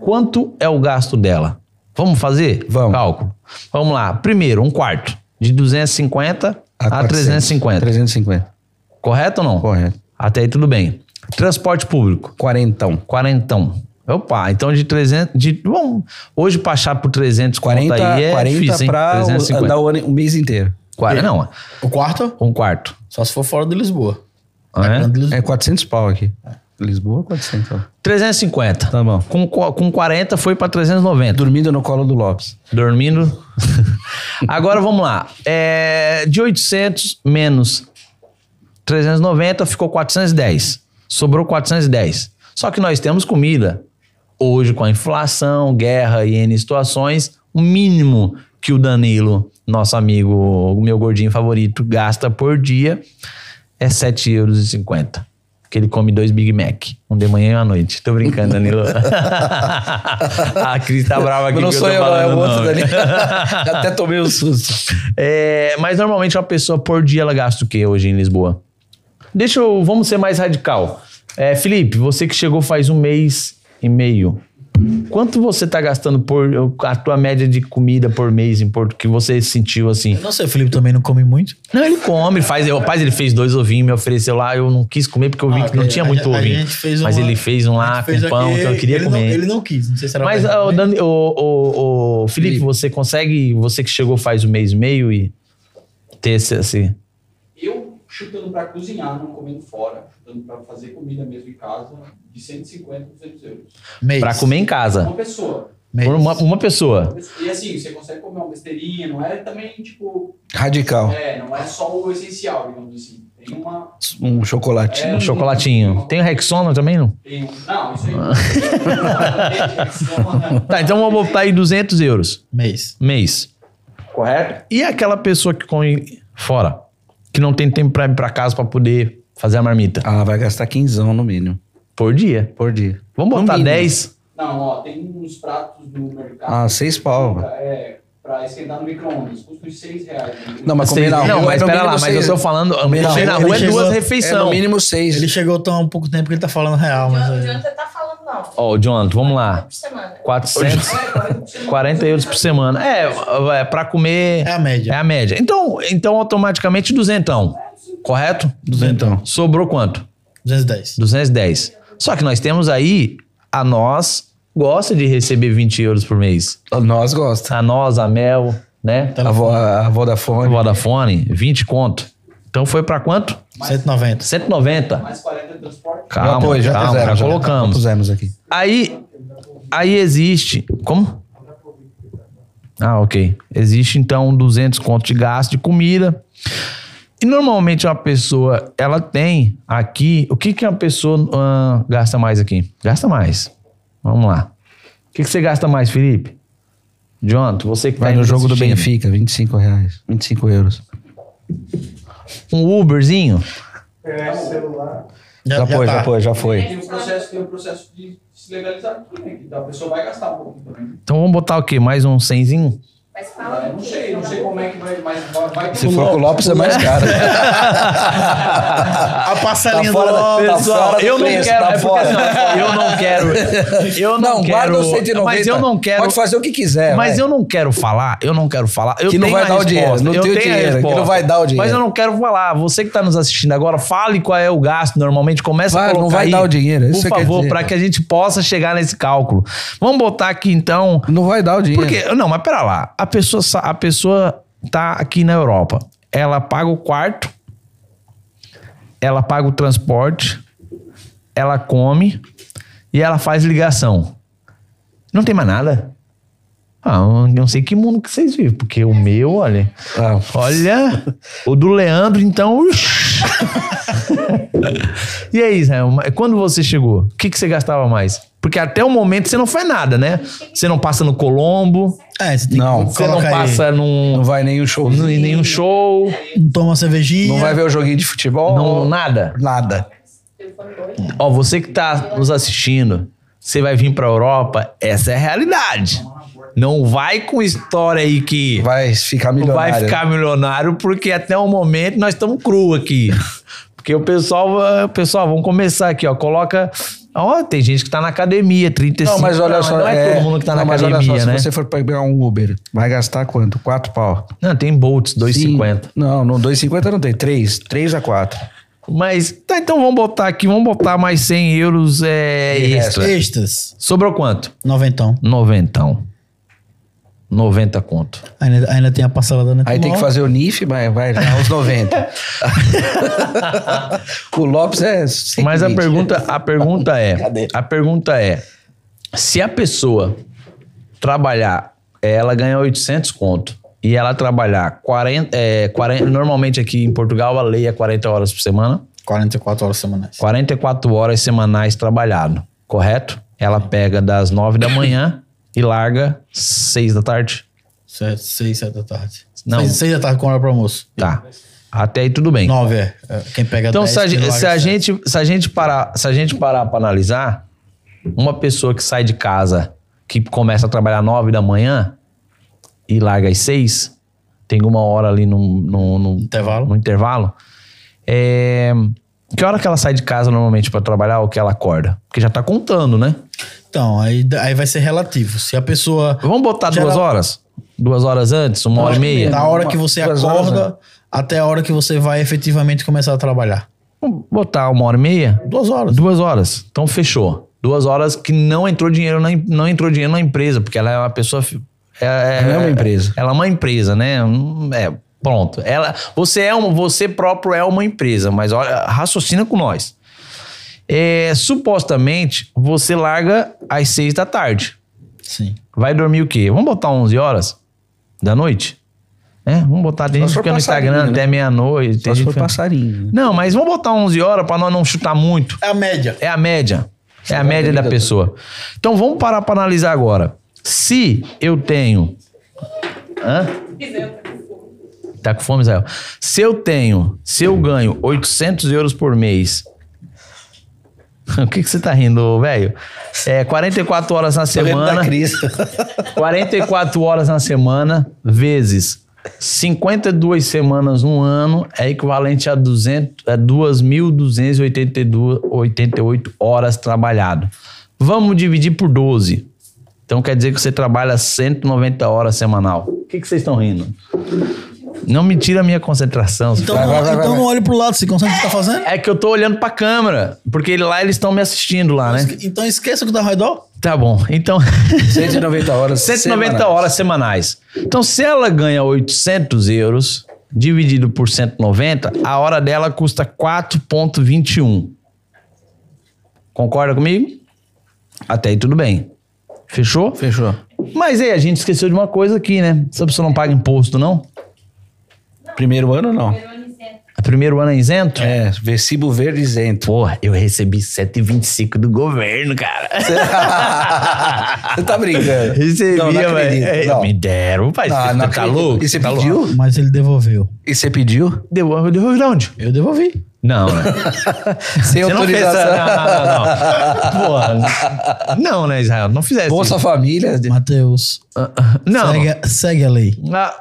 quanto é o gasto dela? Vamos fazer? Vamos. Cálculo. Vamos lá. Primeiro, um quarto. De 250 a, 400. 350. 350. Correto ou não? Correto. Até aí tudo bem. Transporte público. Quarentão. Quarentão. Opa, então de 300. De, bom, hoje passar por 300 40, conta aí é 40 difícil, hein? pra o- 350. andar o, ano, o mês inteiro. Quar- Não, O quarto? um quarto. Só se for fora de Lisboa. Ah, é? De Lisboa. É 400 pau aqui. Lisboa, 400 pau. 350. Tá bom. Com, co- com 40 foi pra 390. Dormindo no colo do Lopes. Dormindo. Agora vamos lá. É, de 800 menos 390 ficou 410. Sobrou 410. Só que nós temos comida. Hoje, com a inflação, guerra e N situações, o mínimo que o Danilo, nosso amigo, o meu gordinho favorito, gasta por dia é R$ 7,50 euros. que ele come dois Big Mac. Um de manhã e um à noite. Tô brincando, Danilo. a Cris tá brava aqui Não sou eu é falando o outro dali. Até tomei um susto. É, mas normalmente uma pessoa por dia ela gasta o quê hoje em Lisboa? Deixa eu. Vamos ser mais radical. É, Felipe, você que chegou faz um mês e meio. Quanto você tá gastando por. A tua média de comida por mês em Porto que você sentiu assim? Não sei, o Felipe também não come muito. Não, ele come, faz. O rapaz, ele fez dois ovinhos, me ofereceu lá. Eu não quis comer porque eu vi Ah, que não tinha A muito a ovinho. gente fez Mas uma- ele fez um lá com pão que eu queria ele comer. Não, ele não quis, não sei se era Mas, ele, Dani, ô, ô, ô, Felipe, você consegue, você que chegou faz um mês e meio e ter esse, Eu, chutando pra cozinhar, não comendo fora, chutando pra fazer comida mesmo em casa, de 150 a 200 euros. mês. pra comer em Uma casa? pessoa. Mês. Por uma, uma pessoa. E assim, você consegue comer uma besteirinha, não é também, tipo, Radical. é, não é só o essencial, digamos assim. Tem uma... Um chocolate. É, Um chocolatinho. Tem o Rexona também, não? Tem um, não, isso aí não. Tá, então vamos botar aí 200 euros Mês. mês. Correto? E aquela pessoa que come fora? Que não tem tempo pra ir pra casa pra poder fazer a marmita? Ah, vai gastar quinzão no mínimo. Por dia. Por dia. Vamos botar mínimo. 10? Não, ó, tem uns pratos no mercado. Ah, seis pau. É, pra esquentar no micro-ondas, custa uns 6 reais. né? Não, mas comer na rua não, mas é espera lá, mas eu tô falando. Comer na na, rua, é duas chegou- É refeições. no mínimo seis. Ele chegou tão há pouco tempo que ele tá falando real, mas... O aí- Jonathan tá falando Ó, Jonathan, vamos lá. Por semana. 440 euros por semana. É, é pra comer. É a média. É a média. Então, então automaticamente duzentão. Correto? Duzentão. Sobrou quanto? 210. 210. Só que nós temos aí a nós gosta de receber 20 euros por mês. Nós gosta. A nós, a Mel, né? A, vo, a Vodafone. A Vodafone, 20 conto. Então foi pra quanto? 190. 190. Mais 40 transporte. Calma, já apoio, já calma, pusemos, já colocamos. pusemos aqui. Aí, aí existe. Como? Ah, ok. Existe então 200 conto de gasto de comida. E normalmente uma pessoa, ela tem aqui. O que, que uma pessoa ah, gasta mais aqui? Gasta mais. Vamos lá. O que, que você gasta mais, Felipe? Jonathan, você que Vai tá no jogo do assistindo. Benfica, 25 reais. 25 euros. Um Uberzinho. Internet celular. Já, foi, tá. já foi, já foi. Tem o processo, tem o processo de se legalizar aqui, né? Que a pessoa vai gastar um pouco também. Então vamos botar o quê? Mais um 100zinho? Mas fala não sei, não sei como é que vai, mas vai, vai Se for com o Lopes é mais caro. A parcelinha Tá fora do da- Lopes. tá Pessoal, eu não preço, quero. tá é porque, assim, eu não quero. Eu não, Não, quero. guarda os 190. Mas eu não quero. Pode fazer o que quiser. Mas vai. eu não quero falar, eu não quero falar. Eu Que não vai dar o dinheiro, não tem o dinheiro, que não vai dar o dinheiro. Mas eu não quero falar. Você que tá nos assistindo agora, fale qual é o gasto normalmente. Começa Vai, a não colocar vai aí, dar o dinheiro, isso Por favor, para que a gente possa chegar nesse cálculo. Vamos botar aqui então. Não vai dar o dinheiro. Porque, não, mas pera lá. A pessoa, sa- a pessoa tá aqui na Europa. Ela paga o quarto, ela paga o transporte, ela come e ela faz ligação. Não tem mais nada. Ah, não sei que mundo que vocês vivem, porque o meu, olha. Ah, Olha, o do Leandro, então. e aí, Israel, quando você chegou, o que, que você gastava mais? Porque até o momento você não faz nada, né? Você não passa no Colombo, É, você tem Não. que você não colocar aí. passa num, não vai nenhum show. em nenhum show, Não toma uma cervejinha. Não vai ver o joguinho de futebol. não, nada. Nada. Ó, você que tá nos assistindo, você vai vir pra Europa, essa é a realidade. Não vai com história aí que Vai ficar milionário. vai ficar milionário, porque até o momento nós estamos cru aqui. Porque o pessoal, ah, pessoal, vamos começar aqui, ó. Coloca. Ó, tem gente que tá na academia, 35. Não, mas olha só. Não é, todo mundo que tá não, na mas olha academia, só, né? Se você for pegar um Uber, vai gastar quanto? Quatro pau. Não, tem Bolts, 2,50. Sim. Não, no 2,50 não tem. Três. Três a quatro. Mas, tá, então vamos botar aqui, vamos botar mais 100 euros é, extra. Extras. Sobrou quanto? Noventão. Noventão. 90 conto. Ainda, ainda tem a parcela da Netomol. Aí tem que fazer o NIF, mas vai dar uns 90. o Lopes é. 120. Mas a pergunta, a pergunta é, a pergunta é, se a pessoa trabalhar, ela ganha 800 conto e ela trabalhar 40, é, 40, normalmente aqui em Portugal a lei é 40 horas por semana, 44 horas semanais. 44 horas semanais trabalhado, correto? Ela pega das 9 da manhã e larga 6 da tarde. 6, 7 da tarde. Não. 6 da tarde com hora pro almoço. Tá. Até aí tudo bem. Nove, é. É, Quem pega Então, 10, se a, larga se, a sete. gente, se, a gente parar, se a gente parar pra analisar, uma pessoa que sai de casa, que começa a trabalhar nove da manhã e larga às seis, tem uma hora ali no, no, no- Intervalo. no intervalo, é, que hora que ela sai de casa normalmente pra trabalhar ou que ela acorda? Porque já tá contando, né? Então, aí, aí vai ser relativo. Se a pessoa. Vamos botar duas ela- horas? Duas horas antes? Uma hora e meia? Da hora que você duas horas, acorda até a hora que você vai efetivamente começar a trabalhar. Vamos botar uma hora e meia? Duas horas. Duas horas. Então fechou. Duas horas que não entrou dinheiro na, não entrou dinheiro na empresa, porque ela é uma pessoa. fi- É, Ela é uma empresa. Ela é uma empresa, né? Hum, É, pronto. Ela, você é um, você próprio é uma empresa, mas olha, raciocina com nós. É, supostamente você larga às seis da tarde. Sim. Vai dormir o quê? Vamos botar 11 horas da noite? É, vamos botar. Tem Só gente se que for fica no Instagram passarinho, até né? meia-noite. Só tem se for fica- passarinho. né? Não, mas vamos botar 11 horas pra nós não chutar muito. É a média. É a média. É a média ver da pessoa. Então vamos parar para analisar agora. Se eu tenho. Hã? Tá com fome, Israel? Se eu tenho, se eu ganho 800 euros por mês. O que, que você tá rindo, velho? É 44 horas na vendo da semana. Cris. 44 horas na semana, vezes 52 semanas no ano, é equivalente a 200, a 2.288 horas trabalhado. Vamos dividir por 12. Então quer dizer que você trabalha 190 horas semanal. O que, que vocês estão rindo? Não me tira a minha concentração. Então, Vai, não, vai, vai, então vai. não olhe pro lado, se concentra no que tá fazendo. É que eu tô olhando pra câmera, porque lá eles estão me assistindo lá, né? Então esqueça o que tá ao redor. Tá bom. Então 190 horas. 190 semanais. horas semanais. Então, se ela ganha 800 euros, dividido por 190, a hora dela custa 4,21. Concorda comigo? Até aí tudo bem. Fechou? Fechou. Mas aí, a gente esqueceu de uma coisa aqui, né? Essa pessoa não paga imposto, não? Primeiro ano, não. É Primeiro ano é isento? É, versículo verde isento. Porra, eu recebi 7,25 do governo, cara. Você tá brincando? Recebia, Não, não velho. acredito, É, não. Me deram, pai. Não, não tá louco? E você Tá pediu? louco? Mas ele devolveu. E você pediu? Deu, deu de onde? Eu devolvi. Não, né? Sem Você não fez autorização. essa... Não, não, não. Porra. Não, né, Israel? Não fizesse Bolsa isso. Família. Matheus, Não. segue, segue a lei. Ah,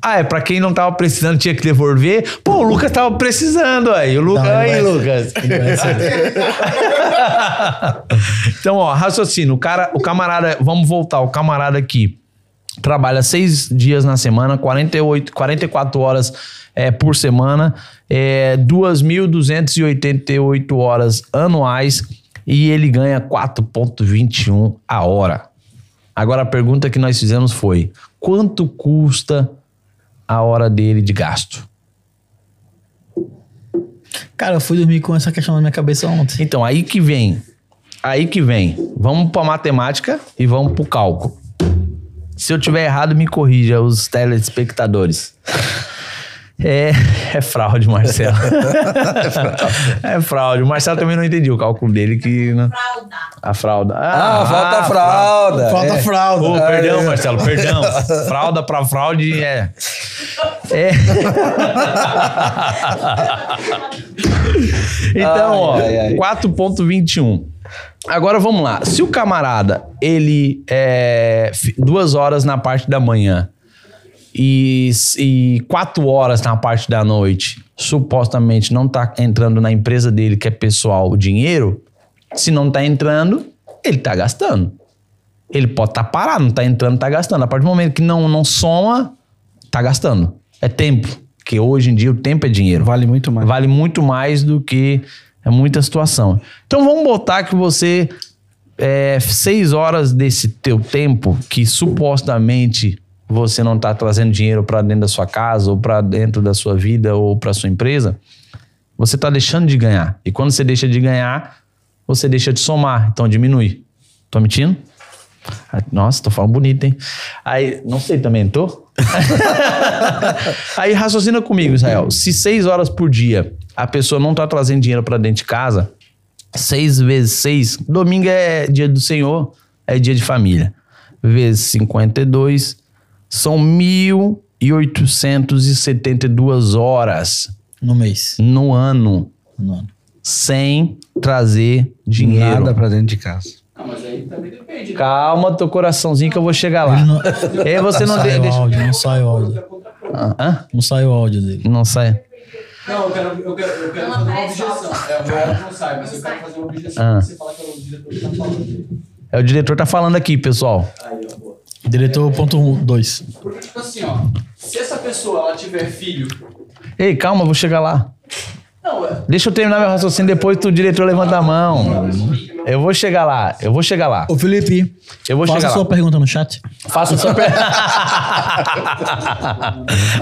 Ah, é pra quem não tava precisando tinha que devolver. Pô, o Lucas tava precisando aí. O Lucas, Não, aí, vai- Lucas. então, ó, raciocínio. O cara, o camarada, vamos voltar. O camarada aqui trabalha seis dias na semana, 48, 44 horas é, por semana, é, 2.288 horas anuais e ele ganha 4,21 a hora. Agora a pergunta que nós fizemos foi: quanto custa a hora dele de gasto? Cara, eu fui dormir com essa questão na minha cabeça ontem. Então, aí que vem. Aí que vem. Vamos pra matemática e vamos pro cálculo. Se eu tiver errado, me corrija os telespectadores. É, é fraude, Marcelo. é fraude. O Marcelo também não entendi o cálculo dele que Fralda. a fralda. Ah, falta fralda. Falta É. fralda. Ô, perdão, Marcelo, perdão. Fralda pra fraude é. É. então, ó, Ai, ai. 4,21. Agora vamos lá. Se o camarada, ele é duas horas na parte da manhã e, e quatro horas na parte da noite, supostamente não tá entrando na empresa dele, que é pessoal, o dinheiro, se não tá entrando, ele tá gastando. Ele pode estar parado, não tá entrando, tá gastando. A partir do momento que não, não soma, tá gastando. É tempo. Porque hoje em dia o tempo é dinheiro. Vale muito mais. Vale muito mais do que é muita situação. Então vamos botar que você é, seis horas desse teu tempo que supostamente você não está trazendo dinheiro para dentro da sua casa ou para dentro da sua vida ou para sua empresa, você está deixando de ganhar. E quando você deixa de ganhar, você deixa de somar, então diminui. Tô mentindo? Nossa, tô falando bonito, hein? Aí, não sei também, tô? Aí raciocina comigo, Israel. Se seis horas por dia a pessoa não tá trazendo dinheiro pra dentro de casa, seis vezes seis, domingo é dia do Senhor, é dia de família. Vezes 52, são 1.872 horas No mês. no ano No ano. sem trazer dinheiro. Nada pra dentro de casa. Não, mas aí também depende. né? Calma, teu coraçãozinho que eu vou chegar lá. Ele não, E aí você não sai de- o áudio, não sai o áudio. Hã? Não sai o áudio dele. Não sai. Não, eu quero, eu quero, eu quero Não fazer uma objeção. É, o meu áudio não sai, mas eu quero fazer uma objeção. Ah. Você fala que é o diretor que tá falando. É o diretor tá falando aqui, pessoal. Aí, ó, Diretor ponto 2. Porque, tipo assim, ó, se essa pessoa ela tiver filho. Ei, calma, vou chegar lá. Não, é. Deixa eu terminar meu raciocínio, depois o diretor levanta a mão. Eu vou chegar lá, eu vou chegar lá. Ô, Felipe, Eu vou faça chegar sua lá. pergunta no chat. Faça sua pergunta.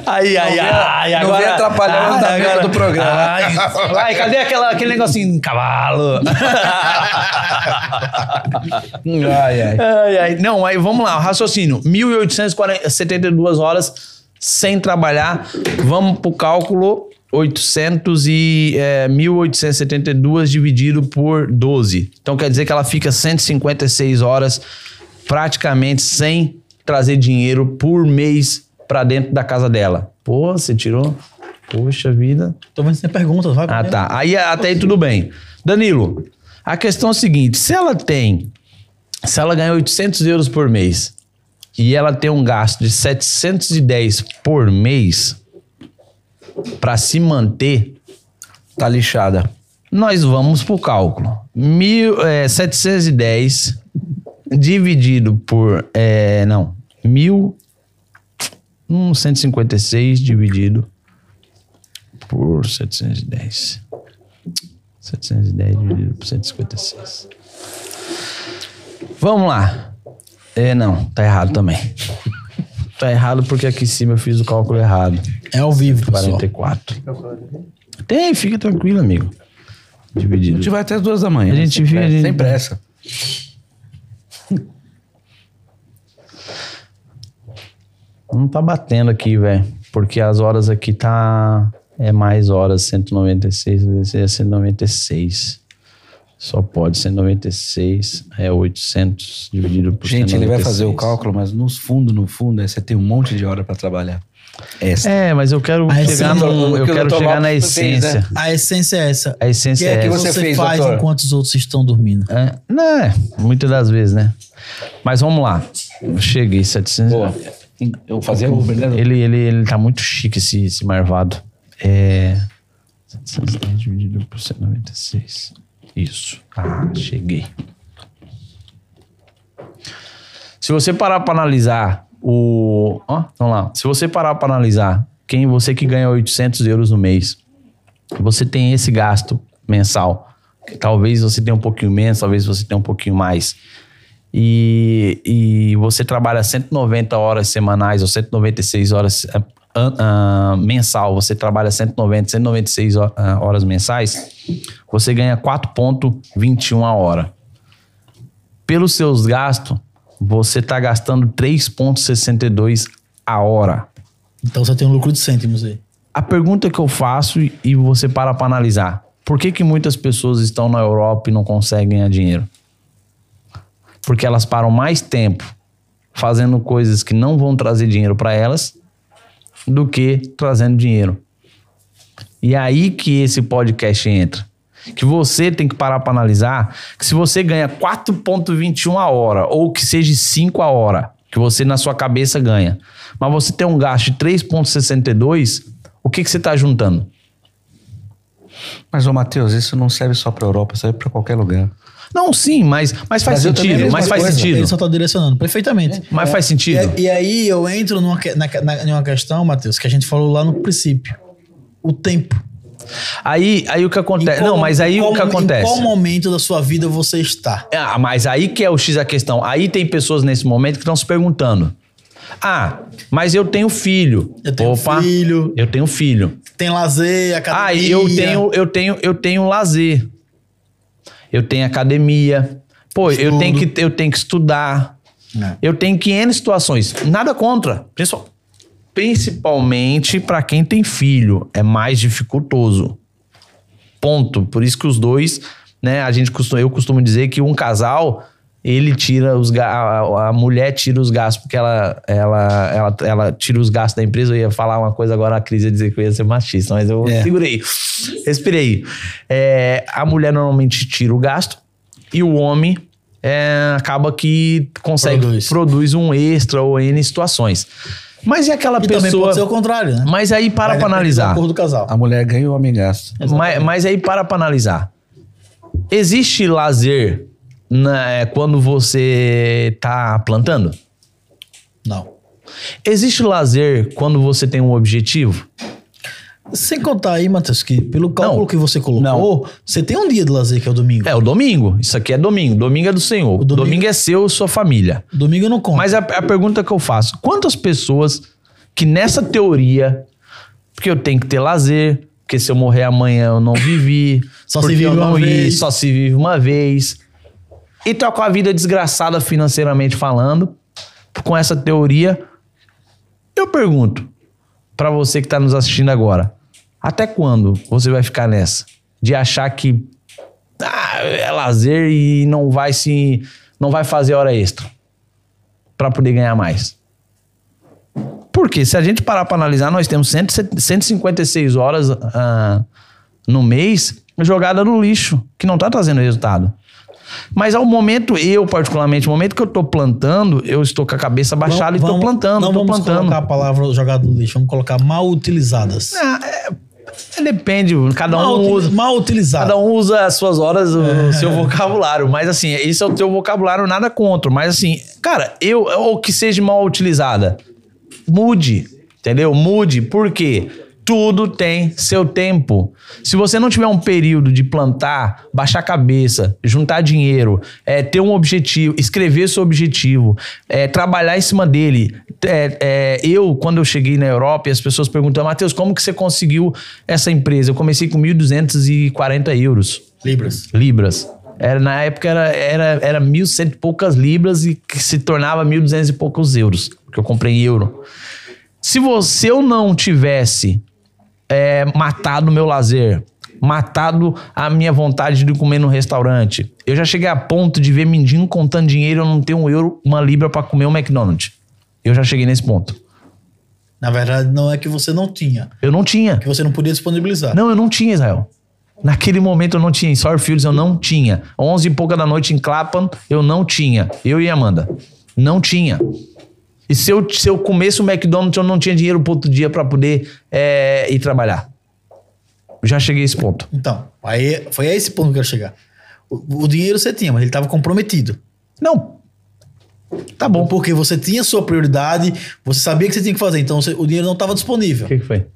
aí, aí, ai, não agora. vem atrapalhar o ai, andamento agora- do programa. Ai, vai, cadê aquela, aquele negocinho? Cavalo. Ai, ai. Ai, ai. Não, aí vamos lá, raciocínio. 1.872 horas sem trabalhar. Vamos pro cálculo 800 e, é, 1.872 dividido por 12. Então quer dizer que ela fica 156 horas praticamente sem trazer dinheiro por mês pra dentro da casa dela. Pô, você tirou? Poxa vida. Tô vendo se tem perguntas, vai. Ah, tá. Aí até aí tudo bem. Danilo, a questão é a seguinte: se ela tem, se ela ganha 800 euros por mês e ela tem um gasto de 710 por mês para se manter, Tá lixada. nós vamos pro cálculo. Mil, é, 710 dividido por. É, não. Mil. Hum, 156 dividido por 710. 710 dividido por 156. Vamos lá. É, não, tá errado também. Tá errado porque aqui em cima eu fiz o cálculo errado. É ao vivo, pessoal. 44. Tem, fica tranquilo, amigo. A Dividido. gente vai até as duas da manhã. A gente sem vê, pressa, a gente- Sem pressa. Não tá batendo aqui, velho. Porque as horas aqui tá. É mais horas, 196, deve ser 196. Só pode, 196 é 800 dividido por Gente, ele vai fazer o 196. cálculo, mas no fundo, no fundo, é, você tem um monte de hora pra trabalhar. Essa. É, mas eu quero A chegar, essência- no, eu que o quero chegar na Lopes fez, né? essência. A essência é essa. A essência O que é que essa. você, você fez, faz doutor? enquanto os outros estão dormindo? É, não, é, muitas das vezes, né? Mas vamos lá. Eu cheguei, 700. Boa. Eu fazia Uber, né? Ele, ele, ele tá muito chique, esse, esse marvado. É. 710 dividido por 196. Isso. Ah, cheguei. Se você parar para analisar o. Vamos lá. Se você parar para analisar quem você que ganha 800 euros no mês, você tem esse gasto mensal. Talvez você tenha um pouquinho menos, talvez você tenha um pouquinho mais. E, e você trabalha 190 horas semanais ou 196 horas ah, ah, mensal, você trabalha 190, 196 ho- ah, horas mensais, você ganha 4,21 a hora. Pelos seus gastos, você está gastando 3,62 a hora. Então você tem um lucro de cêntimos aí. A pergunta que eu faço e- você para para analisar: por que, que muitas pessoas estão na Europa e não conseguem ganhar dinheiro? Porque elas param mais tempo fazendo coisas que não vão trazer dinheiro para elas do que trazendo dinheiro. E é aí que esse podcast entra. Que você tem que parar para analisar que se você ganha 4,21 a hora, ou que seja 5 a hora, que você na sua cabeça ganha, mas você tem um gasto de 3,62, o que, que você está juntando? Mas, ô Matheus, isso não serve só pra Europa, serve pra qualquer lugar. Não, sim, mas, mas faz Brasil é sentido. Mas faz coisa. sentido. Ele só tá direcionando perfeitamente. Mas faz E, sentido. e aí eu entro numa, na, na, numa questão, Matheus, que a gente falou lá no princípio. O tempo. Aí, aí o que acontece. qual- Não, mas aí em o qual- que acontece. Em qual momento da sua vida você está? Ah, mas aí que é o X da questão. Aí tem pessoas nesse momento que estão se perguntando. Ah, mas eu tenho filho. Eu tenho Opa, filho. Eu tenho filho. Tem lazer, academia. Ah, eu tenho, eu tenho, eu tenho lazer. Eu tenho academia. Pô, eu Estudo. tenho, que, eu tenho que estudar. É. Eu tenho que N situações. Nada contra. Pessoal, principalmente para quem tem filho, é mais dificultoso. Ponto. Por isso que os dois, né, a gente costuma, eu costumo dizer que um casal ele tira os a, a mulher tira os gastos porque ela, ela, ela, ela tira os gastos da empresa. Eu ia falar uma coisa agora, a Cris ia dizer que eu ia ser machista, mas eu É. segurei. Respirei. É, a mulher normalmente tira o gasto e o homem é, acaba que consegue Produz. produz. um extra ou N situações. Mas e aquela E também pessoa. pode ser o contrário, né? Mas aí para Vai pra do analisar. do casal. A mulher ganha e o homem gasta. Mas, mas aí para pra analisar. Existe lazer na- quando você tá plantando? Não. Existe lazer quando você tem um objetivo? Sem contar aí, Matheus, que pelo cálculo Não. que você colocou, você tem um dia de lazer que é o domingo. É o domingo. Isso aqui é domingo. Domingo é do Senhor. O domingo... domingo- é seu, sua família. Domingo eu não conto. Mas a, a pergunta que eu faço: quantas pessoas que nessa teoria, porque eu tenho que ter lazer, porque se eu morrer amanhã eu não vivi, Só se vive eu não uma vez. só se vive uma vez, e tá com a vida desgraçada financeiramente falando, com essa teoria, eu pergunto pra você que tá nos assistindo agora: até quando você vai ficar nessa? De achar que ah, é lazer e não vai se. não vai fazer hora extra para poder ganhar mais. Porque se a gente parar para analisar, nós temos 100 156 horas ah, no mês jogada no lixo, que não tá trazendo resultado. Mas ao momento, eu particularmente, no momento que eu tô plantando, eu estou com a cabeça baixada e tô Vamos- plantando, Não tô vamos plantando. colocar a palavra jogada no lixo, vamos colocar mal utilizadas. Ah, é- depende, cada um mal, uti- usa. mal utilizadas. Cada um usa as suas horas, o É. seu vocabulário. Mas assim, isso é o teu vocabulário, nada contra. Mas assim, cara, eu, ou que seja mal utilizada, mude, entendeu? Mude. Por quê? Tudo tem seu tempo. Se você não tiver um período de plantar, baixar a cabeça, juntar dinheiro, é, ter um objetivo, escrever seu objetivo, é, trabalhar em cima dele. É, é, eu, quando eu cheguei na Europa, e as pessoas perguntam, Matheus, como que você conseguiu essa empresa? Eu comecei com 1.240 euros Libras. libras. Era, na época era, era, era 1.100 e poucas libras e que se tornava 1.200 e poucos euros, porque eu comprei em euro. Se você eu não tivesse é, matado o meu lazer, matado a minha vontade de comer no restaurante, eu já cheguei a ponto de ver mendigo contando dinheiro eu não ter um euro, uma libra para comer um McDonald's. Eu já cheguei nesse ponto. Na verdade, não é que você não tinha, Eu não tinha. que você não podia disponibilizar. Não, eu não tinha, Israel. Naquele momento eu não tinha. Em Sourfields eu não tinha. 11 e pouca da noite em Clapham eu não tinha. Eu e Amanda. Não tinha. E se eu, se eu comesse o McDonald's eu não tinha dinheiro pro outro dia pra poder é, ir trabalhar. Já cheguei a esse ponto. Então, aí foi a esse ponto que eu quero chegar. O, o dinheiro você tinha, mas ele estava comprometido. Não. Tá bom. Porque você tinha sua prioridade, você sabia que você tinha que fazer, então você- o dinheiro não estava disponível. O que, que foi?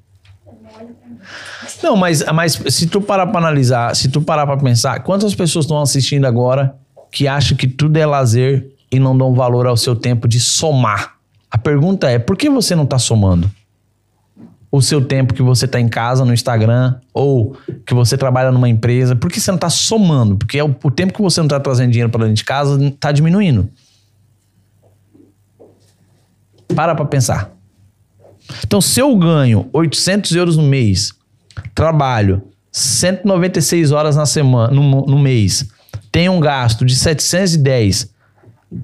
Não, mas, mas se tu parar pra analisar, se tu parar pra pensar, quantas pessoas estão assistindo agora que acham que tudo é lazer e não dão valor ao seu tempo de somar? A pergunta é, por que você não tá somando? O seu tempo que você tá em casa, no Instagram, ou que você trabalha numa empresa, por que você não tá somando? Porque é o, o tempo que você não tá trazendo dinheiro pra dentro de casa tá diminuindo. Para pra pensar. Então, se eu ganho 800 euros no mês, trabalho 196 horas na semana, no, no mês, tenho um gasto de 710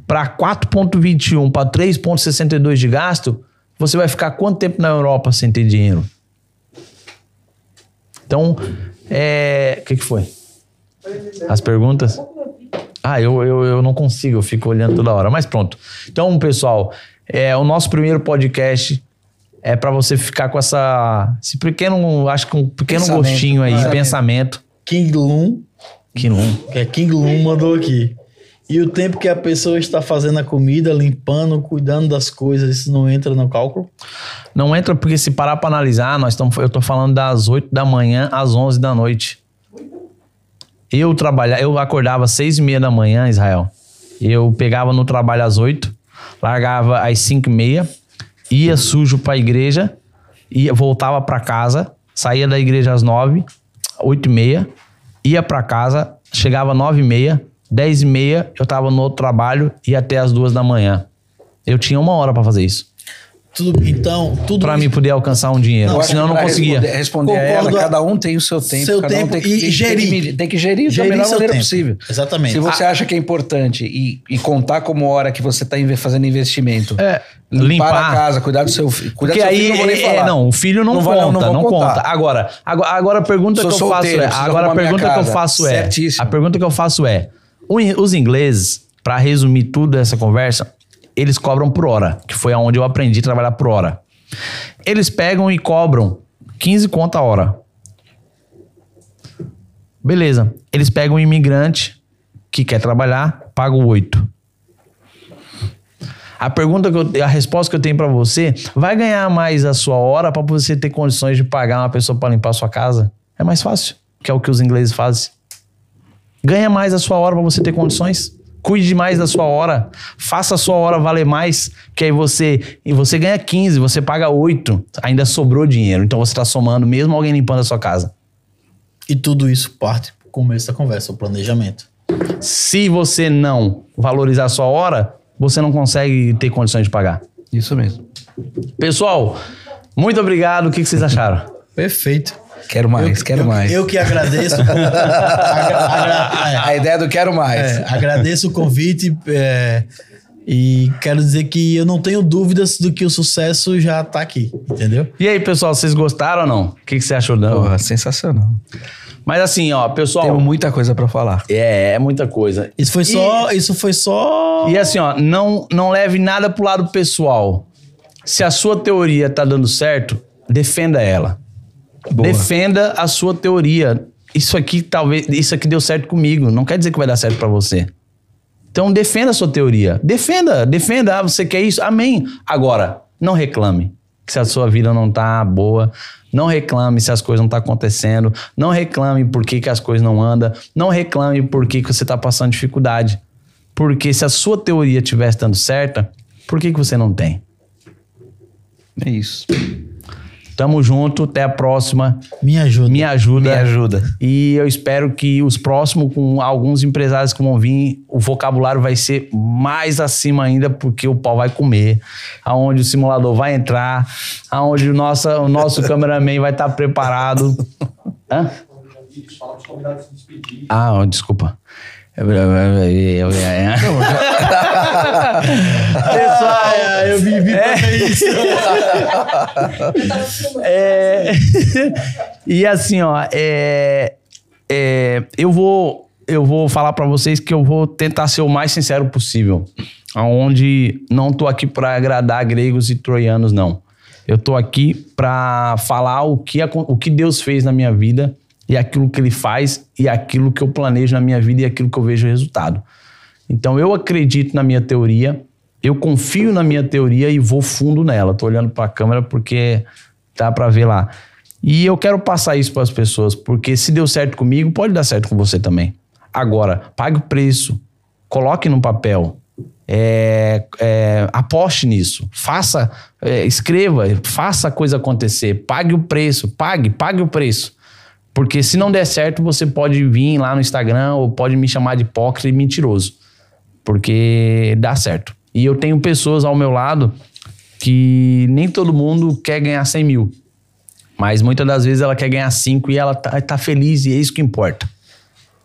para 4,21 para 3,62 de gasto, você vai ficar quanto tempo na Europa sem ter dinheiro? Então, é. O que, que foi? As perguntas? Ah, eu, eu, eu não consigo, eu fico olhando toda hora. Mas pronto. Então, pessoal, é, o nosso primeiro podcast é para você ficar com essa. Esse pequeno, acho que um pequeno Pensamento. gostinho aí, Pensamento. pensamento. King Loom, Que não. que é King Loom, mandou aqui. E o tempo que a pessoa está fazendo a comida, limpando, cuidando das coisas, isso não entra no cálculo? Não entra porque se parar para analisar, nós estamos, eu tô falando das 8 da manhã às 11 da noite. Eu trabalhava, eu acordava às 6 e meia da manhã, Israel. Eu pegava no trabalho às 8, largava às 5 e meia, ia sujo para a igreja, ia, voltava para casa, saía da igreja às 9, 8 e meia, ia para casa, chegava às 9 e meia, 10 e meia, eu tava no outro trabalho, ia até às 2 da manhã. Eu tinha uma hora para fazer isso. Tudo, então, tudo Pra isso- mim poder alcançar um dinheiro. Acho senão eu não conseguia. Responder, responder a ela, Concordo. cada um tem o seu tempo. Seu cada um tempo tem que, e tem, gerir. Tem que, tem que gerir, da Gerir melhor seu maneira tempo. possível. Exatamente. Se você Ah. acha que é importante e, e contar como hora que você está fazendo investimento, É, limpar, limpar. a casa, cuidar do seu filho. Cuidar Porque do seu aí, filho, não vou nem é, falar. não, o filho não, Não vai- conta, não não, conta. contar. Agora, agora, agora a pergunta Sou que eu solteiro, faço é, agora a pergunta que eu faço é, a pergunta que eu faço é, os ingleses, pra resumir tudo essa conversa, eles cobram por hora, que foi aonde eu aprendi a trabalhar por hora. Eles pegam e cobram 15 conto a hora. Beleza. Eles pegam um imigrante que quer trabalhar, pagam 8. A pergunta que eu, a resposta que eu tenho pra você, vai ganhar mais a sua hora pra você ter condições de pagar uma pessoa pra limpar a sua casa? É mais fácil, que é o que os ingleses fazem. Ganha mais a sua hora pra você ter condições. Cuide mais da sua hora. Faça a sua hora valer mais, que aí você e você ganha 15, você paga 8, ainda sobrou dinheiro. Então você tá somando mesmo alguém limpando a sua casa. E tudo isso parte do começo da conversa, o planejamento. Se você não valorizar a sua hora, você não consegue ter condições de pagar. Isso mesmo. Pessoal, muito obrigado. O que que vocês acharam? Perfeito. Quero mais, quero eu, mais. Eu que agradeço. Agra- agra- A ideia do quero mais. é, agradeço o convite é, e quero dizer que eu não tenho dúvidas do que o sucesso já tá aqui, entendeu? E aí, pessoal, vocês gostaram ou não? O que, que você achou? Não? Porra, sensacional. Mas assim, ó, pessoal. Temos muita coisa pra falar. É, é muita coisa. Isso foi só, isso foi só. E assim, ó, não, não leve nada pro lado pessoal. Se a sua teoria tá dando certo, defenda ela. Boa. Defenda a sua teoria. Isso aqui talvez, isso aqui deu certo comigo, não quer dizer que vai dar certo pra você. Então defenda a sua teoria. Defenda, defenda. Ah, você quer isso? Amém. Agora, não reclame se a sua vida não tá boa. Não reclame se as coisas não estão acontecendo. Não reclame por que, que as coisas não andam. Não reclame por que, que você tá passando dificuldade. Porque se a sua teoria estivesse dando certa, por que, que você não tem? É isso. Tamo junto, até a próxima. Me ajuda. Me ajuda. Me ajuda. E eu espero que os próximos, com alguns empresários que vão vir, o vocabulário vai ser mais acima ainda, porque o pau vai comer. Aonde o simulador vai entrar, aonde o nosso, o nosso cameraman vai estar preparado. Hã? Fala para Pessoal, eu vivi É. isso. É... e assim, ó, é... é, eu vou eu vou falar pra vocês que eu vou tentar ser o mais sincero possível, aonde não tô aqui pra agradar gregos e troianos não. Eu tô aqui pra falar o que o que Deus fez na minha vida e aquilo que ele faz e aquilo que eu planejo na minha vida e aquilo que eu vejo resultado. Então eu acredito na minha teoria, eu confio na minha teoria e vou fundo nela. Tô olhando para a câmera porque dá para ver lá. E eu quero passar isso para as pessoas, porque se deu certo comigo, pode dar certo com você também. Agora, pague o preço, coloque no papel, é, é, aposte nisso, faça, é, escreva, faça a coisa acontecer, pague o preço, pague, pague o preço. Porque se não der certo, você pode vir lá no Instagram ou pode me chamar de hipócrita e mentiroso. Porque dá certo. E eu tenho pessoas ao meu lado que nem todo mundo quer ganhar 100 mil. Mas muitas das vezes ela quer ganhar 5 e ela tá, tá feliz e é isso que importa.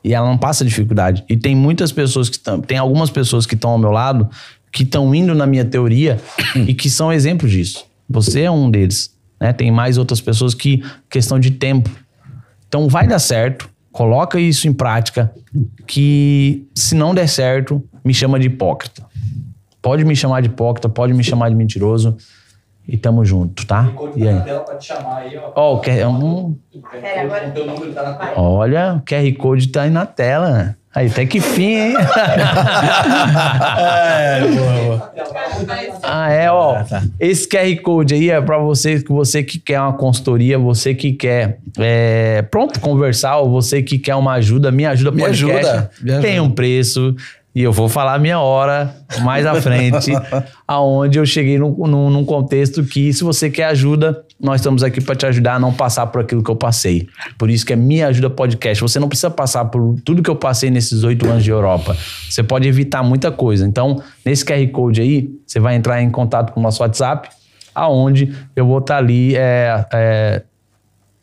E ela não passa dificuldade. E tem muitas pessoas que estão. Tem algumas pessoas que estão ao meu lado que estão indo na minha teoria e que são exemplos disso. Você é um deles. Né? Tem mais outras pessoas que. questão de tempo. Então vai dar certo. Coloca isso em prática. Que se não der certo, me chama de hipócrita. Pode me chamar de hipócrita, pode me chamar de mentiroso. E tamo junto, tá? Code E tá na aí? tela para te chamar aí, ó. Ó, o QR tá. Olha, o QR Code tá aí na tela. Aí, até que fim, hein? É, boa, boa. ah, é, ó. Ah, tá. Esse QR Code aí é pra você, que você que quer uma consultoria, você que quer, é, pronto, conversar, ou você que quer uma ajuda, me ajuda Me podcast. ajuda, me ajuda. Tem um preço. E eu vou falar a minha hora mais à frente, aonde eu cheguei num, num, num contexto que, se você quer ajuda, nós estamos aqui para te ajudar a não passar por aquilo que eu passei. Por isso que é Me Ajuda Podcast. Você não precisa passar por tudo que eu passei nesses oito anos de Europa. Você pode evitar muita coisa. Então, nesse QR Code aí, você vai entrar em contato com o nosso WhatsApp aonde eu vou estar ali é, é,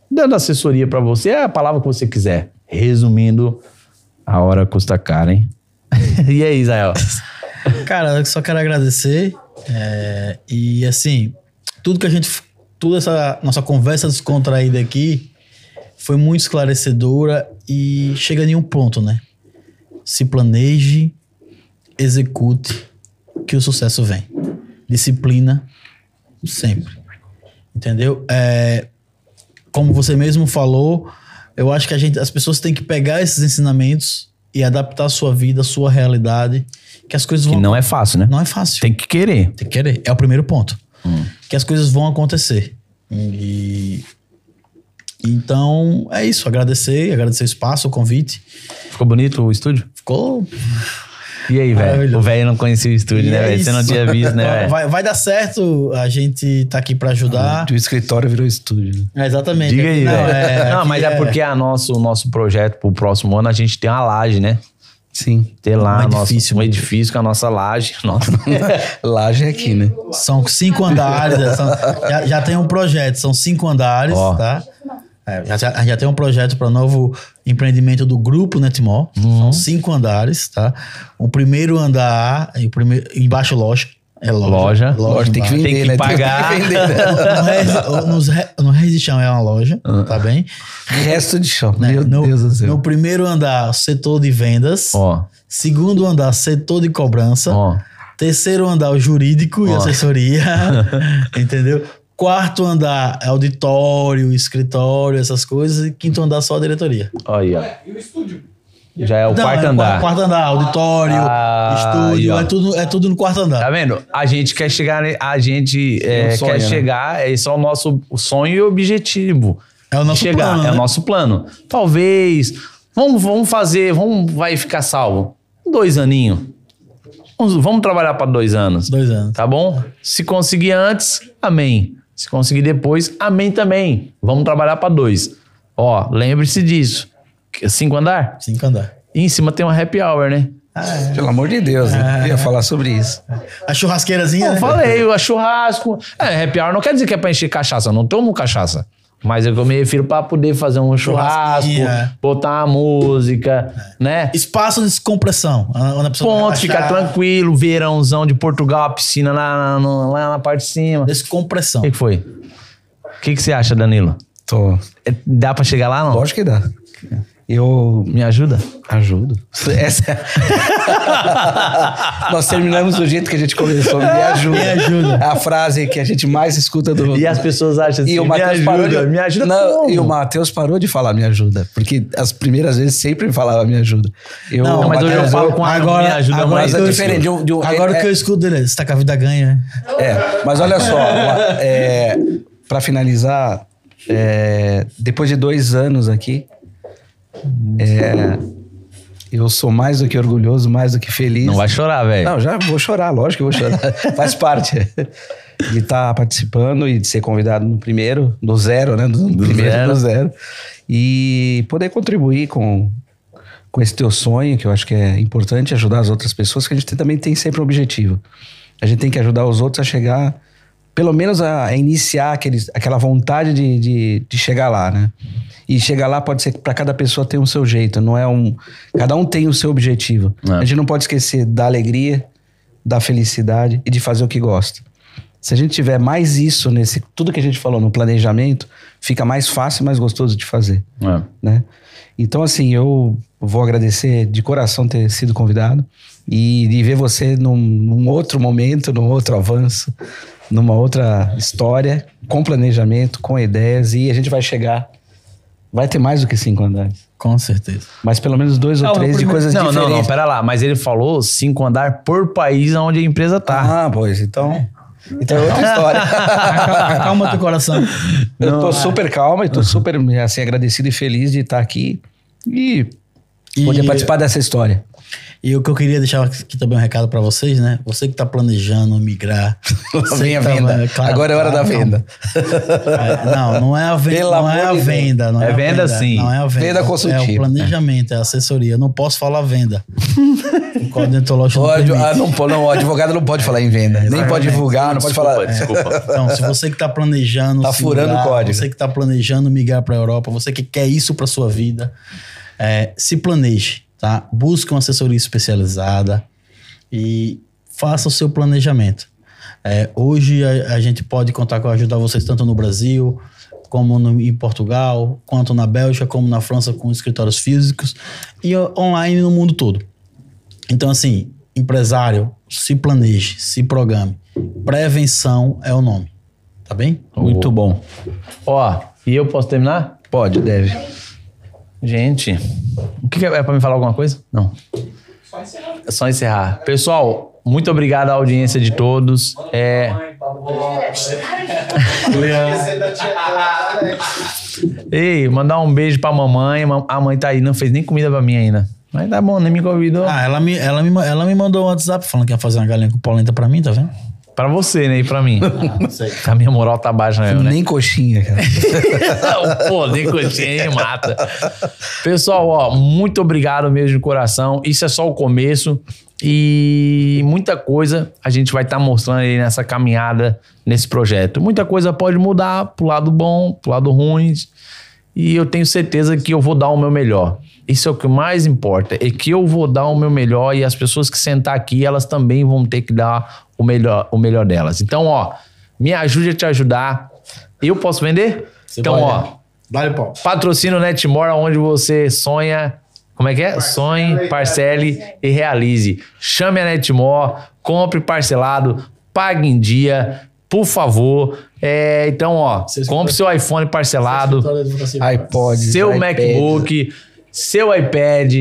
dando assessoria para você, é a palavra que você quiser. Resumindo, a hora custa cara, hein? e aí, Israel? Cara, eu só quero agradecer. é, e assim, tudo que a gente. Toda essa nossa conversa descontraída aqui foi muito esclarecedora e chega em um ponto, né? Se planeje, execute, que o sucesso vem. Disciplina, sempre. Entendeu? É, como você mesmo falou, eu acho que a gente, as pessoas têm que pegar esses ensinamentos e adaptar a sua vida, a sua realidade, que as coisas Que vão não é fácil, né? não é fácil. Tem que querer. Tem que querer. É o primeiro ponto. Que as coisas vão acontecer. E. Então, é isso. Agradecer, agradecer o espaço, o convite. Ficou bonito o estúdio? Ficou. E aí, velho? O velho não conhecia o estúdio, E né, é velho? Você não tinha visto, né, velho? Vai, vai dar certo. A gente tá aqui pra ajudar. O escritório virou estúdio. né? É, exatamente. Diga aí, não, velho. é, não, aqui mas é, porque a nosso, o nosso projeto pro próximo ano, a gente tem uma laje, né? Sim. Ter lá Um a nossa- edifício, um edifício com a nossa laje. Nossa. Laje é aqui, né? São cinco andares. é, são- já, já tem um projeto, são cinco andares, Ó. tá? É, já, já, já tem um projeto para novo empreendimento do grupo Netmall. Uhum. São cinco andares, tá? O primeiro andar, e o primeiro, embaixo loja. É loja. Loja. Lógico, tem que vender, Tem que né? pagar. Tem que vender, né? No Rez- nos Re- No Reis de Chão é uma loja, tá bem? Resto de chão. Né? Meu no, Deus do céu. no primeiro andar, setor de vendas. Ó, Segundo andar, setor de cobrança. ó. Terceiro andar, o jurídico e assessoria. entendeu? Quarto andar, auditório, escritório, essas coisas. E quinto andar, só a diretoria. Olha aí, ó. Ué, e o estúdio? Já é o Não, quarto é andar. Quarto andar, auditório, Ah, estúdio, é tudo, é tudo no quarto andar. Tá vendo? A gente quer chegar, ne- a gente é, um sonho, quer né? chegar, esse é o nosso sonho e objetivo. É o nosso chegar, plano, é né? o nosso plano. Talvez, vamos, vamos fazer, vamos, vai ficar salvo. Dois aninhos. Vamos, vamos trabalhar para dois anos. Dois anos. Tá bom? Se conseguir antes, amém. Se conseguir depois, amém também. Vamos trabalhar para dois. Ó, lembre-se disso. Cinco andar? Cinco andar. E em cima tem uma happy hour, né? Pelo amor de Deus, né? Eu ia falar sobre isso. A churrasqueirazinha, Eu né? falei, o churrasco. É, happy hour não quer dizer que é pra encher cachaça. Eu não tomo cachaça. Mas eu me refiro pra poder fazer um churrasco, é. botar uma música, né? Espaço de descompressão. Onde a pessoa vai Ponto, ficar tranquilo, verãozão de Portugal, a piscina lá, no- lá na parte de cima. O Descompressão. que, que foi? O que, que você acha, Danilo? Tô. É, Dá pra chegar lá, não? Lógico que dá. Eu Me ajuda? ajudo. Essa... Nós terminamos do jeito que a gente começou. Me ajuda. Me ajuda. É a frase que a gente mais escuta do. E as pessoas acham assim, E o me Matheus ajuda, parou de... me ajuda Não, como? E o Matheus parou de falar me ajuda. Porque as primeiras vezes sempre falava me ajuda. Eu, Não, mas hoje eu falo com a agora- me ajuda agora mais. Mas é diferente. Agora é, o que eu escuto dele é, você tá com a vida ganha. É, mas olha só, é, para finalizar, é, depois de dois anos aqui, é, eu sou mais do que orgulhoso, mais do que feliz. Não vai chorar, velho. Não, já vou chorar, lógico que vou chorar. Faz parte de estar participando e de ser convidado no primeiro, do zero, né? Do, primeiro zero. do zero. E poder contribuir com, com esse teu sonho, que eu acho que é importante ajudar as outras pessoas, que a gente também tem sempre um objetivo. A gente tem que ajudar os outros a chegar, pelo menos a, a iniciar aqueles, aquela vontade de, de, de chegar lá, né? E chegar lá pode ser que para cada pessoa tem o seu jeito, não é um. Cada um tem o seu objetivo. É. A gente não pode esquecer da alegria, da felicidade e de fazer o que gosta. Se a gente tiver mais isso nesse tudo que a gente falou no planejamento, fica mais fácil e mais gostoso de fazer, É. né? Então assim, eu vou agradecer de coração ter sido convidado e de ver você num, num outro momento, num outro avanço, numa outra história, com planejamento, com ideias e a gente vai chegar vai ter mais do que cinco andares, Com certeza. mas pelo menos dois ou Ah, três de coisas não, diferentes. Não, não, pera lá. Mas ele falou cinco andar por país onde a empresa tá. Ah, pois então, então é outra história. Acalma teu coração. Eu tô super calma e tô super assim, agradecido e feliz de estar aqui. E E- poder participar dessa história. E o que eu queria deixar aqui também um recado pra vocês, né? Você que tá planejando migrar. Vem a tá- venda. claro, Agora é hora da venda. É, não, não é a venda. Pelo não é amor a venda. Não é, É venda, sim. Não é a venda. Venda É consultiva. o planejamento, é a assessoria. Eu não posso falar venda. o código deontológico O não permite. ah, não, não, o advogado não pode falar em venda. Nem pode divulgar, não pode falar. Desculpa. Então, se você que está planejando. Tá furando mudar, o código. Você que está planejando migrar para a Europa, você que quer isso para sua vida, é, se planeje, tá? Busque uma assessoria especializada e faça o seu planejamento. É, hoje a, a gente pode contar com a ajuda de vocês tanto no Brasil, como no- em Portugal, quanto na Bélgica, como na França, com escritórios físicos e online no mundo todo. Então, assim, empresário, se planeje, se programe. Prevenção é o nome. Tá bem? Muito bom. Ó, e eu posso terminar? Pode, deve. Gente, o que que é, é pra me falar alguma coisa? Não. É só encerrar. Pessoal, muito obrigado à audiência de todos. É, ei, mandar um beijo pra mamãe. Ma- A mãe tá aí, não fez nem comida pra mim ainda. Mas tá bom, nem me convidou. Ah, ela me, ela, me, ela me mandou um WhatsApp falando que ia fazer uma galinha com polenta pra mim, tá vendo? Pra você, né? E pra mim. sei. A minha moral tá baixa mesmo, né? Nem coxinha, cara. Pô, nem coxinha aí mata. Pessoal, ó, muito obrigado mesmo de coração. Isso é só o começo. E muita coisa a gente vai estar mostrando aí nessa caminhada, nesse projeto. Muita coisa pode mudar pro lado bom, pro lado ruim. E eu tenho certeza que eu vou dar o meu melhor. Isso é o que mais importa. É que eu vou dar o meu melhor e as pessoas que sentar aqui, elas também vão ter que dar o melhor, o melhor delas. Então, ó, me ajude a te ajudar. Eu posso vender? então, pode. ó, Dá-lhe pau. Patrocínio Netmore, onde você sonha. Como é que é? Sonhe, parcele e realize. Chame a Netmore, compre parcelado, pague em dia, por favor. É, então, ó, Vocês compre seu iPhone parcelado, iPod, seu iPad. MacBook, seu iPad,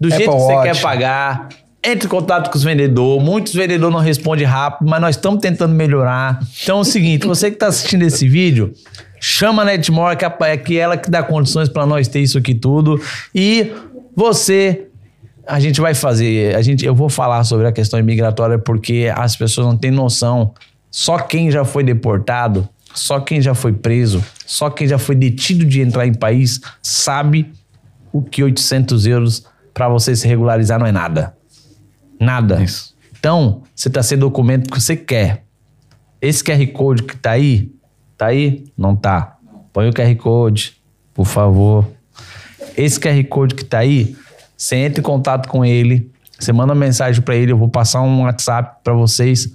do jeito que Apple você Watch. quer pagar. Entre em contato com os vendedores. Muitos vendedores não respondem rápido, mas nós estamos tentando melhorar. Então é o seguinte: você que está assistindo esse vídeo, chama a Netmore, que é que ela que dá condições para nós ter isso aqui tudo. E você a gente vai fazer, a gente, eu vou falar sobre a questão imigratória porque as pessoas não têm noção. Só quem já foi deportado, só quem já foi preso, só quem já foi detido de entrar em país sabe o que 800 euros para você se regularizar não é nada. Nada. Então, você tá sem documento que você quer. Esse QR Code que tá aí, tá aí? Não tá. Põe o QR Code, por favor. Esse QR Code que tá aí, você entra em contato com ele, você manda uma mensagem para ele, eu vou passar um WhatsApp para vocês,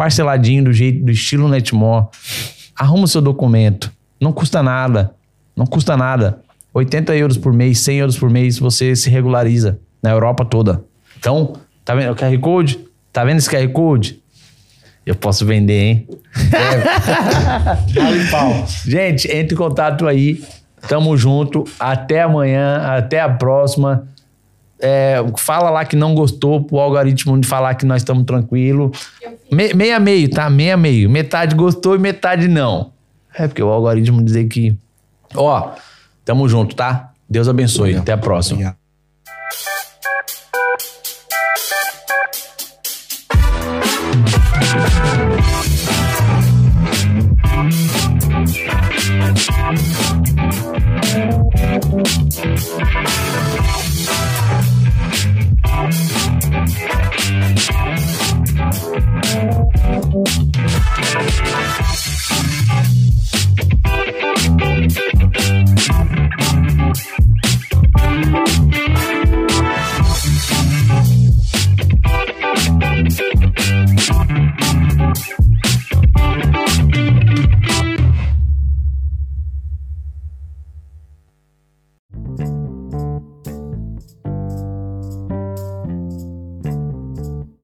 parceladinho do jeito do estilo Netmore. Arruma o seu documento. Não custa nada. Não custa nada. 80 euros por mês, 100 euros por mês, você se regulariza na Europa toda. Então, tá vendo o QR Code? Tá vendo esse QR Code? Eu posso vender, hein? Gente, entre em contato aí. Tamo junto. Até amanhã. Até a próxima. É, fala lá que não gostou pro algoritmo de falar que nós estamos tranquilo. Me, meia meio, tá? Meia meio. Metade gostou e metade não. É porque o algoritmo dizer que. Ó, tamo junto, tá? Deus abençoe. Até a próxima. Obrigado.